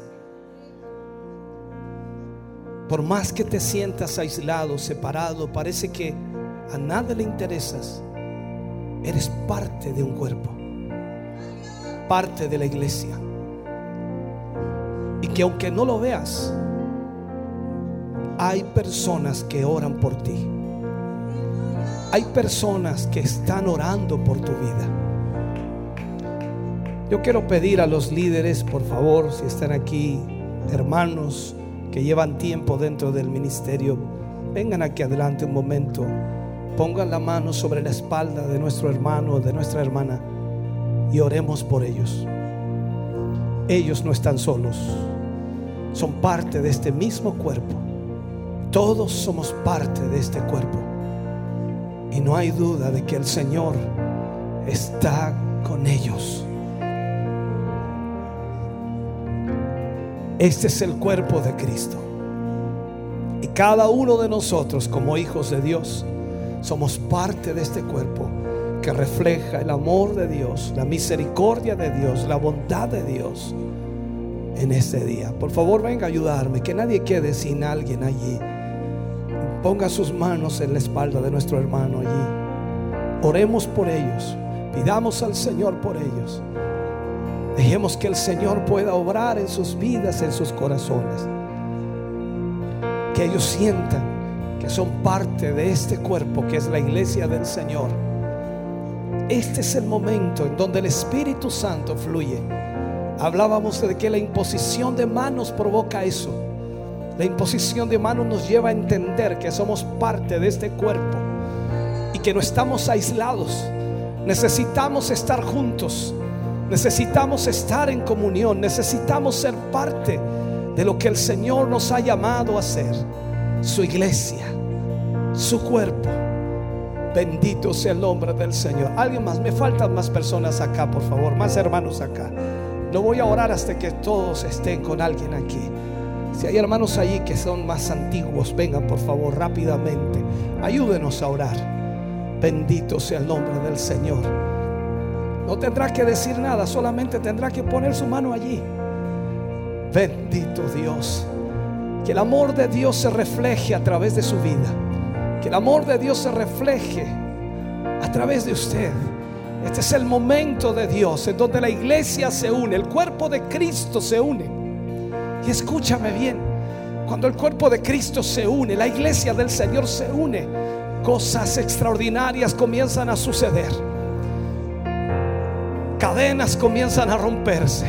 Por más que te sientas aislado, separado, parece que a nada le interesas, eres parte de un cuerpo parte de la iglesia. Y que aunque no lo veas, hay personas que oran por ti. Hay personas que están orando por tu vida. Yo quiero pedir a los líderes, por favor, si están aquí, hermanos que llevan tiempo dentro del ministerio, vengan aquí adelante un momento. Pongan la mano sobre la espalda de nuestro hermano o de nuestra hermana y oremos por ellos. Ellos no están solos, son parte de este mismo cuerpo. Todos somos parte de este cuerpo. Y no hay duda de que el Señor está con ellos. Este es el cuerpo de Cristo. Y cada uno de nosotros como hijos de Dios somos parte de este cuerpo que refleja el amor de Dios, la misericordia de Dios, la bondad de Dios en este día. Por favor, venga a ayudarme, que nadie quede sin alguien allí. Ponga sus manos en la espalda de nuestro hermano allí. Oremos por ellos. Pidamos al Señor por ellos. Dejemos que el Señor pueda obrar en sus vidas, en sus corazones. Que ellos sientan que son parte de este cuerpo que es la iglesia del Señor. Este es el momento en donde el Espíritu Santo fluye. Hablábamos de que la imposición de manos provoca eso. La imposición de manos nos lleva a entender que somos parte de este cuerpo y que no estamos aislados. Necesitamos estar juntos. Necesitamos estar en comunión. Necesitamos ser parte de lo que el Señor nos ha llamado a hacer. Su iglesia, su cuerpo. Bendito sea el nombre del Señor. Alguien más, me faltan más personas acá, por favor, más hermanos acá. No voy a orar hasta que todos estén con alguien aquí. Si hay hermanos allí que son más antiguos, vengan por favor rápidamente. Ayúdenos a orar. Bendito sea el nombre del Señor. No tendrá que decir nada, solamente tendrá que poner su mano allí. Bendito Dios. Que el amor de Dios se refleje a través de su vida. Que el amor de Dios se refleje a través de usted. Este es el momento de Dios en donde la iglesia se une, el cuerpo de Cristo se une. Y escúchame bien, cuando el cuerpo de Cristo se une, la iglesia del Señor se une, cosas extraordinarias comienzan a suceder. Cadenas comienzan a romperse,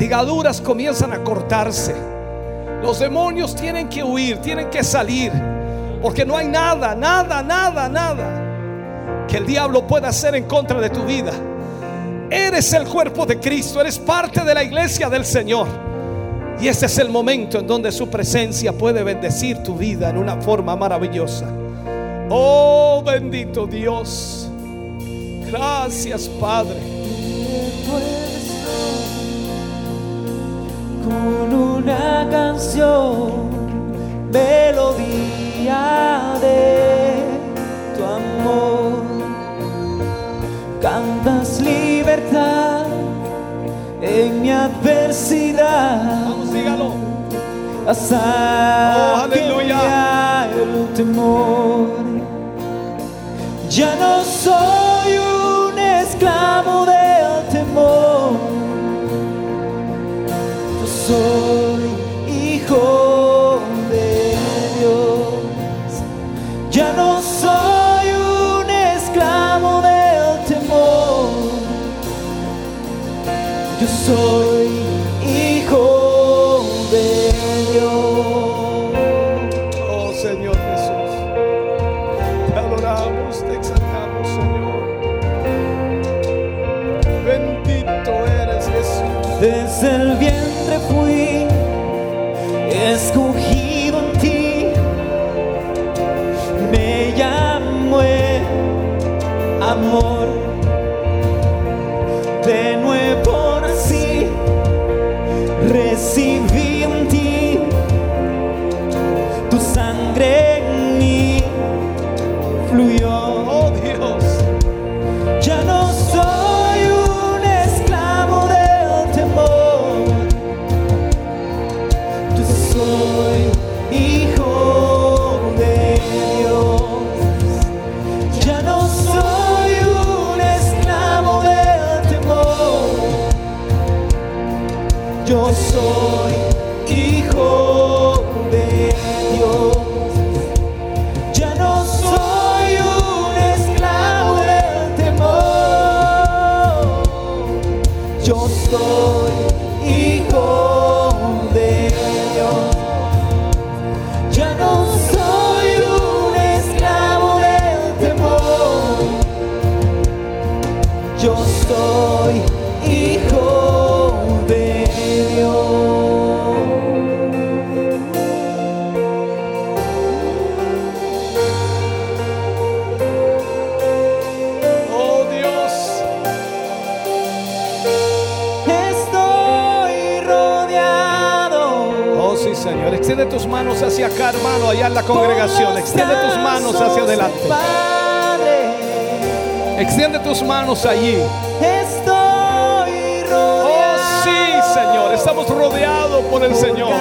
ligaduras comienzan a cortarse. Los demonios tienen que huir, tienen que salir, porque no hay nada, nada, nada, nada que el diablo pueda hacer en contra de tu vida. Eres el cuerpo de Cristo, eres parte de la iglesia del Señor. Y este es el momento en donde su presencia puede bendecir tu vida en una forma maravillosa. Oh bendito Dios. Gracias Padre. con una canción, melodía de tu amor. Cantas libertad en mi adversidad. Vamos, dígalo. Hasta Oh, aleluya. el temor. Ya no soy un esclavo del temor. Yo soy hijo soul. Tus manos hacia acá, hermano, allá en la congregación. Extiende tus manos hacia adelante. Extiende tus manos allí. Estoy rodeado. Oh, sí, Señor. Estamos rodeados por el Señor.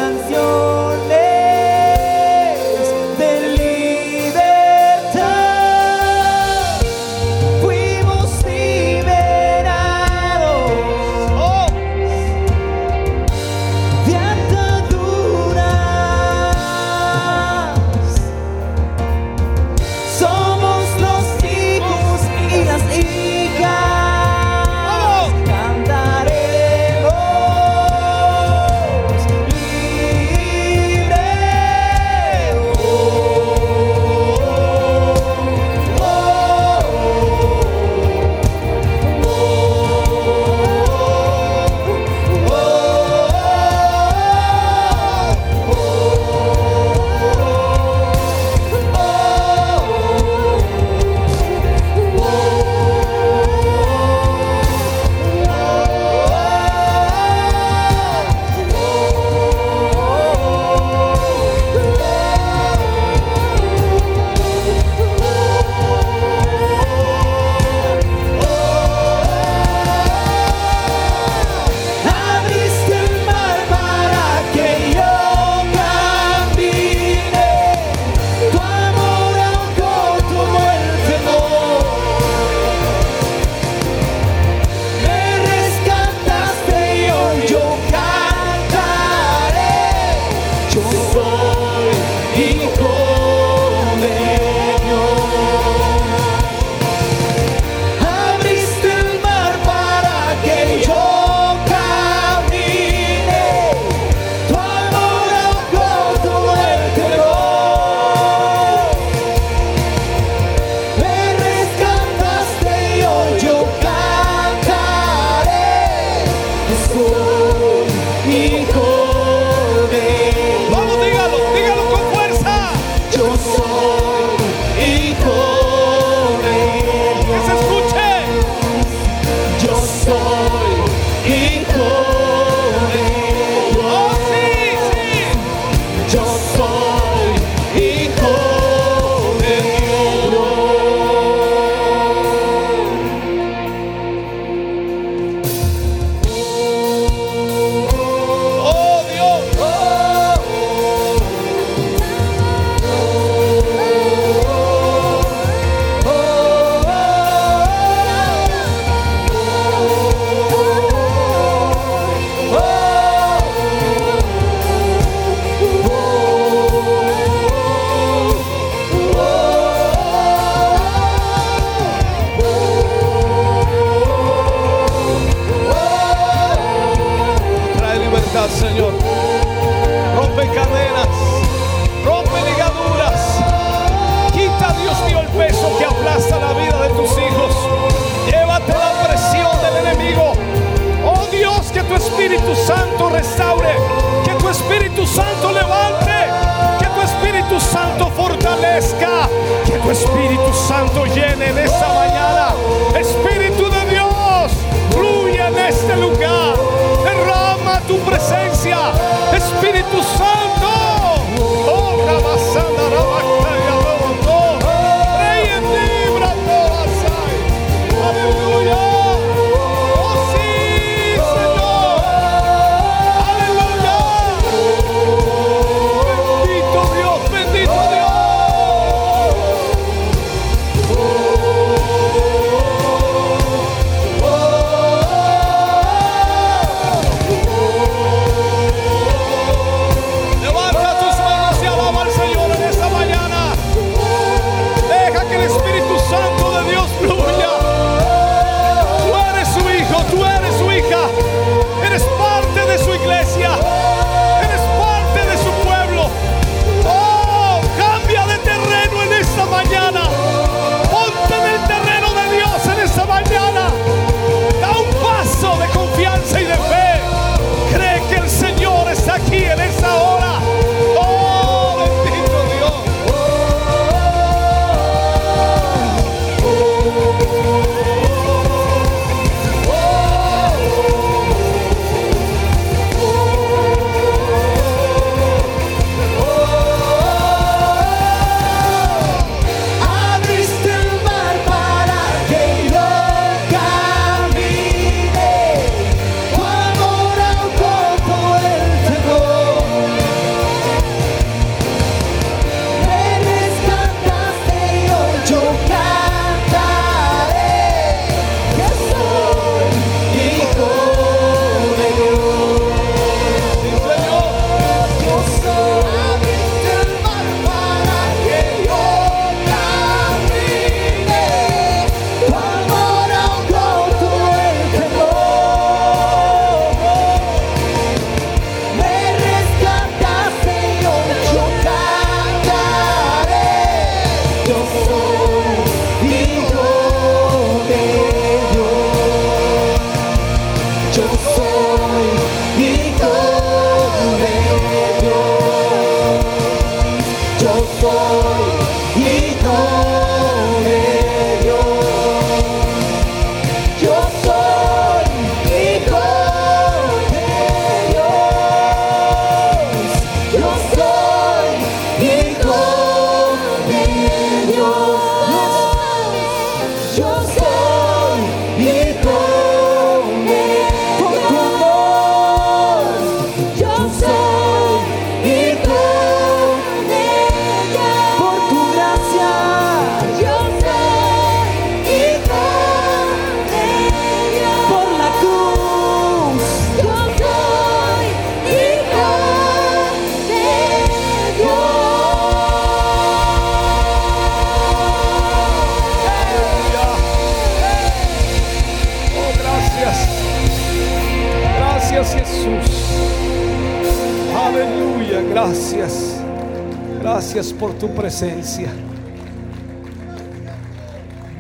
presencia.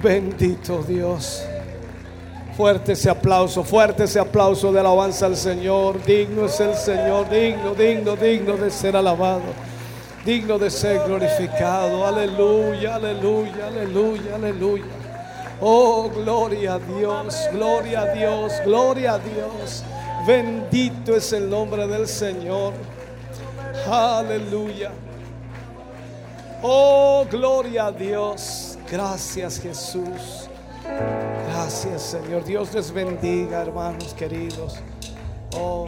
Bendito Dios. Fuerte ese aplauso, fuerte ese aplauso de alabanza al Señor. Digno es el Señor, digno, digno, digno de ser alabado, digno de ser glorificado. Aleluya, aleluya, aleluya, aleluya. Oh, gloria a Dios, gloria a Dios, gloria a Dios. Bendito es el nombre del Señor. Aleluya. Oh, gloria a Dios. Gracias Jesús. Gracias Señor. Dios les bendiga, hermanos queridos. Oh.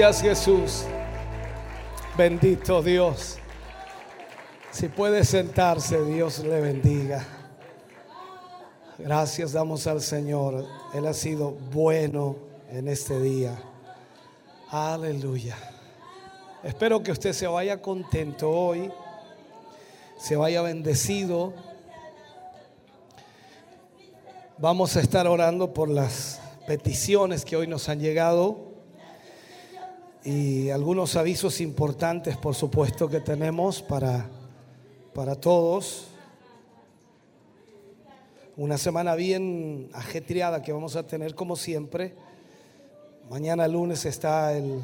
Gracias Jesús. Bendito Dios. Si puede sentarse, Dios le bendiga. Gracias damos al Señor. Él ha sido bueno en este día. Aleluya. Espero que usted se vaya contento hoy, se vaya bendecido. Vamos a estar orando por las peticiones que hoy nos han llegado y algunos avisos importantes, por supuesto, que tenemos para, para todos. Una semana bien ajetreada que vamos a tener como siempre. Mañana lunes está el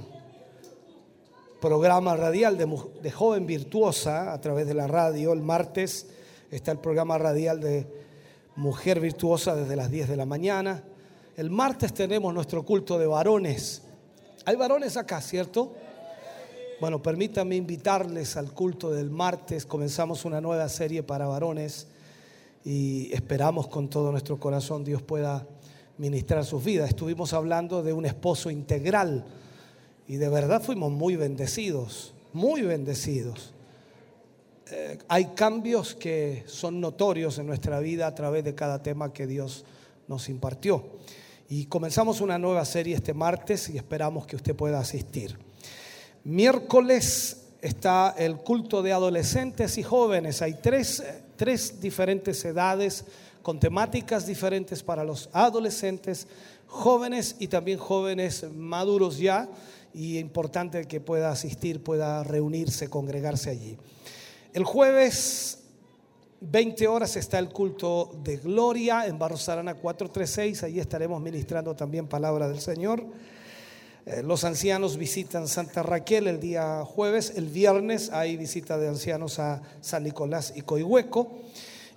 programa radial de, de Joven Virtuosa a través de la radio. El martes está el programa radial de Mujer Virtuosa desde las 10 de la mañana. El martes tenemos nuestro culto de varones. Hay varones acá, ¿cierto? Bueno, permítanme invitarles al culto del martes. Comenzamos una nueva serie para varones y esperamos con todo nuestro corazón Dios pueda ministrar sus vidas. Estuvimos hablando de un esposo integral y de verdad fuimos muy bendecidos, muy bendecidos. Eh, hay cambios que son notorios en nuestra vida a través de cada tema que Dios nos impartió. Y comenzamos una nueva serie este martes y esperamos que usted pueda asistir. Miércoles está el culto de adolescentes y jóvenes. Hay tres, tres diferentes edades con temáticas diferentes para los adolescentes, jóvenes y también jóvenes maduros ya. Y importante que pueda asistir, pueda reunirse, congregarse allí. El jueves 20 horas está el culto de gloria en Barros Arana 436. Allí estaremos ministrando también palabra del Señor. Eh, Los ancianos visitan Santa Raquel el día jueves. El viernes hay visita de ancianos a San Nicolás y Coihueco.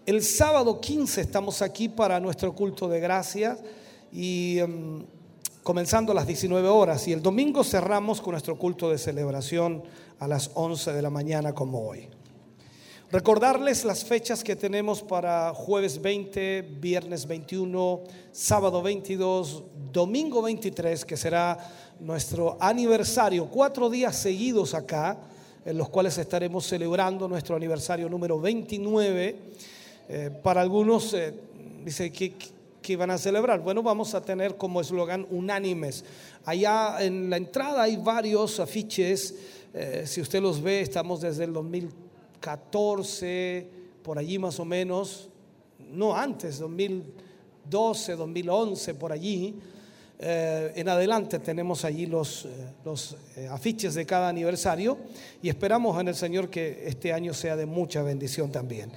El sábado 15 estamos aquí para nuestro culto de gracia y em, comenzando a las 19 horas. Y el domingo cerramos con nuestro culto de celebración a las 11 de la mañana como hoy. Recordarles las fechas que tenemos para jueves 20, viernes 21, sábado 22, domingo 23, que será nuestro aniversario, cuatro días seguidos acá, en los cuales estaremos celebrando nuestro aniversario número 29. Eh, para algunos, eh, dice que, van a celebrar. Bueno, vamos a tener como eslogan unánimes. Allá en la entrada hay varios afiches. eh, si usted los ve, estamos desde el 2014, por allí más o menos. No antes, 2012, 2011, por allí. Eh, en adelante tenemos allí los, eh, los eh, afiches de cada aniversario y esperamos en el Señor que este año sea de mucha bendición también.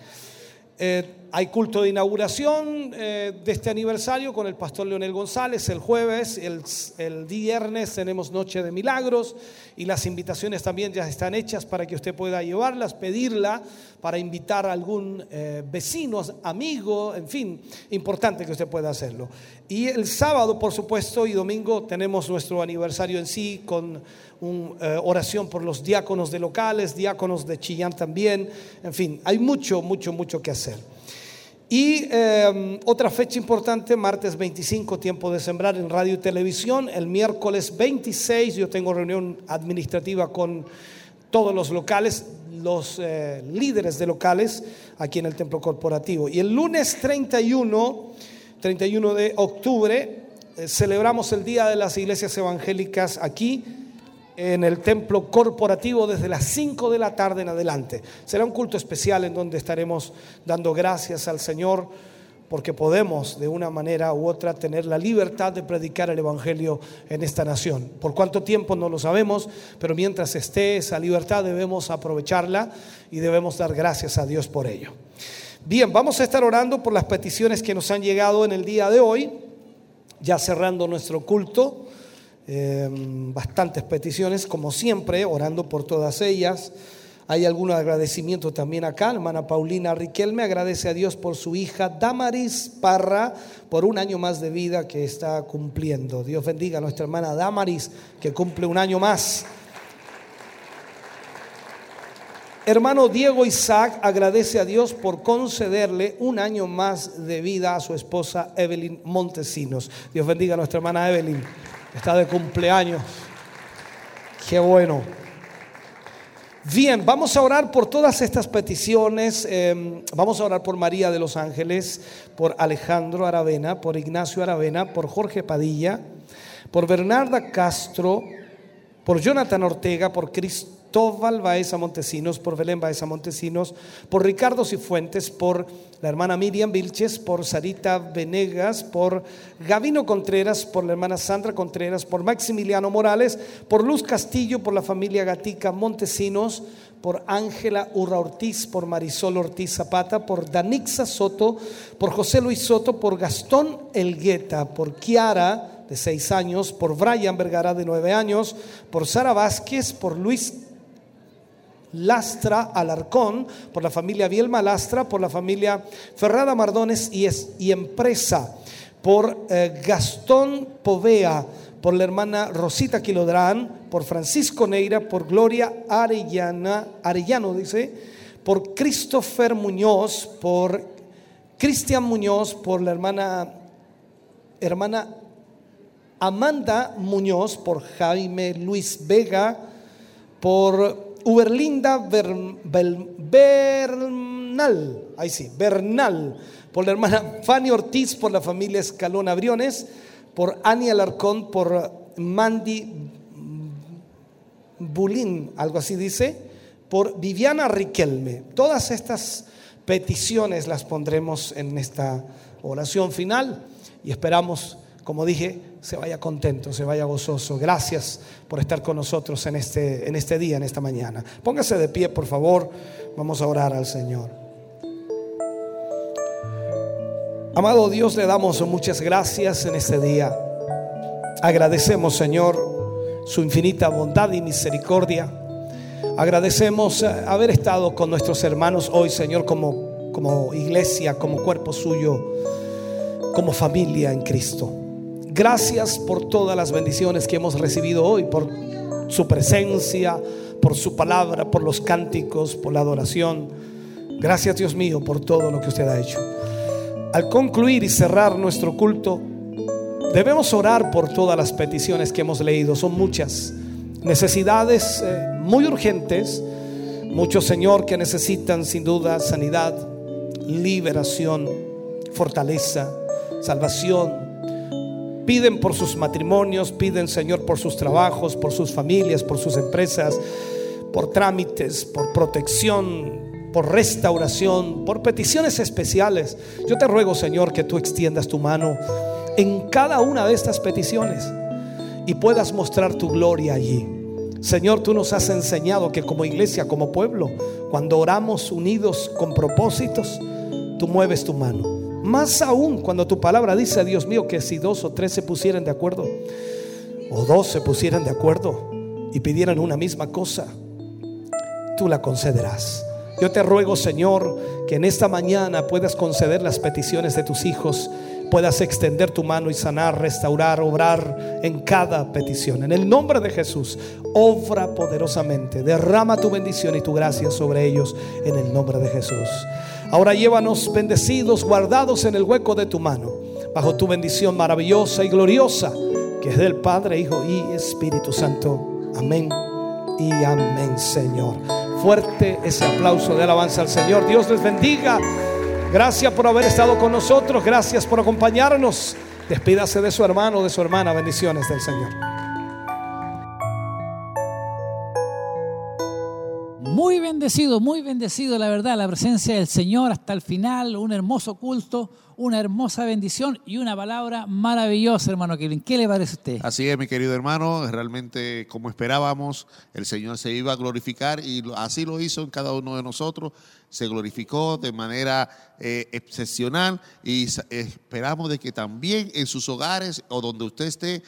Hay culto de inauguración eh, de este aniversario con el pastor Leonel González el jueves, el, el viernes tenemos Noche de Milagros y las invitaciones también ya están hechas para que usted pueda llevarlas, pedirla para invitar a algún eh, vecino, amigo, en fin, importante que usted pueda hacerlo. Y el sábado, por supuesto, y domingo tenemos nuestro aniversario en sí con una oración por los diáconos de locales, diáconos de Chillán también, en fin, hay mucho, mucho, mucho que hacer. Y eh, otra fecha importante, martes 25, tiempo de sembrar en radio y televisión. El miércoles 26 yo tengo reunión administrativa con todos los locales, los eh, líderes de locales aquí en el templo corporativo. Y el lunes 31, 31 de octubre, eh, celebramos el Día de las Iglesias Evangélicas aquí en el templo corporativo desde las 5 de la tarde en adelante. Será un culto especial en donde estaremos dando gracias al Señor porque podemos de una manera u otra tener la libertad de predicar el Evangelio en esta nación. Por cuánto tiempo no lo sabemos, pero mientras esté esa libertad debemos aprovecharla y debemos dar gracias a Dios por ello. Bien, vamos a estar orando por las peticiones que nos han llegado en el día de hoy, ya cerrando nuestro culto. Eh, bastantes peticiones, como siempre, orando por todas ellas. Hay algún agradecimiento también acá. Hermana Paulina Riquelme agradece a Dios por su hija Damaris Parra por un año más de vida que está cumpliendo. Dios bendiga a nuestra hermana Damaris que cumple un año más. Hermano Diego Isaac agradece a Dios por concederle un año más de vida a su esposa Evelyn Montesinos. Dios bendiga a nuestra hermana Evelyn. Está de cumpleaños. Qué bueno. Bien, vamos a orar por todas estas peticiones. Eh, vamos a orar por María de los Ángeles, por Alejandro Aravena, por Ignacio Aravena, por Jorge Padilla, por Bernarda Castro, por Jonathan Ortega, por Cristóbal Baeza Montesinos, por Belén Baeza Montesinos, por Ricardo Cifuentes, por la hermana Miriam Vilches, por Sarita Venegas, por Gavino Contreras, por la hermana Sandra Contreras, por Maximiliano Morales, por Luz Castillo, por la familia Gatica Montesinos, por Ángela Urra Ortiz, por Marisol Ortiz Zapata, por Danixa Soto, por José Luis Soto, por Gastón Elgueta, por Kiara de seis años, por Brian Vergara de nueve años, por Sara Vázquez, por Luis Lastra Alarcón, por la familia Bielma Lastra, por la familia Ferrada Mardones y, es, y empresa, por eh, Gastón Povea, por la hermana Rosita Quilodrán, por Francisco Neira, por Gloria Arellana, Arellano, dice, por Christopher Muñoz, por Cristian Muñoz, por la hermana, hermana Amanda Muñoz, por Jaime Luis Vega, por Uberlinda Bernal, ahí sí, Bernal, por la hermana Fanny Ortiz, por la familia Escalón Abriones, por Ani Alarcón, por Mandy Bulín, algo así dice, por Viviana Riquelme. Todas estas peticiones las pondremos en esta oración final y esperamos, como dije, se vaya contento, se vaya gozoso. Gracias por estar con nosotros en este, en este día, en esta mañana. Póngase de pie, por favor. Vamos a orar al Señor. Amado Dios, le damos muchas gracias en este día. Agradecemos, Señor, su infinita bondad y misericordia. Agradecemos eh, haber estado con nuestros hermanos hoy, Señor, como, como iglesia, como cuerpo suyo, como familia en Cristo. Gracias por todas las bendiciones que hemos recibido hoy, por su presencia, por su palabra, por los cánticos, por la adoración. Gracias, Dios mío, por todo lo que usted ha hecho. Al concluir y cerrar nuestro culto, debemos orar por todas las peticiones que hemos leído. Son muchas necesidades eh, muy urgentes. Muchos, Señor, que necesitan sin duda sanidad, liberación, fortaleza, salvación. Piden por sus matrimonios, piden, Señor, por sus trabajos, por sus familias, por sus empresas, por trámites, por protección, por restauración, por peticiones especiales. Yo te ruego, Señor, que tú extiendas tu mano en cada una de estas peticiones y puedas mostrar tu gloria allí. Señor, tú nos has enseñado que como iglesia, como pueblo, cuando oramos unidos con propósitos, tú mueves tu mano. Más aún cuando tu palabra dice, Dios mío, que si dos o tres se pusieran de acuerdo, o dos se pusieran de acuerdo y pidieran una misma cosa, tú la concederás. Yo te ruego, Señor, que en esta mañana puedas conceder las peticiones de tus hijos, puedas extender tu mano y sanar, restaurar, obrar en cada petición. En el nombre de Jesús, obra poderosamente, derrama tu bendición y tu gracia sobre ellos en el nombre de Jesús. Ahora llévanos bendecidos, guardados en el hueco de tu mano, bajo tu bendición maravillosa y gloriosa, que es del Padre, Hijo y Espíritu Santo. Amén y amén, Señor. Fuerte ese aplauso de alabanza al Señor. Dios les bendiga. Gracias por haber estado con nosotros. Gracias por acompañarnos. Despídase de su hermano, de su hermana. Bendiciones del Señor. Muy bendecido, muy bendecido, la verdad, la presencia del Señor hasta el final, un hermoso culto, una hermosa bendición y una palabra maravillosa, hermano Kevin. ¿Qué le parece a usted? Así es, mi querido hermano, realmente como esperábamos, el Señor se iba a glorificar y así lo hizo en cada uno de nosotros, se glorificó de manera eh, excepcional y esperamos de que también en sus hogares o donde usted esté,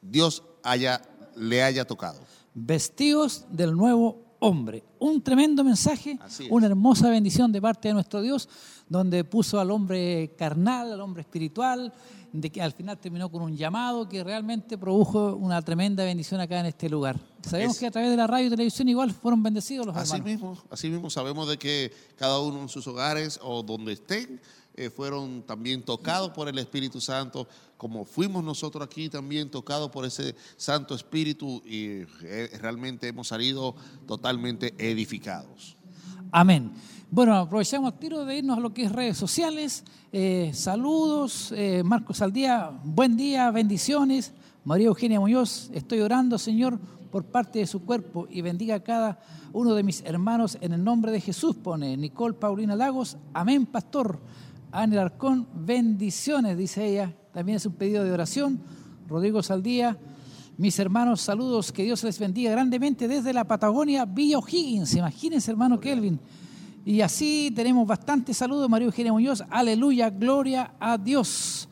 Dios haya, le haya tocado. Vestidos del nuevo hombre. Un tremendo mensaje, una hermosa bendición de parte de nuestro Dios, donde puso al hombre carnal, al hombre espiritual, de que al final terminó con un llamado que realmente produjo una tremenda bendición acá en este lugar. Sabemos Es- que a través de la radio y televisión igual fueron bendecidos los Así hermanos. mismo, así mismo sabemos de que cada uno en sus hogares o donde estén, eh, fueron también tocados por el Espíritu Santo, como fuimos nosotros aquí también tocados por ese Santo Espíritu y eh, realmente hemos salido totalmente edificados. Amén. Bueno, aprovechamos el tiro de irnos a lo que es redes sociales. Eh, saludos, eh, Marcos Aldía, buen día, bendiciones. María Eugenia Muñoz, estoy orando, Señor, por parte de su cuerpo y bendiga a cada uno de mis hermanos en el nombre de Jesús, pone Nicole Paulina Lagos. Amén, pastor. Ana Arcón, bendiciones, dice ella. También es un pedido de oración. Rodrigo Saldía, mis hermanos, saludos, que Dios les bendiga grandemente desde la Patagonia, Villa O'Higgins. Imagínense, hermano Kelvin. Y así tenemos bastantes saludos, María Eugenia Muñoz. Aleluya, gloria a Dios.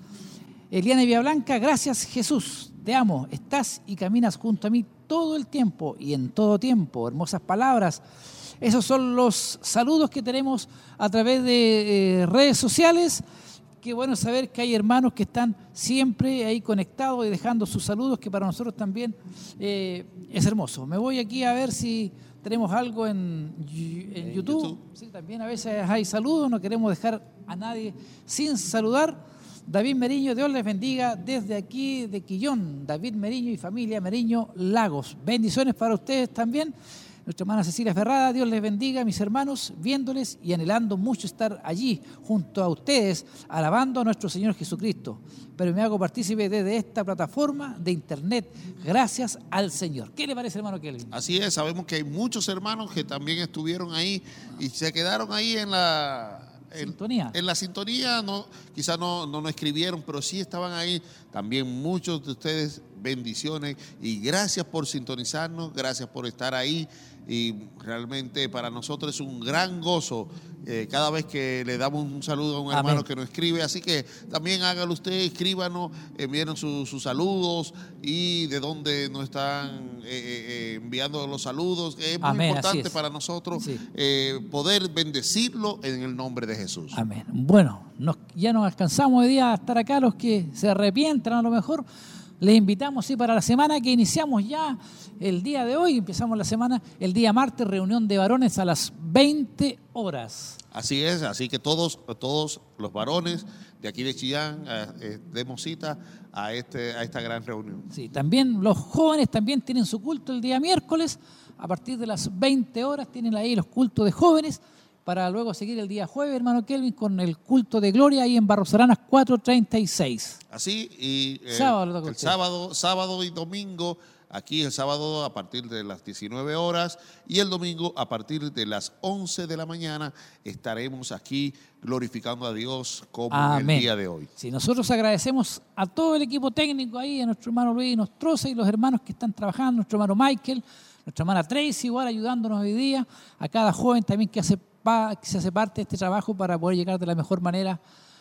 Eliana Blanca, gracias Jesús. Te amo. Estás y caminas junto a mí todo el tiempo y en todo tiempo. Hermosas palabras. Esos son los saludos que tenemos a través de eh, redes sociales. Qué bueno saber que hay hermanos que están siempre ahí conectados y dejando sus saludos, que para nosotros también eh, es hermoso. Me voy aquí a ver si tenemos algo en, YouTube. YouTube. Sí, también a veces hay saludos, no queremos dejar a nadie sin saludar. David Meriño, Dios les bendiga desde aquí de Quillón. David Meriño y familia Meriño Lagos. Bendiciones para ustedes también. Nuestra hermana Cecilia Ferrada, Dios les bendiga, mis hermanos, viéndoles y anhelando mucho estar allí junto a ustedes, alabando a nuestro Señor Jesucristo. Pero me hago partícipe desde esta plataforma de internet, gracias al Señor. ¿Qué le parece, hermano Kelvin? Así es, sabemos que hay muchos hermanos que también estuvieron ahí y se quedaron ahí en la en- Sintonía. En la sintonía, no, quizás no, no nos escribieron, pero sí estaban ahí. También muchos de ustedes, bendiciones y gracias por sintonizarnos, gracias por estar ahí. Y realmente para nosotros es un gran gozo eh, cada vez que le damos un saludo a un Amén. hermano que nos escribe. Así que también hágalo usted, escríbanos, envíenos su- sus saludos y de dónde nos están eh, eh, eh, enviando los saludos. Es muy Amén, importante es. para nosotros Sí. poder bendecirlo en el nombre de Jesús. Amén. Bueno, nos- ya nos alcanzamos hoy día a estar acá, los que se arrepientan a lo mejor. Les invitamos sí, para la semana que iniciamos ya el día de hoy, empezamos la semana, el día martes, reunión de varones a las 20 horas. Así es, así que todos, todos los varones de aquí de Chillán eh, eh, demos cita a, este, a esta gran reunión. Sí, también los jóvenes también tienen su culto el día miércoles, a partir de las 20 horas tienen ahí los cultos de jóvenes, para luego seguir el día jueves, hermano Kelvin, con el culto de gloria ahí en Barros Aranas 436. Así y eh, Sábado el sábado, sábado y domingo, aquí el sábado a partir de las 19 horas y el domingo a partir de las 11 de la mañana estaremos aquí glorificando a Dios como Amén. el día de hoy. Sí, nosotros agradecemos a todo el equipo técnico ahí, a nuestro hermano Luis Nostroza y los hermanos que están trabajando, nuestro hermano Michael, nuestra hermana Tracy igual ayudándonos hoy día, a cada joven también que, hace se hace parte de este trabajo para poder llegar de la mejor manera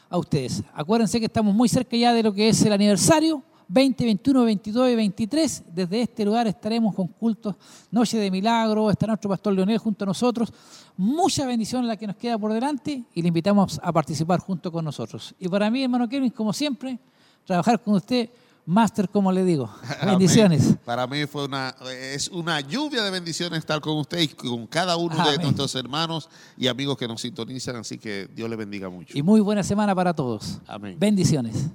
a ustedes. Acuérdense que estamos muy cerca ya de lo que es el aniversario. 20, 21, 22 y 23. Desde este lugar estaremos con cultos, Noche de Milagro, estará nuestro pastor Leonel junto a nosotros. Mucha bendición la que nos queda por delante y le invitamos a participar junto con nosotros. Y para mí, hermano Kevin, como siempre, trabajar con usted, máster, como le digo. Bendiciones. Amén. Para mí fue una, es una lluvia de bendiciones estar con usted y con cada uno de nuestros hermanos y amigos que nos sintonizan, así que Dios le bendiga mucho. Y muy buena semana para todos. Amén. Bendiciones.